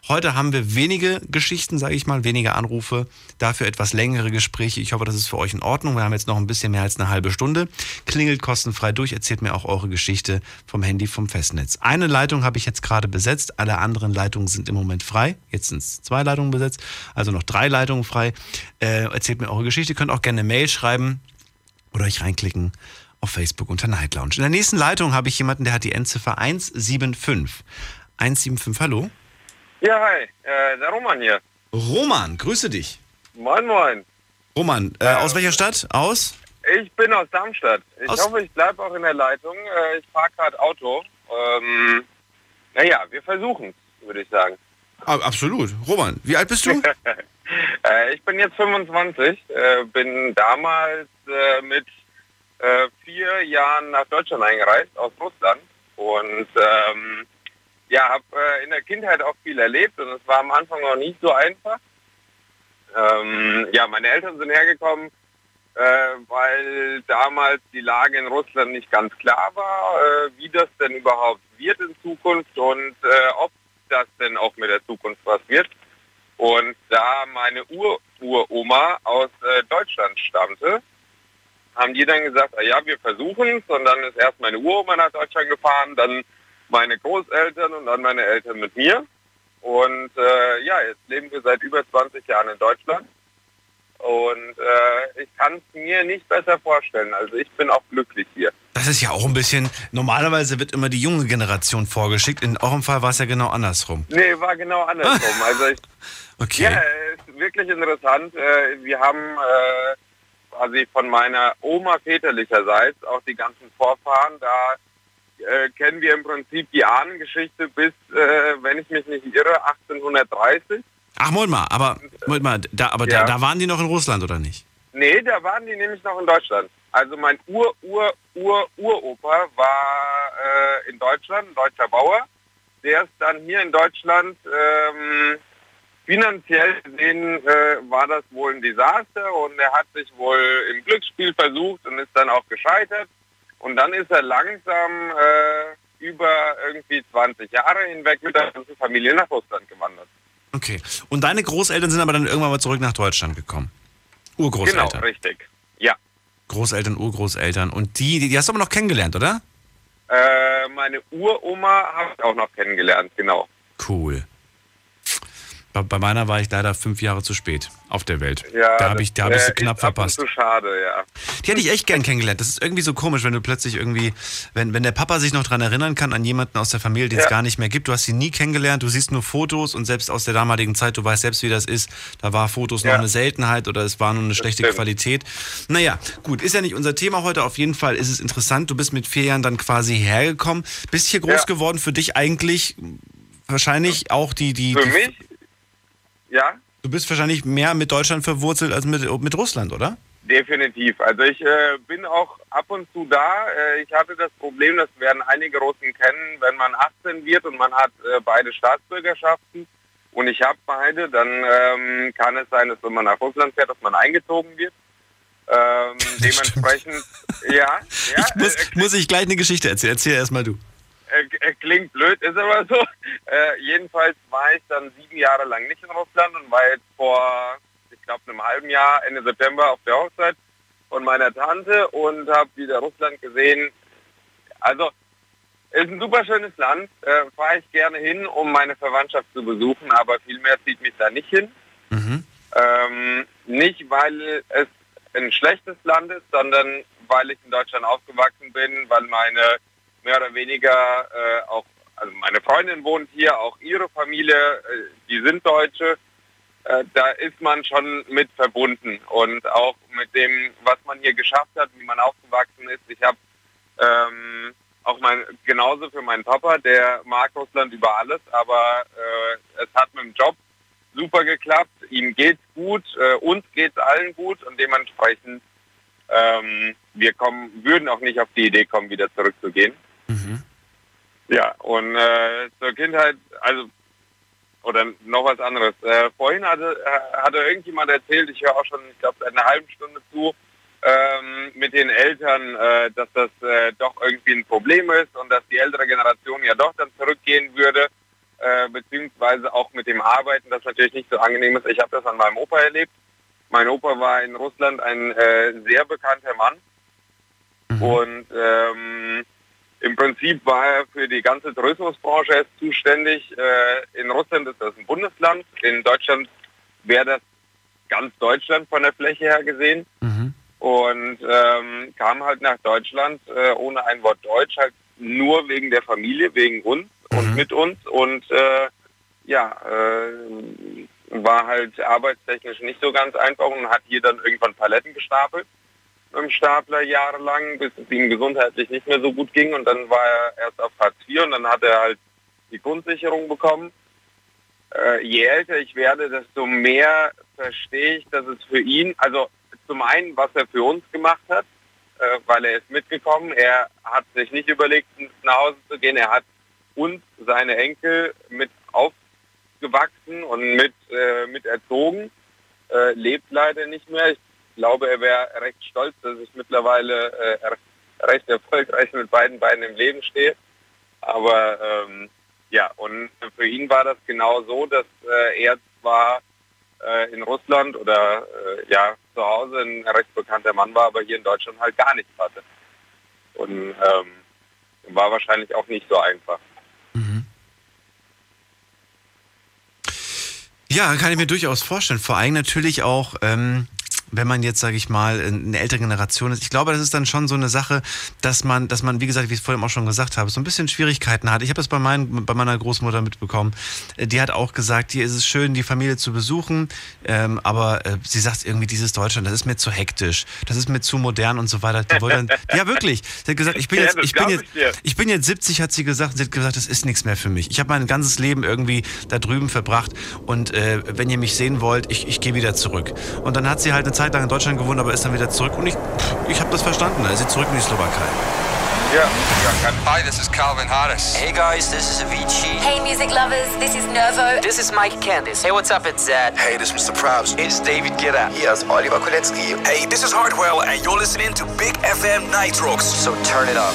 Heute haben wir wenige Geschichten, sage ich mal, weniger Anrufe, dafür etwas längere Gespräche. Ich hoffe, das ist für euch in Ordnung. Wir haben jetzt noch ein bisschen mehr als eine halbe Stunde. Klingelt kostenfrei durch, erzählt mir auch eure Geschichte vom Handy, vom Festnetz. Eine Leitung habe ich jetzt gerade besetzt, alle anderen Leitungen sind im Moment frei. Jetzt sind es zwei Leitungen besetzt, also noch drei Leitungen frei. Äh, erzählt mir eure Geschichte, könnt auch gerne eine Mail schreiben schreiben oder euch reinklicken auf Facebook unter Night Lounge. In der nächsten Leitung habe ich jemanden, der hat die Endziffer 175. 175, hallo? Ja, hi, äh, der Roman hier. Roman, grüße dich. Moin, moin. Roman, äh, aus welcher Stadt? Aus? Ich bin aus Darmstadt. Ich Aus- hoffe, ich bleibe auch in der Leitung. Äh, ich fahre gerade Auto. Ähm, naja, wir versuchen würde ich sagen. Absolut. Roman, wie alt bist du? Äh, ich bin jetzt 25, äh, bin damals äh, mit vier Jahren nach Deutschland eingereist, aus Russland. Und ähm, ja, habe in der Kindheit auch viel erlebt und es war am Anfang noch nicht so einfach. Ähm, ja, meine Eltern sind hergekommen, weil damals die Lage in Russland nicht ganz klar war, wie das denn überhaupt wird in Zukunft und ob das denn auch mit der Zukunft was wird. Und da meine Ur-Uroma aus äh, Deutschland stammte, haben die dann gesagt, ah ja, wir versuchen es. Und dann ist erst meine Uroma nach Deutschland gefahren, dann meine Großeltern und dann meine Eltern mit mir. Und äh, ja, jetzt leben wir seit über 20 Jahren in Deutschland. Und äh, ich kann es mir nicht besser vorstellen. Also ich bin auch glücklich hier. Das ist ja auch ein bisschen, normalerweise wird immer die junge Generation vorgeschickt. In eurem Fall war es ja genau andersrum. Nee, war genau andersrum. Also ich, Okay. Ja, ist wirklich interessant. Äh, Wir haben äh, quasi von meiner Oma väterlicherseits auch die ganzen Vorfahren. Da äh, kennen wir im Prinzip die Ahnengeschichte bis, äh, wenn ich mich nicht irre, 1830. Ach, Moment mal, aber, Moment mal, da, aber Ja. da, da waren die noch in Russland, oder nicht? Nee, da waren die nämlich noch in Deutschland. Also mein Ur-Ur-Ur-Uropa war äh, in Deutschland, ein deutscher Bauer. Der ist dann hier in Deutschland, ähm, finanziell gesehen äh, war das wohl ein Desaster und er hat sich wohl im Glücksspiel versucht und ist dann auch gescheitert. Und dann ist er langsam äh, über irgendwie 20 Jahre hinweg mit der ganzen Familie nach Russland gewandert. Okay. Und deine Großeltern sind aber dann irgendwann mal zurück nach Deutschland gekommen. Urgroßeltern. Genau, richtig. Ja. Großeltern, Urgroßeltern. Und die, die, die hast du aber noch kennengelernt, oder? Äh, meine Uroma habe ich auch noch kennengelernt, genau. Cool. Bei, bei meiner war ich leider fünf Jahre zu spät auf der Welt. Ja, da habe ich, da hab ich sie knapp ist verpasst. zu schade, ja. Die hätte ich echt gern kennengelernt. Das ist irgendwie so komisch, wenn du plötzlich irgendwie, wenn, wenn der Papa sich noch dran erinnern kann an jemanden aus der Familie, den es Ja. gar nicht mehr gibt. Du hast sie nie kennengelernt, du siehst nur Fotos und selbst aus der damaligen Zeit, du weißt selbst, wie das ist. Da war Fotos noch Ja. eine Seltenheit oder es war nur eine schlechte stimmt. Qualität. Naja, gut, ist ja nicht unser Thema heute. Auf jeden Fall ist es interessant. Du bist mit vier Jahren dann quasi hergekommen. Bist hier groß Ja. geworden für dich eigentlich wahrscheinlich auch die, die, Für die mich, ja, Du bist wahrscheinlich mehr mit Deutschland verwurzelt als mit, mit Russland, oder? definitiv. Also ich äh, bin auch ab und zu da. Äh, ich hatte das Problem, das werden einige Russen kennen, wenn man 18 wird und man hat äh, beide Staatsbürgerschaften und ich habe beide, dann ähm, kann es sein, dass wenn man nach Russland fährt, dass man eingezogen wird. Ähm, dementsprechend, ja, ja, ich muss, äh, muss ich gleich eine Geschichte erzählen. Erzähl erstmal du. Äh, äh, klingt blöd, ist aber so. Äh, jedenfalls war ich dann sieben Jahre lang nicht in Russland und war jetzt vor, ich glaube, einem halben Jahr, Ende September auf der Hochzeit von meiner Tante und habe wieder Russland gesehen. Also, ist ein super schönes Land, äh, fahre ich gerne hin, um meine Verwandtschaft zu besuchen, aber viel mehr zieht mich da nicht hin. Ähm, nicht, weil es ein schlechtes Land ist, sondern weil ich in Deutschland aufgewachsen bin, weil meine mehr oder weniger äh, auch also meine Freundin wohnt hier, auch ihre Familie, äh, die sind Deutsche. Äh, da ist man schon mit verbunden und auch mit dem, was man hier geschafft hat, wie man aufgewachsen ist. Ich habe ähm, auch mein, genauso für meinen Papa, der mag Russland über alles, aber äh, es hat mit dem Job super geklappt, ihm geht's gut, äh, uns geht's allen gut und dementsprechend ähm, wir kommen, würden auch nicht auf die Idee kommen, wieder zurückzugehen. Ja, und äh, zur Kindheit, also oder noch was anderes. Äh, vorhin hatte, äh, hatte irgendjemand erzählt, ich höre auch schon, ich glaube, seit einer halben Stunde zu, ähm, mit den Eltern, äh, dass das äh, doch irgendwie ein Problem ist und dass die ältere Generation ja doch dann zurückgehen würde, äh, beziehungsweise auch mit dem Arbeiten, das natürlich nicht so angenehm ist. Ich habe das an meinem Opa erlebt. Mein Opa war in Russland ein äh, sehr bekannter Mann mhm. und ähm, im Prinzip war er für die ganze Tourismusbranche zuständig. Äh, in Russland ist das ein Bundesland, in Deutschland wäre das ganz Deutschland von der Fläche her gesehen. Mhm und ähm, kam halt nach Deutschland äh, ohne ein Wort Deutsch, halt nur wegen der Familie, wegen uns mhm. und mit uns und äh, ja, äh, war halt arbeitstechnisch nicht so ganz einfach und hat hier dann irgendwann Paletten gestapelt im Stapler jahrelang, bis es ihm gesundheitlich nicht mehr so gut ging und dann war er erst auf Hartz IV und dann hat er halt die Grundsicherung bekommen. Äh, je älter ich werde, desto mehr verstehe ich, dass es für ihn, also zum einen, was er für uns gemacht hat, äh, weil er ist mitgekommen. Er hat sich nicht überlegt, nach Hause zu gehen. Er hat uns, seine Enkel, mit aufgewachsen und mit, äh, mit erzogen. Äh, lebt leider nicht mehr. Ich glaube, er wäre recht stolz, dass ich mittlerweile äh, recht erfolgreich mit beiden Beinen im Leben stehe. Aber ähm, ja, und für ihn war das genau so, dass äh, er zwar äh, in Russland oder äh, ja zu Hause ein recht bekannter Mann war, aber hier in Deutschland halt gar nichts hatte. Und ähm, war wahrscheinlich auch nicht so einfach. Mhm. Ja, kann ich mir durchaus vorstellen. Vor allem natürlich auch, ähm, wenn man jetzt, sage ich mal, eine ältere Generation ist. Ich glaube, das ist dann schon so eine Sache, dass man, dass man, wie gesagt, wie ich es vorhin auch schon gesagt habe, so ein bisschen Schwierigkeiten hat. Ich habe das bei, mein, bei meiner Großmutter mitbekommen. Äh, die hat auch gesagt, hier ist es schön, die Familie zu besuchen, ähm, aber äh, sie sagt irgendwie, dieses Deutschland, das ist mir zu hektisch, das ist mir zu modern und so weiter. Die dann, ja, wirklich. Sie hat gesagt, ich bin, jetzt, ich, bin jetzt, ich bin jetzt 70, hat sie gesagt. Sie hat gesagt, das ist nichts mehr für mich. Ich habe mein ganzes Leben irgendwie da drüben verbracht und äh, wenn ihr mich sehen wollt, ich, ich gehe wieder zurück. Und dann hat sie halt eine Zeit lang in Deutschland gewohnt, aber ist dann wieder zurück. Und ich, ich habe das verstanden. Er ist zurück in die Slowakei. Ja, Hi, this is Calvin Harris. Hey guys, this is Avicii. Hey music lovers, this is Nervo. This is Mike Candice. Hey, what's up? It's Zed. Hey, this is Mr. Probs. It's David Guetta. Hier ist Oliver Kolecki. Hey, this is Hardwell and you're listening to Big FM Night Rocks. So turn it up.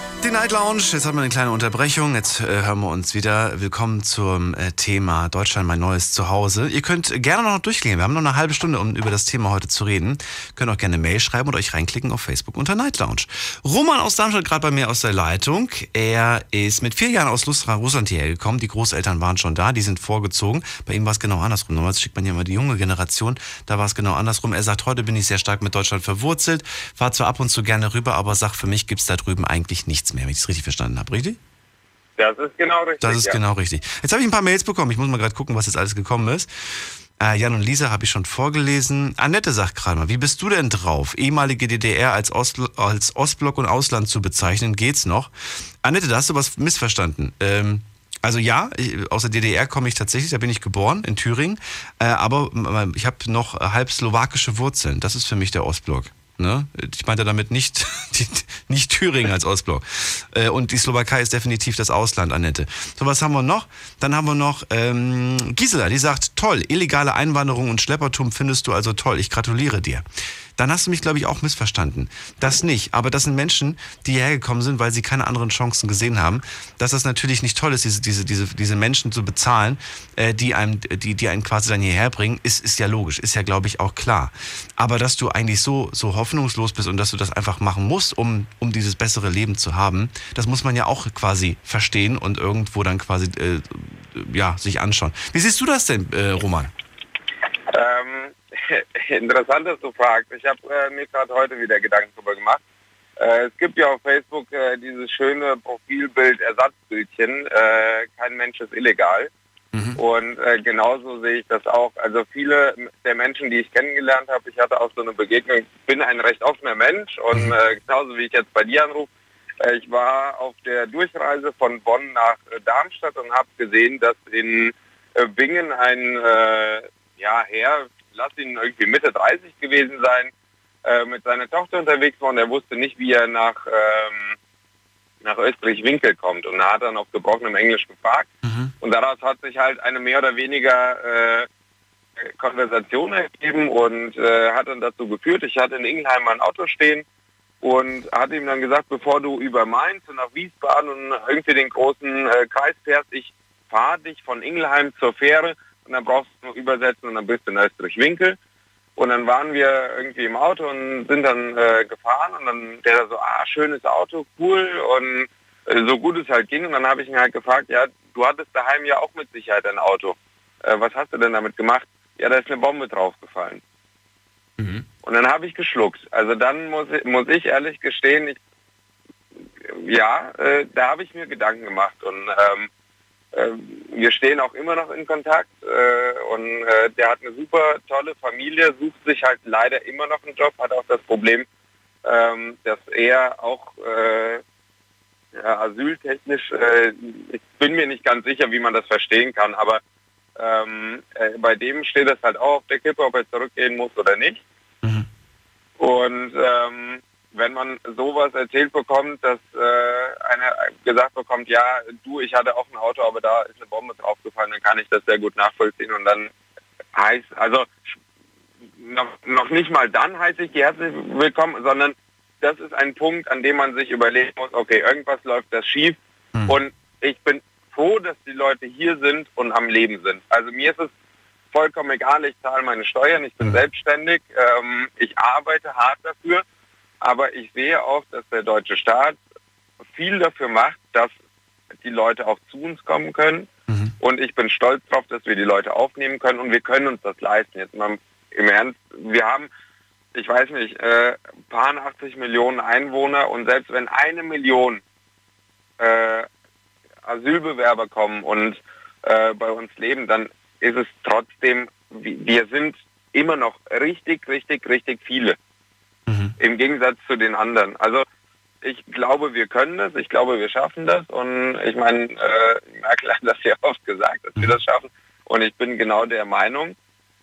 Die Night Lounge, jetzt haben wir eine kleine Unterbrechung. Jetzt äh, hören wir uns wieder. Willkommen zum äh, Thema Deutschland, mein neues Zuhause. Ihr könnt gerne noch durchgehen. Wir haben noch eine halbe Stunde, um über das Thema heute zu reden. Könnt auch gerne Mail schreiben oder euch reinklicken auf Facebook unter Night Lounge. Roman aus Darmstadt gerade bei mir aus der Leitung. Er ist mit vier Jahren aus Russland hierher gekommen. Die Großeltern waren schon da, die sind vorgezogen. Bei ihm war es genau andersrum. Normalerweise schickt man ja immer die junge Generation. Da war es genau andersrum. Er sagt, heute bin ich sehr stark mit Deutschland verwurzelt. Fahr zwar ab und zu gerne rüber, aber sagt, für mich gibt es da drüben eigentlich nichts mehr, wenn ich es richtig verstanden habe, richtig? Das ist genau richtig. Das ist ja. genau richtig. Jetzt habe ich ein paar Mails bekommen. Ich muss mal gerade gucken, was jetzt alles gekommen ist. Äh, Jan und Lisa habe ich schon vorgelesen. Annette sagt gerade mal, wie bist du denn drauf, ehemalige DDR als, Ost, als Ostblock und Ausland zu bezeichnen? Geht's noch? Annette, da hast du was missverstanden. Ähm, also ja, aus der DDR komme ich tatsächlich, da bin ich geboren, in Thüringen. Äh, aber ich habe noch halb slowakische Wurzeln. Das ist für mich der Ostblock. Ne? Ich meinte damit nicht, die, nicht Thüringen als Ostblock. Äh, und die Slowakei ist definitiv das Ausland, Annette. So, was haben wir noch? Dann haben wir noch ähm, Gisela, die sagt, toll, illegale Einwanderung und Schleppertum findest du also toll. Ich gratuliere dir. Dann hast du mich, glaube ich, auch missverstanden. Das nicht. Aber das sind Menschen, die hierher gekommen sind, weil sie keine anderen Chancen gesehen haben. Dass das natürlich nicht toll ist, diese, diese, diese, diese Menschen zu bezahlen, äh, die, einem, die, die einen quasi dann hierher bringen, ist, ist ja logisch, ist ja, glaube ich, auch klar. Aber dass du eigentlich so, so hoffnungslos bist und dass du das einfach machen musst, um, um dieses bessere Leben zu haben, das muss man ja auch quasi verstehen und irgendwo dann quasi äh, ja, sich anschauen. Wie siehst du das denn, äh, Roman? Ähm, interessant, dass du fragst. Ich habe äh, mir gerade heute wieder Gedanken darüber gemacht. Äh, es gibt ja auf Facebook äh, dieses schöne Profilbild-Ersatzbildchen, äh, kein Mensch ist illegal. Mhm. Und äh, genauso sehe ich das auch. Also viele der Menschen, die ich kennengelernt habe, ich hatte auch so eine Begegnung, ich bin ein recht offener Mensch und mhm. äh, genauso wie ich jetzt bei dir anrufe, ich war auf der Durchreise von Bonn nach Darmstadt und habe gesehen, dass in Bingen ein ja, Herr, lass ihn irgendwie Mitte 30 gewesen sein, äh, mit seiner Tochter unterwegs war und er wusste nicht, wie er nach, ähm, nach Österreich-Winkel kommt. Und er hat dann auf gebrochenem Englisch gefragt. Mhm. Und daraus hat sich halt eine mehr oder weniger äh, Konversation ergeben und äh, hat dann dazu geführt, ich hatte in Ingelheim mein Auto stehen und hat ihm dann gesagt, bevor du über Mainz und nach Wiesbaden und irgendwie den großen äh, Kreis fährst, ich fahre dich von Ingelheim zur Fähre und dann brauchst du noch übersetzen und dann bist du in Österreich-Winkel. Und dann waren wir irgendwie im Auto und sind dann äh, gefahren und dann der so, ah, schönes Auto, cool und äh, so gut es halt ging. Und dann habe ich ihn halt gefragt, ja, du hattest daheim ja auch mit Sicherheit ein Auto. Äh, was hast du denn damit gemacht? Ja, da ist eine Bombe draufgefallen. Mhm. Und dann habe ich geschluckt. Also dann muss ich, muss ich ehrlich gestehen, ich, ja, äh, da habe ich mir Gedanken gemacht und ähm, wir stehen auch immer noch in Kontakt äh, und äh, der hat eine super tolle Familie, sucht sich halt leider immer noch einen Job, hat auch das Problem, ähm, dass er auch äh, ja, asyltechnisch, äh, ich bin mir nicht ganz sicher, wie man das verstehen kann, aber ähm, äh, bei dem steht das halt auch auf der Kippe, ob er zurückgehen muss oder nicht. Mhm. Und ähm, wenn man sowas erzählt bekommt, dass äh, einer gesagt bekommt, ja, du, ich hatte auch ein Auto, aber da ist eine Bombe draufgefallen, dann kann ich das sehr gut nachvollziehen und dann heißt, also noch, noch nicht mal dann heiße ich die herzlich willkommen, sondern das ist ein Punkt, an dem man sich überlegen muss, okay, irgendwas läuft das schief mhm. und ich bin froh, dass die Leute hier sind und am Leben sind. Also mir ist es vollkommen egal, ich zahle meine Steuern, ich bin mhm. selbstständig, ähm, ich arbeite hart dafür aber ich sehe auch, dass der deutsche Staat viel dafür macht, dass die Leute auch zu uns kommen können. Mhm. Und ich bin stolz darauf, dass wir die Leute aufnehmen können und wir können uns das leisten. Jetzt mal im Ernst, wir haben, ich weiß nicht, äh, paar 80 Millionen Einwohner und selbst wenn eine Million äh, Asylbewerber kommen und äh, bei uns leben, dann ist es trotzdem, wir sind immer noch richtig, richtig, richtig viele. Im Gegensatz zu den anderen. Also ich glaube, wir können das, ich glaube, wir schaffen das und ich meine, äh, Merkel hat das ja oft gesagt, dass wir das schaffen und ich bin genau der Meinung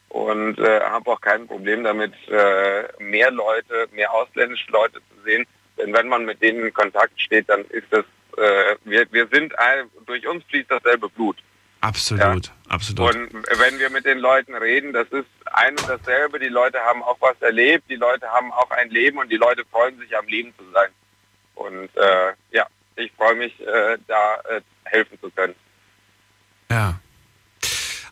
und äh, habe auch kein Problem damit, äh, mehr Leute, mehr ausländische Leute zu sehen, denn wenn man mit denen in Kontakt steht, dann ist das, äh, wir, wir sind, ein, durch uns fließt dasselbe Blut. Absolut, ja. absolut. Und wenn wir mit den Leuten reden, das ist ein und dasselbe. Die Leute haben auch was erlebt, die Leute haben auch ein Leben und die Leute freuen sich am Leben zu sein. Und äh, ja, ich freue mich, äh, da äh, helfen zu können. Ja.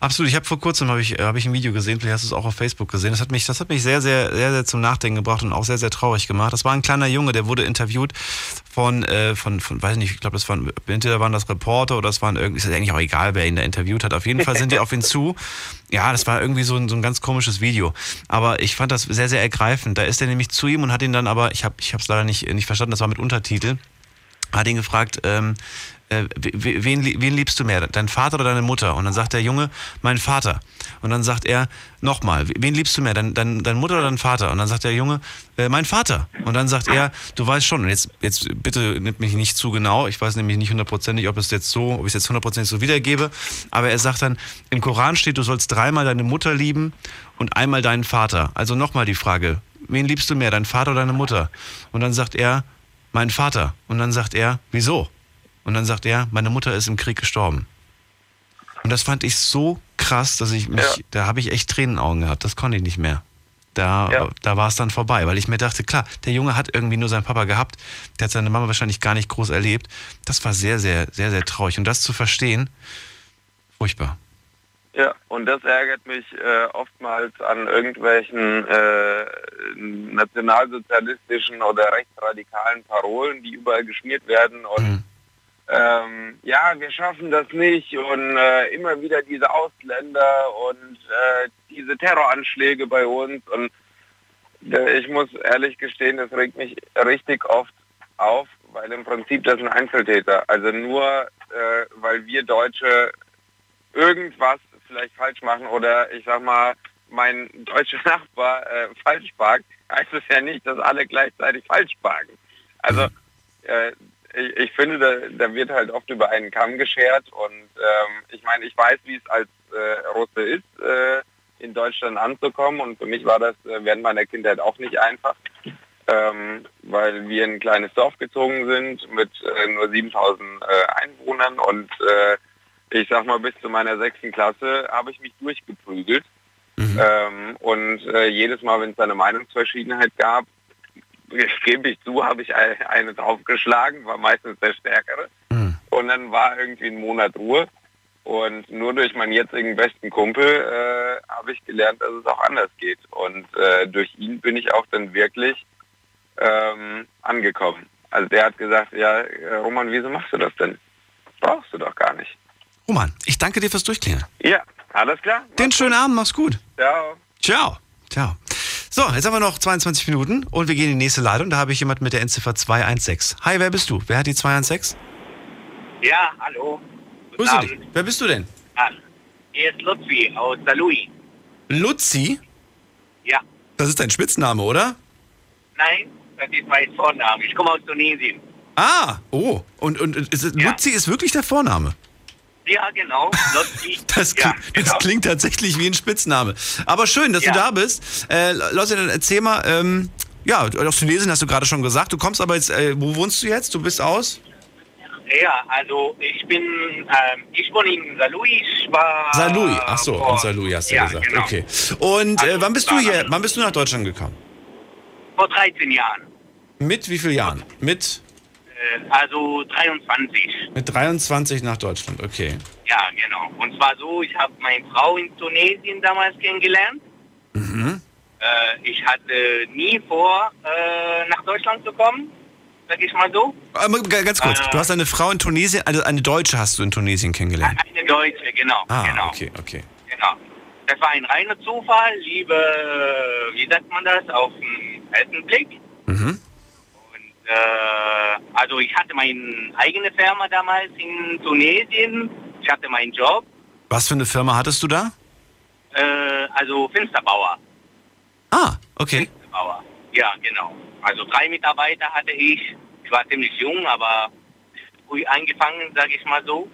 Absolut. Ich habe vor kurzem habe ich, hab ich ein Video gesehen, vielleicht hast du es auch auf Facebook gesehen. Das hat mich, das hat mich sehr, sehr, sehr, sehr zum Nachdenken gebracht und auch sehr, sehr traurig gemacht. Das war ein kleiner Junge, der wurde interviewt von, äh, von, von, weiß nicht, ich glaube, das waren, entweder waren das Reporter oder das waren irgendwie, ist eigentlich auch egal, wer ihn da interviewt hat. Auf jeden Fall sind die auf ihn zu. Ja, das war irgendwie so ein, so ein ganz komisches Video. Aber ich fand das sehr, sehr ergreifend. Da ist er nämlich zu ihm und hat ihn dann aber, ich habe es leider nicht, nicht verstanden, das war mit Untertitel, hat ihn gefragt, ähm, äh, wen, wen liebst du mehr, dein Vater oder deine Mutter? Und dann sagt der Junge, mein Vater. Und dann sagt er, nochmal, wen liebst du mehr, dein, dein, deine Mutter oder dein Vater? Und dann sagt der Junge, äh, mein Vater. Und dann sagt er, du weißt schon, und jetzt, jetzt bitte nimm mich nicht zu genau, ich weiß nämlich nicht hundertprozentig, ob es jetzt so, ob ich es jetzt hundertprozentig so wiedergebe, aber er sagt dann, im Koran steht, du sollst dreimal deine Mutter lieben und einmal deinen Vater. Also nochmal die Frage, wen liebst du mehr, dein Vater oder deine Mutter? Und dann sagt er, mein Vater. Und dann sagt er, wieso? Und dann sagt er, meine Mutter ist im Krieg gestorben. Und das fand ich so krass, dass ich mich, ja. da habe ich echt Tränenaugen gehabt. Das konnte ich nicht mehr. Da, da war es dann vorbei, weil ich mir dachte, klar, der Junge hat irgendwie nur seinen Papa gehabt, der hat seine Mama wahrscheinlich gar nicht groß erlebt. Das war sehr, sehr, sehr, sehr traurig. Und das zu verstehen, furchtbar. Ja, und das ärgert mich äh, oftmals an irgendwelchen äh, nationalsozialistischen oder rechtsradikalen Parolen, die überall geschmiert werden und ähm, ja, wir schaffen das nicht und äh, immer wieder diese Ausländer und äh, diese Terroranschläge bei uns und äh, ich muss ehrlich gestehen, das regt mich richtig oft auf, weil im Prinzip das ein Einzeltäter. Also nur äh, weil wir Deutsche irgendwas vielleicht falsch machen oder ich sag mal, mein deutscher Nachbar äh, falsch parkt, heißt es ja nicht, dass alle gleichzeitig falsch parken. Also äh, ich, ich finde, da, da wird halt oft über einen Kamm geschert und ähm, ich meine, ich weiß, wie es als äh, Russe ist, äh, in Deutschland anzukommen und für mich war das äh, während meiner Kindheit auch nicht einfach, ähm, weil wir in ein kleines Dorf gezogen sind mit äh, nur 7000 äh, Einwohnern und äh, ich sag mal, bis zu meiner sechsten Klasse habe ich mich durchgeprügelt. Ähm, und äh, jedes Mal, wenn es eine Meinungsverschiedenheit gab, gebe ich zu, habe ich ein- eine draufgeschlagen, war meistens der Stärkere. Und dann war irgendwie ein Monat Ruhe. Und nur durch meinen jetzigen besten Kumpel äh, habe ich gelernt, dass es auch anders geht. Und äh, durch ihn bin ich auch dann wirklich ähm, angekommen. Also der hat gesagt, ja, äh, Roman, wieso machst du das denn? Brauchst du doch gar nicht. Roman, ich danke dir fürs Durchklären. Ja, alles klar. Den schönen Abend, mach's gut. Ciao. Ciao. Ciao. So, jetzt haben wir noch 22 Minuten und wir gehen in die nächste Leitung. Da habe ich jemand mit der Endziffer 216. Hi, wer bist du? Wer hat die 216? Ja, hallo. Grüße dich. Wer bist du denn? Ah, hier ist Lutfi aus Salui. Luzi? Ja. Das ist dein Spitzname, oder? Nein, das ist mein Vorname. Ich komme aus Tunesien. Ah, oh. Und, und ist, es- Luzi ist wirklich der Vorname? Ja, genau. Lutfi. Das, ja, klingt, das klingt tatsächlich wie ein Spitzname. Aber schön, dass Ja. du da bist. Äh, Leute, dann erzähl mal, ähm, ja, aus Tunesien hast du gerade schon gesagt. Du kommst aber jetzt, äh, wo wohnst du jetzt? Du bist aus? Ja, also ich bin, ähm, ich wohne in Salui. Ich war... Salui. Ach so, vor- in Salui hast du ja, gesagt. Genau. Okay. Und äh, wann bist du hier? Wann bist du nach Deutschland gekommen? Vor 13 Jahren. Mit wie vielen Jahren? Mit, also 23. mit 23 nach Deutschland. Okay. Ja, genau. Und zwar so, ich habe meine Frau in Tunesien damals kennengelernt. Mhm. Äh, ich hatte nie vor, äh, nach Deutschland zu kommen, sag ich mal so. Aber g- ganz kurz, Äh. du hast eine Frau in Tunesien, also eine Deutsche hast du in Tunesien kennengelernt. Eine Deutsche, genau. Ah, genau. okay, okay. Genau. Das war ein reiner Zufall, liebe, wie sagt man das, auf den ersten Blick. Mhm. Äh, also ich hatte meine eigene Firma damals in Tunesien. Ich hatte meinen Job, Was für eine Firma hattest du da? äh, also Fensterbauer. Ah, okay. Fensterbauer. Ja, genau. Also drei Mitarbeiter hatte ich. Ich war ziemlich jung, aber früh angefangen, sage ich mal so.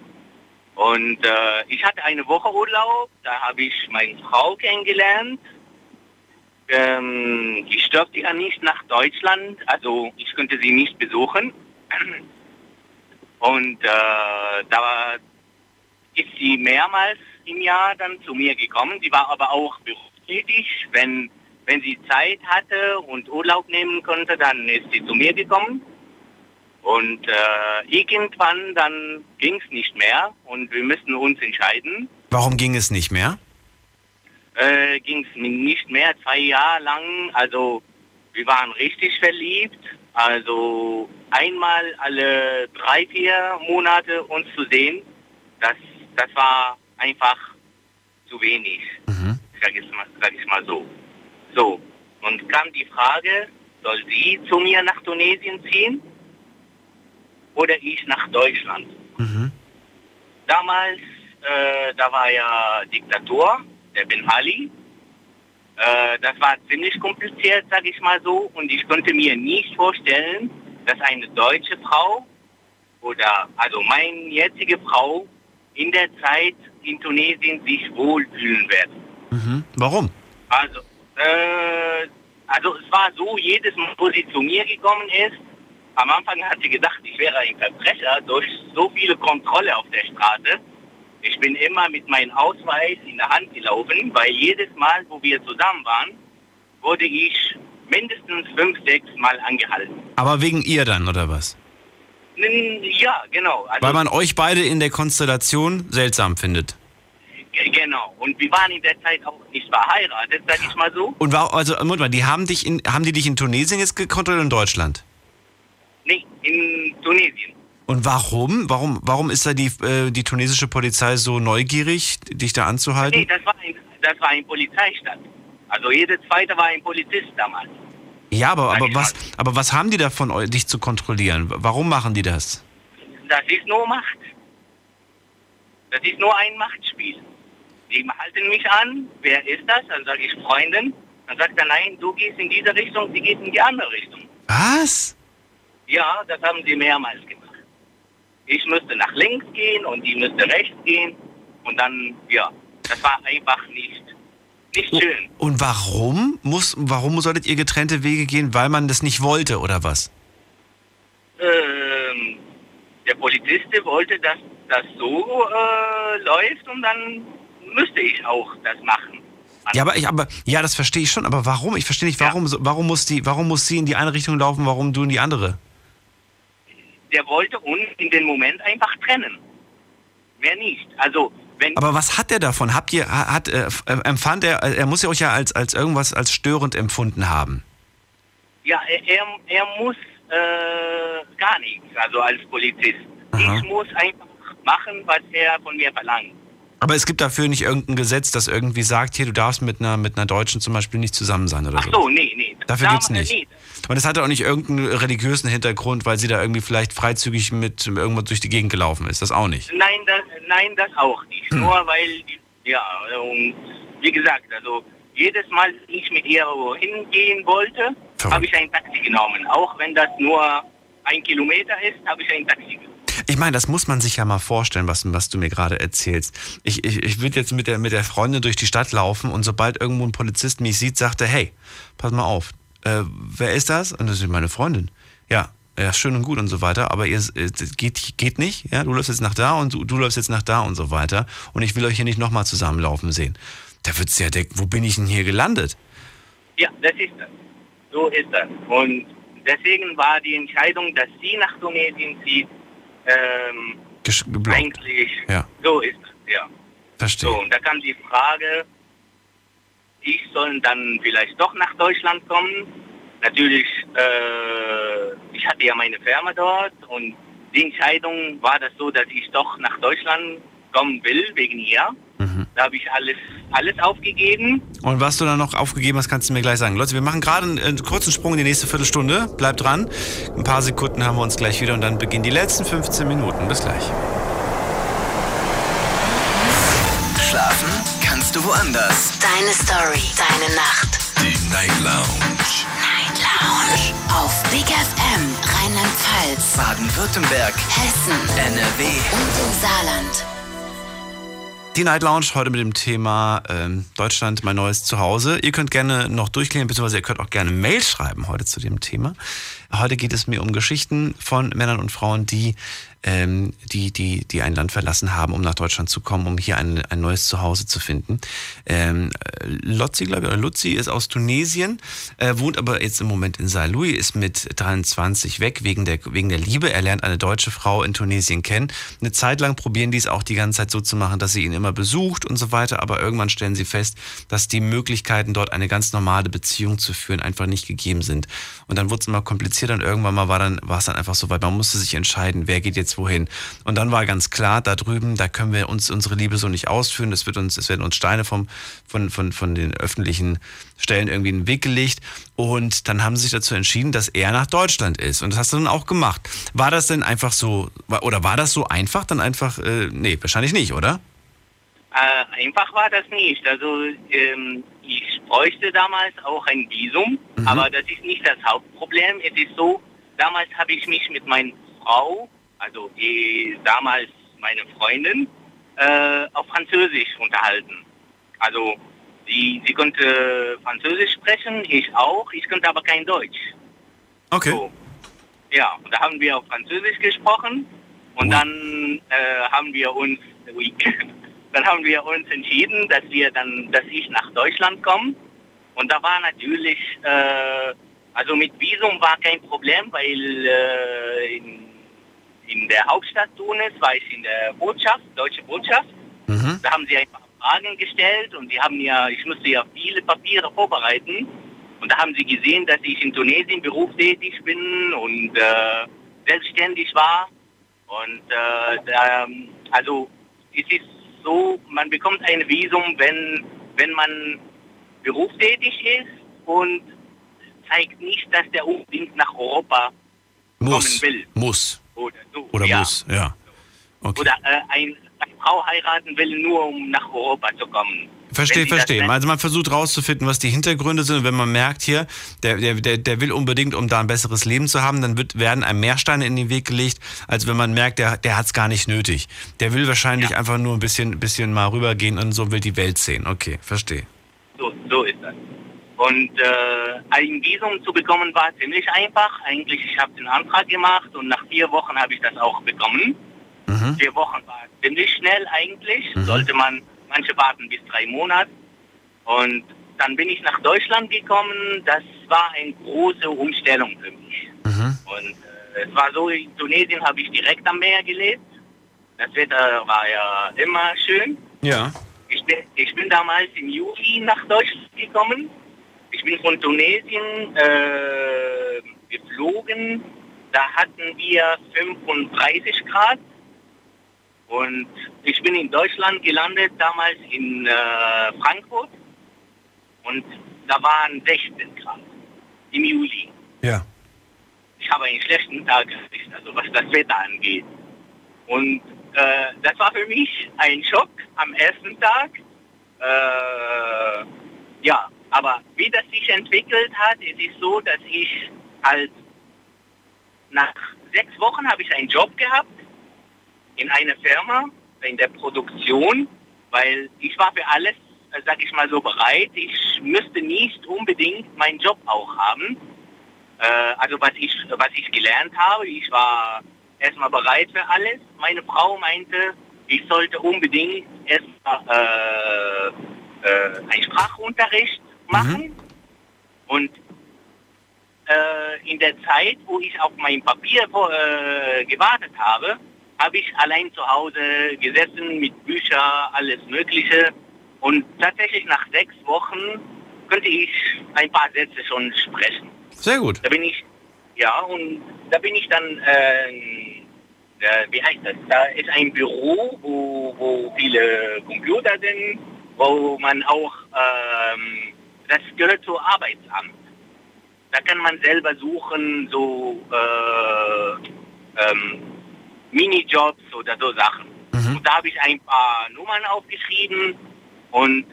Und äh, ich hatte eine Woche Urlaub, da habe ich meine Frau kennengelernt. Ähm, ich durfte ja nicht nach Deutschland, also ich konnte sie nicht besuchen. Und äh, da ist sie mehrmals im Jahr dann zu mir gekommen. Sie war aber auch berufstätig. Wenn, wenn sie Zeit hatte und Urlaub nehmen konnte, dann ist sie zu mir gekommen. Und äh, irgendwann dann ging es nicht mehr und wir müssten uns entscheiden. Warum ging es nicht mehr? Äh, ging es nicht mehr, zwei Jahre lang. Also wir waren richtig verliebt. Also einmal alle drei, vier Monate uns zu sehen, das, das war einfach zu wenig. Sag, ich mal, sag ich mal so. So, und kam die Frage, soll sie zu mir nach Tunesien ziehen oder ich nach Deutschland? Damals, äh, da war ja Diktatur, der Ben Ali. Äh, das war ziemlich kompliziert, sag ich mal so. Und ich konnte mir nicht vorstellen, dass eine deutsche Frau oder also meine jetzige Frau in der Zeit in Tunesien sich wohlfühlen wird. Mhm. Warum? Also, äh, also es war so, jedes Mal, wo sie zu mir gekommen ist, am Anfang hat sie gedacht, ich wäre ein Verbrecher durch so viele Kontrolle auf der Straße. Ich bin immer mit meinem Ausweis in der Hand gelaufen, weil jedes Mal, wo wir zusammen waren, wurde ich mindestens fünf, sechs Mal angehalten. Aber wegen ihr dann, oder was? Ja, genau. Also, Weil man euch beide in der Konstellation seltsam findet. genau. Und wir waren in der Zeit auch nicht verheiratet, sag ich mal so. Und war, also, Moment mal, die haben dich in, haben die dich in Tunesien jetzt gekontrolliert oder in Deutschland? Nee, in Tunesien. Und warum? Warum, warum ist da die, äh, die tunesische Polizei so neugierig, dich da anzuhalten? Nee, das war ein, das war ein Polizeistadt. Also jede zweite war ein Polizist damals. Ja, aber, aber, was, aber was haben die davon, dich zu kontrollieren? Warum machen die das? Das ist nur Macht. Das ist nur ein Machtspiel. Die halten mich an. Wer ist das? Dann sage ich Freundin. Dann sagt er, nein, du gehst in diese Richtung, sie geht in die andere Richtung. Was? Ja, das haben sie mehrmals gemacht. Ich müsste nach links gehen und die müsste rechts gehen. Und dann, ja, das war einfach nicht, nicht schön. Und warum muss, warum solltet ihr getrennte Wege gehen? Weil man das nicht wollte, oder was? Ähm, der Polizist wollte, dass das so äh, läuft und dann müsste ich auch das machen. Ja, aber ich, aber, ja, das verstehe ich schon, aber warum? Ich verstehe nicht, warum, so- warum muss die, warum muss sie in die eine Richtung laufen, warum du in die andere? Der wollte uns in dem Moment einfach trennen. Mehr nicht. Also, wenn Aber was hat er davon? Habt ihr, hat, äh, empfand er, er muss ja euch ja als, als irgendwas als störend empfunden haben. Ja, er, er, muss äh, gar nichts, also als Polizist. Ich muss einfach machen, was er von mir verlangt. Aber es gibt dafür nicht irgendein Gesetz, das irgendwie sagt, hier, du darfst mit einer, mit einer Deutschen zum Beispiel nicht zusammen sein oder Ach so. so, nee, nee. Dafür Da- gibt's nicht. Und es hatte auch nicht irgendeinen religiösen Hintergrund, weil sie da irgendwie vielleicht freizügig mit irgendwas durch die Gegend gelaufen ist. Das auch nicht. nein, das, nein, das auch nicht. Hm. Nur weil, ja, und wie gesagt, also jedes Mal, wenn ich mit ihr hingehen wollte, habe ich ein Taxi genommen. Auch wenn das nur ein Kilometer ist, habe ich ein Taxi genommen. Ich meine, das muss man sich ja mal vorstellen, was, was du mir gerade erzählst. Ich, ich, ich würde jetzt mit der, mit der Freundin durch die Stadt laufen und sobald irgendwo ein Polizist mich sieht, sagt er, hey, pass mal auf, äh, wer ist das? Und das ist meine Freundin. Ja, ja, schön und gut und so weiter, aber ihr äh, geht, geht nicht, ja, du läufst jetzt nach da und du, du läufst jetzt nach da und so weiter und ich will euch hier nicht nochmal zusammenlaufen sehen. Da würdest du ja denken, wo bin ich denn hier gelandet? Ja, das ist das. So ist das. Und deswegen war die Entscheidung, dass sie nach Tunesien zieht, ähm, geblockt. eigentlich Ja, so ist es, ja. verstehe. So, und da kam die Frage, ich soll dann vielleicht doch nach Deutschland kommen. Natürlich, äh, ich hatte ja meine Firma dort und die Entscheidung war das so, dass ich doch nach Deutschland kommen will, wegen ihr. Da habe ich alles, alles aufgegeben. Und was du dann noch aufgegeben hast, kannst du mir gleich sagen. Leute, wir machen gerade einen, einen kurzen Sprung in die nächste Viertelstunde. Bleibt dran. Ein paar Sekunden haben wir uns gleich wieder und dann beginnen die letzten 15 Minuten. Bis gleich. Schlafen kannst du woanders. Deine Story, deine Nacht. Die Night Lounge. Night Lounge. Auf Big FM, Rheinland-Pfalz, Baden-Württemberg. Hessen, NRW. und im Saarland. Die Night Lounge heute mit dem Thema ähm, Deutschland, mein neues Zuhause. Ihr könnt gerne noch durchklicken, beziehungsweise ihr könnt auch gerne Mail schreiben heute zu dem Thema. Heute geht es mir um Geschichten von Männern und Frauen, die, ähm, die, die, die ein Land verlassen haben, um nach Deutschland zu kommen, um hier ein, ein neues Zuhause zu finden. Ähm, äh, Lotzi, glaube ich, oder Luzi ist aus Tunesien, äh, wohnt aber jetzt im Moment in Saarlouis, ist mit 23 weg wegen der, wegen der Liebe. Er lernt eine deutsche Frau in Tunesien kennen. Eine Zeit lang probieren die es auch die ganze Zeit so zu machen, dass sie ihn immer besucht und so weiter, aber irgendwann stellen sie fest, dass die Möglichkeiten dort eine ganz normale Beziehung zu führen einfach nicht gegeben sind. Und dann wurde es immer komplizierter und irgendwann mal war dann war es dann einfach so weit, man musste sich entscheiden, wer geht jetzt wohin. Und dann war ganz klar, da drüben, da können wir uns unsere Liebe so nicht ausführen, es wird uns es werden uns Steine vom von von von den öffentlichen Stellen irgendwie in den Weg gelegt und dann haben sie sich dazu entschieden, dass er nach Deutschland ist und das hast du dann auch gemacht. War das denn einfach so oder war das so einfach dann einfach äh, nee, wahrscheinlich nicht, oder? Äh, einfach war das nicht. Also ähm, ich bräuchte damals auch ein Visum, aber das ist nicht das Hauptproblem. Es ist so, damals habe ich mich mit meiner Frau, also die damals meine Freundin, äh, auf Französisch unterhalten. Also sie, sie konnte Französisch sprechen, ich auch, ich konnte aber kein Deutsch. Okay. Ja, und da haben wir auf Französisch gesprochen und dann äh, haben wir uns, dann haben wir uns entschieden, dass wir dann, dass ich nach Deutschland komme Und da war natürlich, äh, also mit Visum war kein Problem, weil äh, in, in der Hauptstadt Tunis war ich in der Botschaft, deutsche Botschaft. Da haben sie einfach Fragen gestellt und die haben ja, ich musste ja viele Papiere vorbereiten. Und da haben sie gesehen, dass ich in Tunesien berufstätig bin und äh, selbstständig war. Und äh, da, also es ist so, man bekommt ein Visum, wenn, wenn man berufstätig ist und zeigt nicht, dass der unbedingt nach Europa Muss. kommen will. Muss. Oder so. Oder ja. muss, ja. Okay. Oder äh, ein, eine Frau heiraten will, nur um nach Europa zu kommen. Verstehe, verstehe. Also man versucht rauszufinden, was die Hintergründe sind. Und wenn man merkt hier, der, der, der, will unbedingt, um da ein besseres Leben zu haben, dann wird, werden einem mehr Steine in den Weg gelegt, als wenn man merkt, der, der hat es gar nicht nötig. Der will wahrscheinlich einfach nur ein bisschen, bisschen mal rübergehen und so will die Welt sehen. Okay, verstehe. So, so ist das. Und äh, ein Visum zu bekommen war ziemlich einfach. Eigentlich, ich habe den Antrag gemacht und nach vier Wochen habe ich das auch bekommen. Vier Wochen war ziemlich schnell eigentlich. Sollte man, manche warten bis drei Monate. Und dann bin ich nach Deutschland gekommen. Das war eine große Umstellung für mich. Und äh, es war so, in Tunesien habe ich direkt am Meer gelebt. Das Wetter war ja immer schön. Ja. Ich bin, ich bin damals im Juli nach Deutschland gekommen. Ich bin von Tunesien äh, geflogen. Da hatten wir 35 Grad. Und ich bin in Deutschland gelandet, damals in äh, Frankfurt. Und da waren 16 Grad im Juli. Ja. Ich habe einen schlechten Tag erwischt, also was das Wetter angeht. Und äh, das war für mich ein Schock am ersten Tag. Äh, ja, aber wie das sich entwickelt hat, es ist so, dass ich halt nach sechs Wochen habe ich einen Job gehabt in einer Firma, in der Produktion, weil ich war für alles, äh, sag ich mal so, bereit. Ich müsste nicht unbedingt meinen Job auch haben. Äh, also was ich, was ich gelernt habe, ich war erstmal bereit für alles. Meine Frau meinte, ich sollte unbedingt erstmal äh, äh, einen Sprachunterricht machen. Und äh, in der Zeit, wo ich auf mein Papier äh, gewartet habe, habe ich allein zu Hause gesessen mit Büchern, alles Mögliche. Und tatsächlich nach sechs Wochen könnte ich ein paar Sätze schon sprechen. Sehr gut. Da bin ich, ja, und da bin ich dann, äh, äh, wie heißt das? Da ist ein Büro, wo, wo viele Computer sind, wo man auch, ähm, das gehört zum Arbeitsamt. Da kann man selber suchen, so äh, ähm, Minijobs oder so Sachen. Und da habe ich ein paar Nummern aufgeschrieben und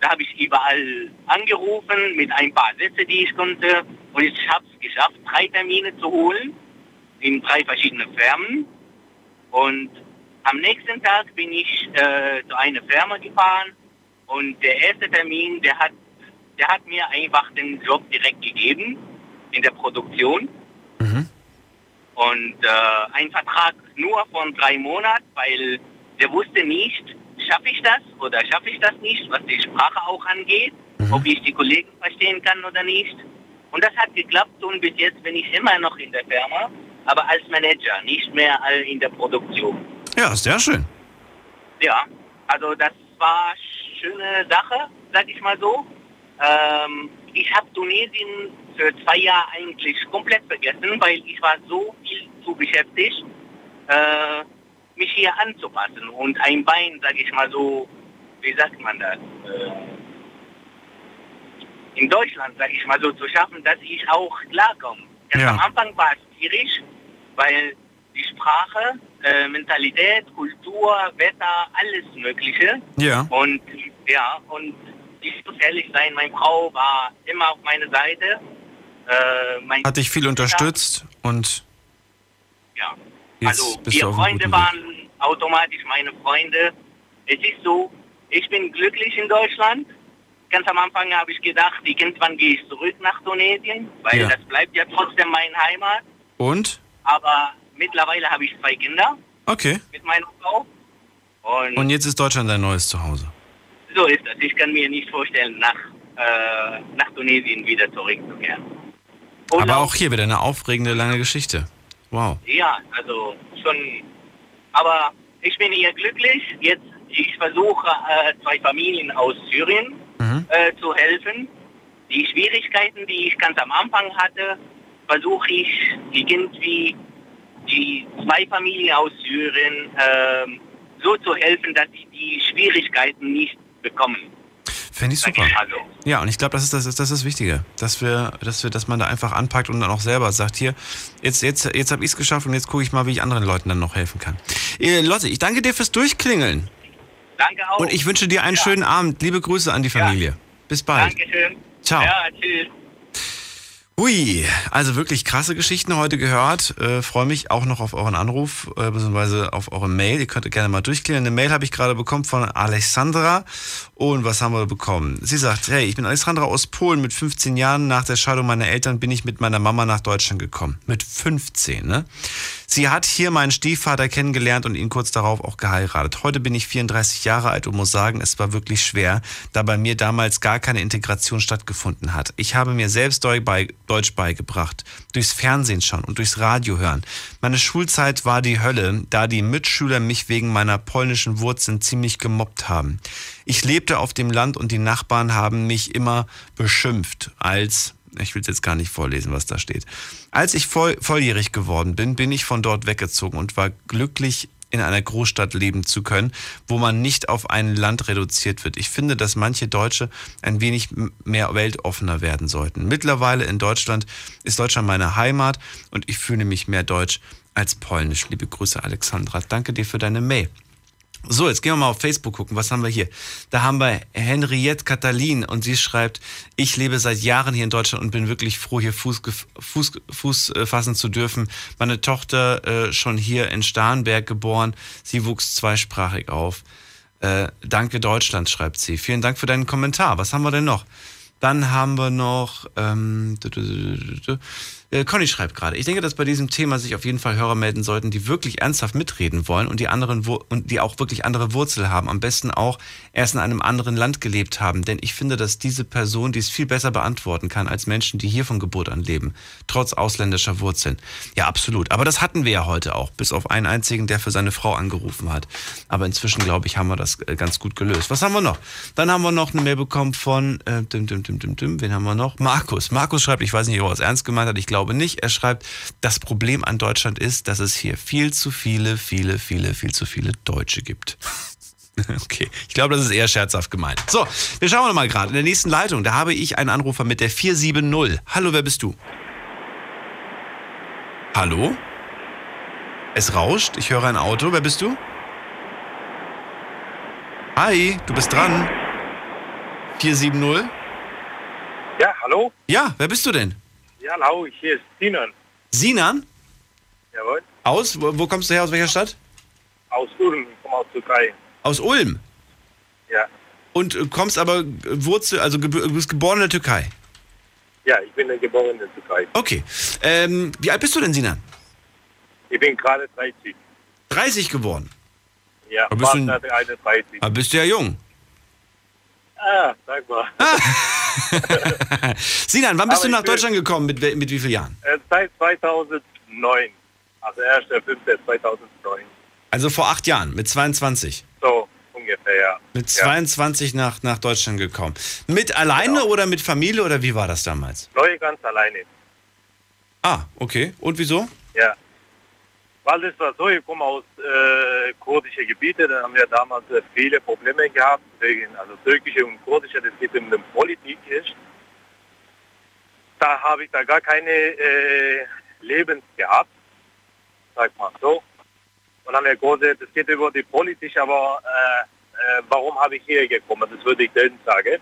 da habe ich überall angerufen mit ein paar Sätze, die ich konnte. Und ich habe es geschafft, drei Termine zu holen in drei verschiedenen Firmen. Und am nächsten Tag bin ich äh, zu einer Firma gefahren und der erste Termin, der hat, der hat mir einfach den Job direkt gegeben in der Produktion. Und äh, ein Vertrag nur von drei Monaten, weil der wusste nicht, schaffe ich das oder schaffe ich das nicht, was die Sprache auch angeht, ob ich die Kollegen verstehen kann oder nicht. Und das hat geklappt und bis jetzt bin ich immer noch in der Firma, aber als Manager, nicht mehr all in der Produktion. Ja, sehr schön. Ja, also das war schöne Sache, sag ich mal so. Ähm, ich habe Tunesien für zwei Jahre eigentlich komplett vergessen, weil ich war so viel zu beschäftigt, äh, mich hier anzupassen und ein Bein, sag ich mal so, wie sagt man das, äh, in Deutschland, sag ich mal so, zu schaffen, dass ich auch klarkomme. Ganz am Anfang war es schwierig, weil die Sprache, äh, Mentalität, Kultur, Wetter, alles Mögliche. Ja. Und ja, und ich muss ehrlich sein, meine Frau war immer auf meiner Seite. Äh, mein Hat dich viel unterstützt und Ja. jetzt Also bist wir Freunde Weg. waren automatisch meine Freunde. Es ist so, ich bin glücklich in Deutschland. Ganz am Anfang habe ich gedacht, irgendwann gehe ich zurück nach Tunesien, weil Ja. das bleibt ja trotzdem meine Heimat. Und? Aber mittlerweile habe ich zwei Kinder Okay. mit meiner Frau. Und, Und jetzt ist Deutschland dein neues Zuhause. So ist das. Ich kann mir nicht vorstellen, nach äh, nach Tunesien wieder zurückzukehren. Aber auch hier wieder eine aufregende lange Geschichte. Wow. Ja, also schon. Aber ich bin hier glücklich. Jetzt, ich versuche äh, zwei Familien aus Syrien äh, zu helfen. Die Schwierigkeiten, die ich ganz am Anfang hatte, versuche ich irgendwie die zwei Familien aus Syrien ähm, so zu helfen, dass sie die Schwierigkeiten nicht bekommen. Fände ich super. Also, Ja, und ich glaube, das ist das, ist das ist das Wichtige, dass wir, dass wir, dass man da einfach anpackt und dann auch selber sagt, hier, jetzt, jetzt, jetzt habe ich es geschafft und jetzt gucke ich mal, wie ich anderen Leuten dann noch helfen kann. Äh, Lotte, ich danke dir fürs Durchklingeln. danke auch. Und ich wünsche dir einen schönen Abend. Liebe Grüße an die Familie. Bis bald. Dankeschön. Ciao. Ja, tschüss. Hui, also wirklich krasse Geschichten heute gehört. Äh, Freue mich auch noch auf euren Anruf, äh, beziehungsweise auf eure Mail. Ihr könnt gerne mal durchklären. Eine Mail habe ich gerade bekommen von Alexandra. Und was haben wir bekommen? Sie sagt, hey, ich bin Alexandra aus Polen. Mit 15 Jahren nach der Scheidung meiner Eltern bin ich mit meiner Mama nach Deutschland gekommen. Mit 15, ne? Sie hat hier meinen Stiefvater kennengelernt und ihn kurz darauf auch geheiratet. Heute bin ich 34 Jahre alt und muss sagen, es war wirklich schwer, da bei mir damals gar keine Integration stattgefunden hat. Ich habe mir selbst Deutsch beigebracht, durchs Fernsehen schauen und durchs Radio hören. Meine Schulzeit war die Hölle, da die Mitschüler mich wegen meiner polnischen Wurzeln ziemlich gemobbt haben. Ich lebte auf dem Land und die Nachbarn haben mich immer beschimpft als ich will es jetzt gar nicht vorlesen, was da steht. Als ich voll, volljährig geworden bin, bin ich von dort weggezogen und war glücklich, in einer Großstadt leben zu können, wo man nicht auf ein Land reduziert wird. Ich finde, dass manche Deutsche ein wenig mehr weltoffener werden sollten. Mittlerweile in Deutschland ist Deutschland meine Heimat und ich fühle mich mehr deutsch als polnisch. Liebe Grüße, Alexandra. Danke dir für deine Mail. So, jetzt gehen wir mal auf Facebook gucken. Was haben wir hier? Da haben wir Henriette Katalin und sie schreibt, ich lebe seit Jahren hier in Deutschland und bin wirklich froh, hier Fuß, Fuß, Fuß äh, fassen zu dürfen. Meine Tochter äh, schon hier in Starnberg geboren. Sie wuchs zweisprachig auf. Äh, danke Deutschland, schreibt sie. Vielen Dank für deinen Kommentar. Was haben wir denn noch? Dann haben wir noch, ähm, äh, Conny schreibt gerade, ich denke, dass bei diesem Thema sich auf jeden Fall Hörer melden sollten, die wirklich ernsthaft mitreden wollen und die anderen und die auch wirklich andere Wurzel haben. Am besten auch erst in einem anderen Land gelebt haben. Denn ich finde, dass diese Person dies viel besser beantworten kann als Menschen, die hier von Geburt an leben, trotz ausländischer Wurzeln. Ja, absolut. Aber das hatten wir ja heute auch, bis auf einen einzigen, der für seine Frau angerufen hat. Aber inzwischen, glaube ich, haben wir das äh, ganz gut gelöst. Was haben wir noch? Dann haben wir noch eine Mail bekommen von, äh, dim, dim, dim, dim, dim, wen haben wir noch? Markus. Markus schreibt, ich weiß nicht, ob er es ernst gemeint hat, ich glaube nicht. Er schreibt, das Problem an Deutschland ist, dass es hier viel zu viele, viele, viele, viel zu viele Deutsche gibt. Okay, ich glaube, das ist eher scherzhaft gemeint. So, wir schauen mal gerade. In der nächsten Leitung, da habe ich einen Anrufer mit der 470. Hallo, wer bist du? Hallo? Es rauscht, ich höre ein Auto. Wer bist du? Hi, du bist dran. 470? Ja, hallo? Ja, wer bist du denn? Ja, hallo, hier ist Sinan. Sinan? Jawohl. Aus? Wo, wo kommst du her? Aus welcher Stadt? Aus Ulm, ich komme aus Türkei. Aus Ulm? Ja. Und äh, kommst aber Wurzel, also du bist geboren in der Türkei? Ja, ich bin geboren in der Türkei. Okay. Ähm, wie alt bist du denn, Sinan? Ich bin gerade 30. 30 geworden? Ja, Aber bist du, fast 31. aber bist du ja jung. Ah, sag mal. Sinan, wann bist Aber du nach Deutschland gekommen? Mit, mit wie vielen Jahren? Äh, Seit 2009. Also 1.5.2009. Also vor acht Jahren, mit 22. So ungefähr, ja. Mit 22 nach, nach Deutschland gekommen. Mit alleine oder mit Familie oder wie war das damals? Neu ganz alleine. Ah, okay. Und wieso? Ja. Weil das war so, ich komme aus äh, kurdischen Gebieten, da haben wir damals äh, viele Probleme gehabt, wegen, also türkische und kurdische, das geht um die Politik ist. Da habe ich da gar keine äh, Lebens gehabt, sag mal so. Und haben wir große, das geht über die Politik, aber äh, äh, warum habe ich hier gekommen, das würde ich selten sagen.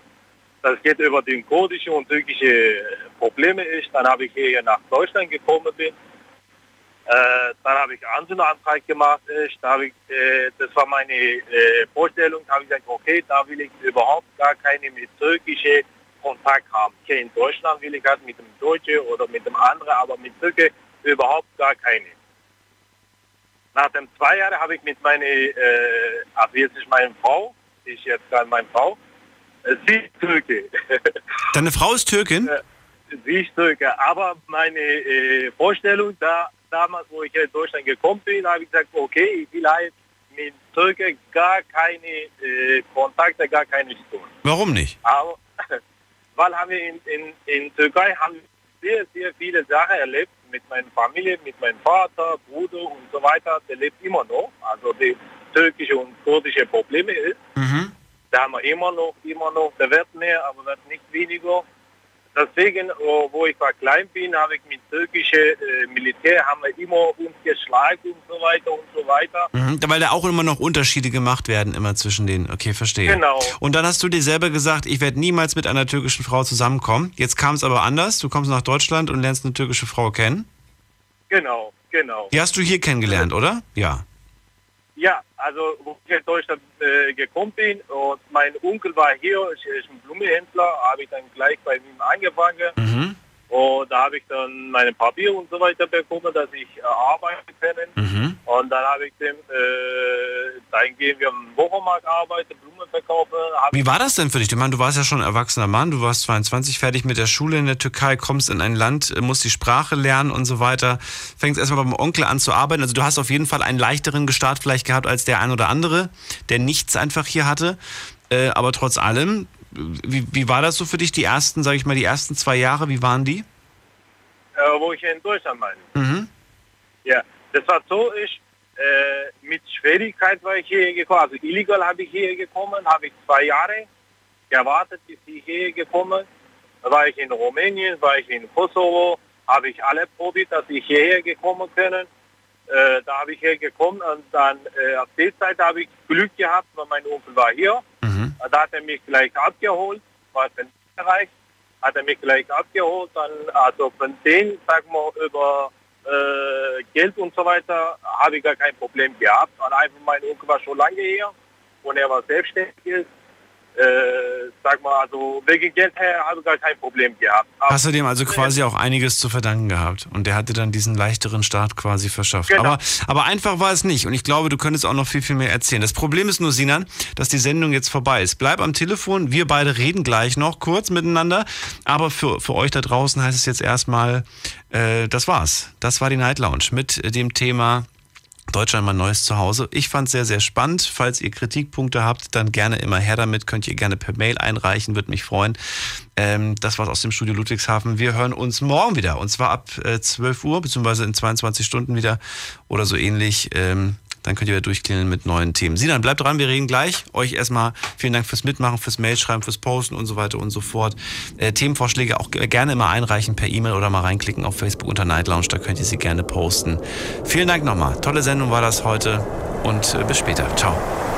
Das geht über die kurdische und türkische Probleme ist, dann habe ich hier nach Deutschland gekommen bin. Äh, dann habe ich einen Asylantrag gemacht. Ich, da habe ich, äh, das war meine äh, Vorstellung. Da habe ich gesagt, okay, da will ich überhaupt gar keine mit türkische Kontakt haben. Hier in Deutschland will ich halt mit dem Deutschen oder mit dem anderen, aber mit Türke überhaupt gar keine. Nach dem zwei Jahren habe ich mit meiner, äh, also jetzt ist meine Frau, ist jetzt gerade meine Frau, Sie ist Türke. Deine Frau ist Türkin? Sie ist Türke. Aber meine äh, Vorstellung, da, damals, wo ich in Deutschland gekommen bin, habe ich gesagt, okay, ich will halt mit Türke gar keine äh, Kontakte, gar keine Stunde. Warum nicht? Aber, weil haben wir in, in, in Türkei haben sehr, sehr viele Sachen erlebt mit meiner Familie, mit meinem Vater, Bruder und so weiter. Der lebt immer noch. Also die türkische und kurdische Probleme ist. Da haben wir immer noch, immer noch, der wird mehr, aber wird nicht weniger. Deswegen, wo ich war klein bin, habe ich mit türkische äh, Militär, haben wir immer uns geschlagen und so weiter und so weiter. Mhm, weil da auch immer noch Unterschiede gemacht werden, immer zwischen denen. Okay, verstehe. Genau. Und dann hast du dir selber gesagt, ich werde niemals mit einer türkischen Frau zusammenkommen. Jetzt kam es aber anders. Du kommst nach Deutschland und lernst eine türkische Frau kennen. Genau, genau. Die hast du hier kennengelernt, oder? Ja. Ja, also wo ich in Deutschland äh, gekommen bin und mein Onkel war hier, ich ist ein Blumenhändler, habe ich dann gleich bei ihm angefangen. Und da habe ich dann meine Papiere und so weiter bekommen, dass ich äh, arbeiten kann. Und dann habe ich dem, äh, dann gehen wir am Wochenmarkt arbeiten, Blumen verkaufen. Wie war das denn für dich? Ich meine, du warst ja schon ein erwachsener Mann, du warst 22, fertig mit der Schule in der Türkei, kommst in ein Land, äh, musst die Sprache lernen und so weiter, fängst erstmal beim Onkel an zu arbeiten. Also du hast auf jeden Fall einen leichteren Start vielleicht gehabt als der ein oder andere, der nichts einfach hier hatte. Äh, aber trotz allem, wie, wie war das so für dich, die ersten, sage ich mal, die ersten zwei Jahre, wie waren die? äh, wo ich in Deutschland meine. Mhm. Ja, das war so, ich äh, mit Schwierigkeit war ich hier gekommen, also illegal habe ich hier gekommen, habe ich zwei Jahre gewartet, bis ich hier gekommen. Da war ich in Rumänien, war ich in Kosovo, habe ich alle probiert, dass ich hierher gekommen können. Äh, da habe ich hier gekommen und dann äh, auf der Zeit habe ich Glück gehabt, weil mein Onkel war hier. Da hat er mich gleich abgeholt, war in Österreich, hat er mich gleich abgeholt. Dann, also von denen, sag mal, über äh, Geld und so weiter habe ich gar kein Problem gehabt. Und einfach mein Onkel war schon lange hier und er war selbstständig. Ist. Äh, sag mal, also wegen Geld her habe ich gar kein Problem gehabt. Aber Hast du dem also quasi auch einiges zu verdanken gehabt und der hatte dann diesen leichteren Start quasi verschafft. Genau. Aber, aber einfach war es nicht und ich glaube, du könntest auch noch viel, viel mehr erzählen. Das Problem ist nur, Sinan, dass die Sendung jetzt vorbei ist. Bleib am Telefon, wir beide reden gleich noch kurz miteinander, aber für, für euch da draußen heißt es jetzt erstmal, äh, das war's. Das war die Night Lounge mit dem Thema Deutschland mein neues Zuhause. Ich fand es sehr, sehr spannend. Falls ihr Kritikpunkte habt, dann gerne immer her damit. Könnt ihr gerne per Mail einreichen, würde mich freuen. Ähm, das war's aus dem Studio Ludwigshafen. Wir hören uns morgen wieder und zwar ab äh, 12 Uhr, beziehungsweise in 22 Stunden wieder oder so ähnlich. Ähm, dann könnt ihr wieder durchklingeln mit neuen Themen. Sinan, bleibt dran, wir reden gleich. Euch erstmal vielen Dank fürs Mitmachen, fürs Mailschreiben, fürs Posten und so weiter und so fort. Äh, Themenvorschläge auch gerne immer einreichen per E-Mail oder mal reinklicken auf Facebook unter Night Lounge, da könnt ihr sie gerne posten. Vielen Dank nochmal. Tolle Sendung war das heute und äh, bis später. Ciao.